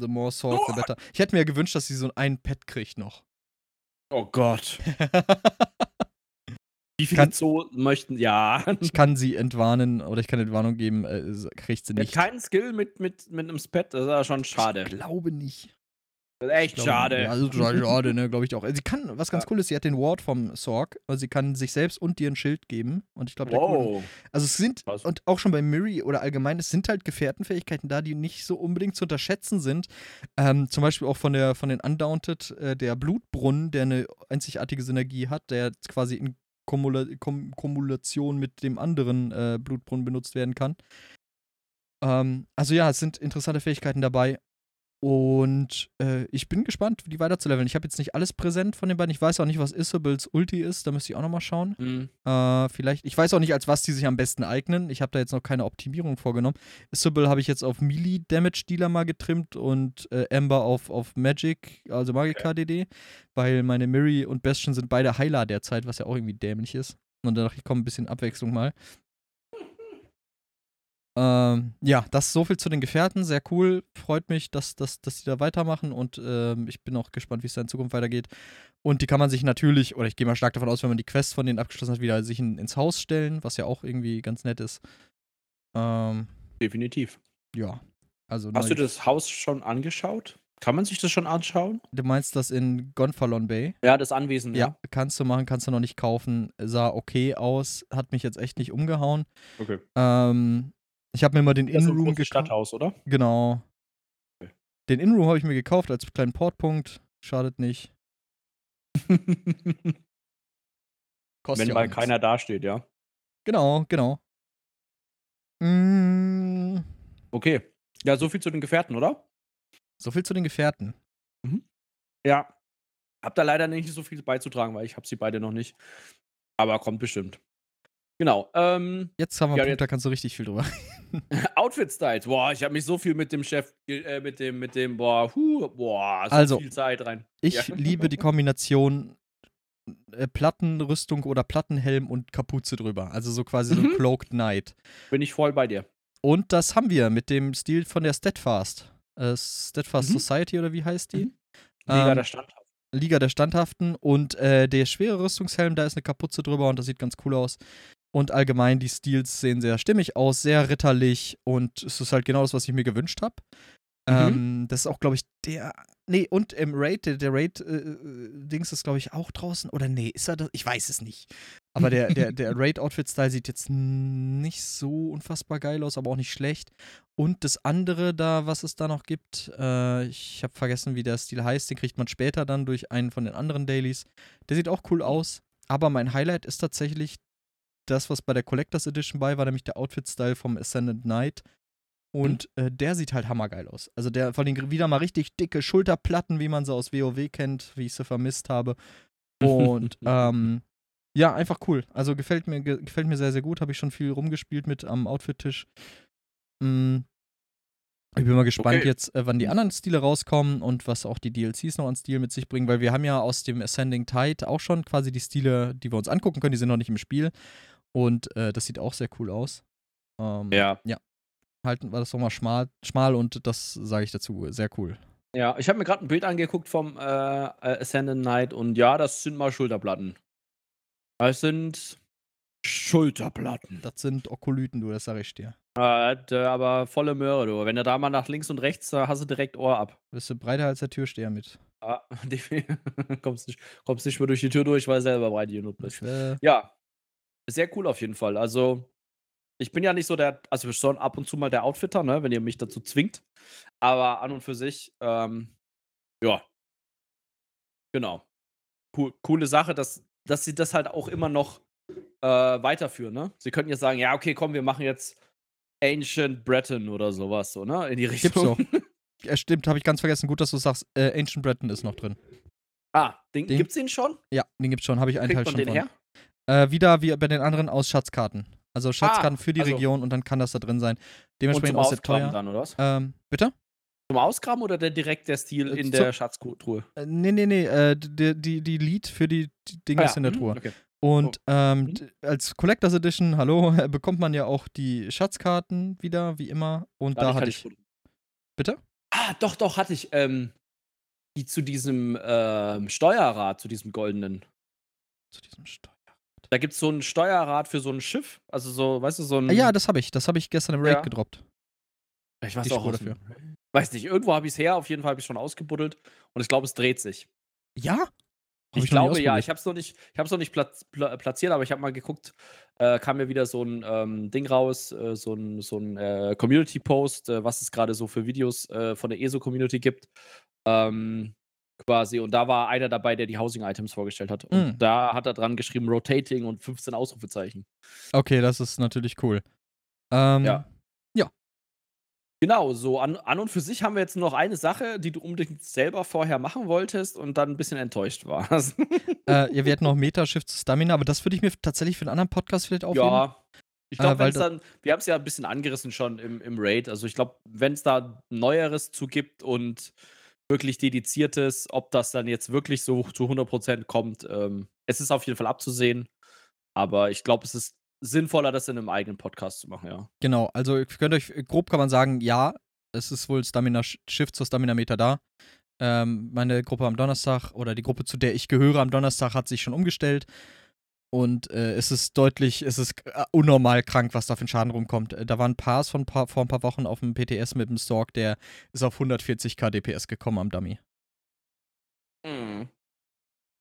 the more Sorg, the better. Ich hätte mir gewünscht, dass sie so ein Pet kriegt noch. Oh Gott. Wie viele kann, so möchten, ja. Ich kann sie entwarnen oder ich kann Entwarnung geben, äh, kriegt sie nicht. Keinen Skill mit, mit, mit einem Spet, das ist ja schon schade. Ich glaube nicht. Das ist echt glaube, schade. Ja, also total schade, ne, glaube ich auch. Sie kann, was ganz ja. cool ist, sie hat den Ward vom Sorg, also sie kann sich selbst und dir ein Schild geben. Und ich glaube, wow. Also es sind, was? und auch schon bei Miri oder allgemein, es sind halt Gefährtenfähigkeiten da, die nicht so unbedingt zu unterschätzen sind. Ähm, zum Beispiel auch von, der, von den Undaunted, äh, der Blutbrunnen, der eine einzigartige Synergie hat, der quasi in Kumula Kom Kumulation mit dem anderen äh, Blutbrunnen benutzt werden kann. Ähm, also ja, es sind interessante Fähigkeiten dabei. Und äh, ich bin gespannt, die weiter zu leveln. Ich habe jetzt nicht alles präsent von den beiden. Ich weiß auch nicht, was Isabels Ulti ist. Da müsste ich auch nochmal schauen. Mhm. Äh, vielleicht, ich weiß auch nicht, als was die sich am besten eignen. Ich habe da jetzt noch keine Optimierung vorgenommen. Isabel habe ich jetzt auf Melee Damage Dealer mal getrimmt und äh, Amber auf, auf Magic, also Magica DD, weil meine Miri und Bastion sind beide Heiler derzeit, was ja auch irgendwie dämlich ist. Und danach kommt ein bisschen Abwechslung mal. Ähm, ja, das ist so viel zu den Gefährten. Sehr cool. Freut mich, dass, dass, dass die da weitermachen und ähm, ich bin auch gespannt, wie es da in Zukunft weitergeht. Und die kann man sich natürlich, oder ich gehe mal stark davon aus, wenn man die Quest von denen abgeschlossen hat, wieder sich in, ins Haus stellen, was ja auch irgendwie ganz nett ist. Ähm, Definitiv. Ja. Also Hast du das Haus schon angeschaut? Kann man sich das schon anschauen? Du meinst das in Gonfalon Bay? Ja, das Anwesen, ja. Ja, kannst du machen, kannst du noch nicht kaufen. Sah okay aus, hat mich jetzt echt nicht umgehauen. Okay. Ähm, ich habe mir mal den Innenroom gekauft. Stadthaus, oder? Genau. Okay. Den Innenroom habe ich mir gekauft als kleinen Portpunkt. Schadet nicht. Kostet Wenn mal keiner dasteht, ja. Genau, genau. Mm. Okay. Ja, so viel zu den Gefährten, oder? So viel zu den Gefährten. Mhm. Ja. Hab da leider nicht so viel beizutragen, weil ich habe sie beide noch nicht. Aber kommt bestimmt. Genau. Ähm, jetzt haben wir ja, einen Punkt, da kannst du richtig viel drüber. Outfit-Styles. Boah, ich habe mich so viel mit dem Chef, äh, mit dem, mit dem, boah, hu, boah, so also, viel Zeit rein. Ich ja. liebe die Kombination äh, Plattenrüstung oder Plattenhelm und Kapuze drüber. Also so quasi mhm. so Cloaked Knight. Bin ich voll bei dir. Und das haben wir mit dem Stil von der Steadfast. Äh, Steadfast mhm. Society oder wie heißt die? Mhm. Liga ähm, der Standhaften. Liga der Standhaften. Und äh, der schwere Rüstungshelm, da ist eine Kapuze drüber und das sieht ganz cool aus. Und allgemein, die Stils sehen sehr stimmig aus, sehr ritterlich und es ist halt genau das, was ich mir gewünscht habe. Mhm. Ähm, das ist auch, glaube ich, der. Nee, und im Raid, der, der Raid-Dings äh, ist, glaube ich, auch draußen. Oder nee, ist er das? Ich weiß es nicht. Aber der, der, der Raid-Outfit-Style sieht jetzt nicht so unfassbar geil aus, aber auch nicht schlecht. Und das andere da, was es da noch gibt, äh, ich habe vergessen, wie der Stil heißt, den kriegt man später dann durch einen von den anderen Dailies. Der sieht auch cool aus. Aber mein Highlight ist tatsächlich das, was bei der Collectors Edition bei war, nämlich der Outfit-Style vom Ascendant Knight. Und mhm. äh, der sieht halt hammergeil aus. Also der vor allem wieder mal richtig dicke Schulterplatten, wie man sie aus WoW kennt, wie ich sie vermisst habe. Und ähm, ja, einfach cool. Also gefällt mir, ge gefällt mir sehr, sehr gut. Habe ich schon viel rumgespielt mit am Outfit-Tisch. Mh, ich bin mal gespannt Okay. jetzt, äh, wann die anderen Stile rauskommen und was auch die DLCs noch an Stil mit sich bringen, weil wir haben ja aus dem Ascending Tide auch schon quasi die Stile, die wir uns angucken können, die sind noch nicht im Spiel. Und äh, das sieht auch sehr cool aus. Ähm, Ja. Halten wir das nochmal schmal, schmal und das sage ich dazu, sehr cool. Ja, ich habe mir gerade ein Bild angeguckt vom äh, äh, Ascendant Knight und ja, das sind mal Schulterplatten. Das sind Schulterplatten. Das sind Okolyten, du, das sage ich dir. Äh, aber volle Möhre, du. Wenn du da mal nach links und rechts, da hast du direkt Ohr ab. Bist du breiter als der Türsteher mit. Ah, kommst, nicht, kommst nicht mehr durch die Tür durch, weil du selber breit genug bist. Äh, Ja, sehr cool auf jeden Fall. Also, ich bin ja nicht so der, also schon ab und zu mal der Outfitter, ne, wenn ihr mich dazu zwingt. Aber an und für sich, ähm, ja. Genau. Cool, coole Sache, dass, dass sie das halt auch immer noch äh, weiterführen, ne? Sie könnten jetzt sagen, ja, okay, komm, wir machen jetzt Ancient Breton oder sowas, so, ne? In die Gibt's Richtung. ja, stimmt, habe ich ganz vergessen. Gut, dass du sagst, äh, Ancient Breton ist noch drin. Ah, den, Den- gibt's den schon? Ja, den gibt's schon, habe ich einen Kriegt Teil man schon den von. her? Äh, wieder wie bei den anderen aus Schatzkarten. Also Schatzkarten für die also- Region und dann kann das da drin sein. Und Dementsprechend zum auch sehr teuer. dann, oder was? Ähm, bitte? Zum Ausgraben oder der direkt der Stil Äh, in der Schatztruhe? Äh, nee, nee, nee. Äh, die, die, die Lead für die, die Dinge Ah, ist in der mhm, Truhe. Okay. Und ähm, Mhm. als Collectors Edition, hallo, bekommt man ja auch die Schatzkarten wieder, wie immer. Und da, hatte ich. Bitte? Ah, doch, doch, hatte ich. Ähm, die zu diesem ähm, Steuerrad, zu diesem goldenen. Zu diesem Steuer. Da gibt es so ein Steuerrad für so ein Schiff. Also so, weißt du, so ein. Ah, ja, das habe ich. Das habe ich gestern im Raid Ja. gedroppt. ich weiß die auch dafür. Weiß nicht, irgendwo habe ich es her. Auf jeden Fall habe ich schon ausgebuddelt. Und ich glaube, es dreht sich. Ja? Ich nie glaube ja, ich habe es noch nicht, ich habe es noch nicht platz, pla platziert, aber ich habe mal geguckt, äh, kam mir wieder so ein ähm, Ding raus, äh, so ein, so ein äh, Community-Post, äh, was es gerade so für Videos äh, von der ESO-Community gibt. Ähm, quasi, und da war einer dabei, der die Housing-Items vorgestellt hat. Und Mm. da hat er dran geschrieben, Rotating und 15 Ausrufezeichen. Okay, das ist natürlich cool. Ähm, Ja. Genau, so an, an und für sich haben wir jetzt noch eine Sache, die du unbedingt selber vorher machen wolltest und dann ein bisschen enttäuscht warst. Äh, ja, wir hätten noch Metashift zu Stamina, aber das würde ich mir tatsächlich für einen anderen Podcast vielleicht aufheben. Ja. Ich Äh, glaube, weil wenn es da- dann, wir haben es ja ein bisschen angerissen schon im, im Raid. Also ich glaube, wenn es da Neueres zu gibt und wirklich dediziertes, ob das dann jetzt wirklich so zu 100% kommt, ähm, es ist auf jeden Fall abzusehen. Aber ich glaube, es ist sinnvoller, das in einem eigenen Podcast zu machen, ja. Genau, also ihr könnt euch, grob kann man sagen, ja, es ist wohl Stamina Shift zur Stamina Meter da. Ähm, meine Gruppe am Donnerstag oder die Gruppe, zu der ich gehöre am Donnerstag, hat sich schon umgestellt. Und äh, es ist deutlich, es ist äh, unnormal krank, was da für ein Schaden rumkommt. Äh, da war ein Pass von paar, vor ein paar Wochen auf dem PTS mit dem Stork, der ist auf 140k DPS gekommen am Dummy.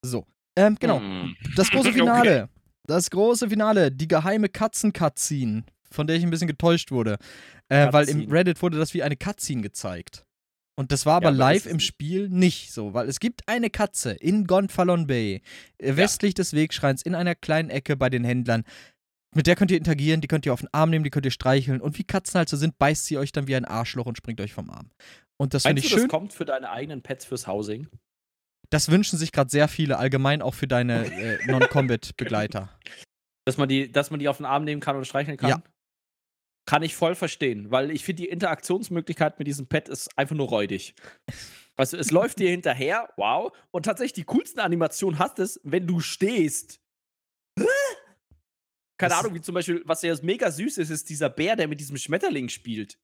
So. Ähm, genau. Hm. Das große Okay. Finale. Das große Finale. Die geheime Katzen-Cutscene, von der ich ein bisschen getäuscht wurde. Äh, weil im. Reddit wurde das wie eine Cutscene gezeigt. Und das war aber aber live im. Spiel nicht so, weil es gibt eine Katze in Gonfalon Bay, äh, westlich des Wegschreins, in einer kleinen Ecke bei den Händlern. Mit der könnt ihr interagieren, die könnt ihr auf den Arm nehmen, die könnt ihr streicheln. Und wie Katzen halt so sind, beißt sie euch dann wie ein Arschloch und springt euch vom Arm. Und das finde ich du, schön. das kommt für deine eigenen Pets fürs Housing? Das wünschen sich gerade sehr viele, allgemein auch für deine äh, Non-Combat-Begleiter. Dass man, die, dass man die auf den Arm nehmen kann und streicheln kann? Ja. Kann ich voll verstehen, weil ich finde, die Interaktionsmöglichkeit mit diesem Pet ist einfach nur räudig. Weißt du, es läuft dir hinterher, wow, und tatsächlich die coolsten Animationen hast es, wenn du stehst. Keine Das- Ahnung, wie zum Beispiel, was ja mega süß ist, ist dieser Bär, der mit diesem Schmetterling spielt.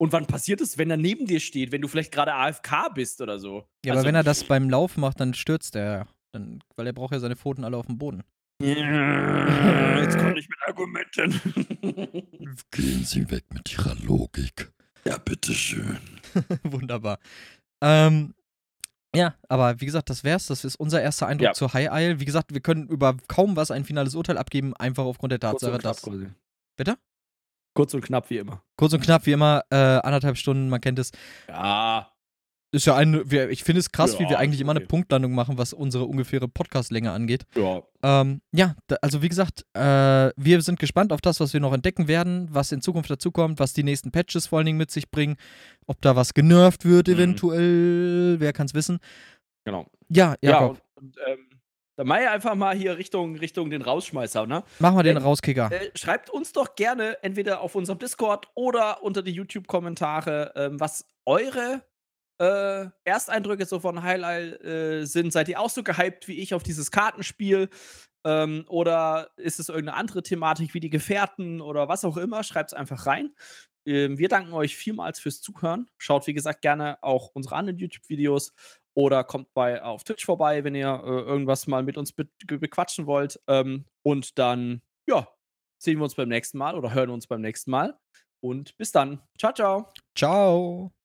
Und wann passiert es, wenn er neben dir steht, wenn du vielleicht gerade AFK bist oder so? Ja, Also- aber wenn er das beim Laufen macht, dann stürzt er. Dann, weil er braucht ja seine Pfoten alle auf dem Boden. Jetzt komme ich mit Argumenten. Gehen Sie weg mit Ihrer Logik. Ja, bitteschön. Wunderbar. Ähm, ja, aber wie gesagt, das wär's. Das ist unser erster Eindruck Ja. zur High Isle. Wie gesagt, wir können über kaum was ein finales Urteil abgeben, einfach aufgrund der Tatsache, dass. quasi. Bitte? Kurz und knapp, wie immer. Kurz und knapp, wie immer, äh, anderthalb Stunden, man kennt es. Ja. Ist ja ein, wir, ich finde es krass, wie Ja, wir eigentlich ist immer eine okay. Punktlandung machen, was unsere ungefähre Podcastlänge angeht. Ja. Ähm, ja, da, also wie gesagt, äh, wir sind gespannt auf das, was wir noch entdecken werden, was in Zukunft dazukommt, was die nächsten Patches vor allen Dingen mit sich bringen, ob da was genervt wird Mhm. eventuell, wer kann's wissen. Genau. Ja, Ja, Jakob. und, und ähm, Dann mach ich einfach mal hier Richtung, Richtung den Rausschmeißer, ne? Mach mal den Äh, Rauskicker. Äh, schreibt uns doch gerne entweder auf unserem Discord oder unter die YouTube-Kommentare, ähm, was eure äh, Ersteindrücke so von Highlight äh, sind. Seid ihr auch so gehypt wie ich auf dieses Kartenspiel? Ähm, oder ist es irgendeine andere Thematik wie die Gefährten oder was auch immer? Schreibt es einfach rein. Ähm, wir danken euch vielmals fürs Zuhören. Schaut, wie gesagt, gerne auch unsere anderen YouTube-Videos oder kommt bei auf Twitch vorbei, wenn ihr äh, irgendwas mal mit uns be bequatschen wollt. Ähm, und dann, ja, sehen wir uns beim nächsten Mal oder hören uns beim nächsten Mal. Und bis dann. Ciao, ciao. Ciao.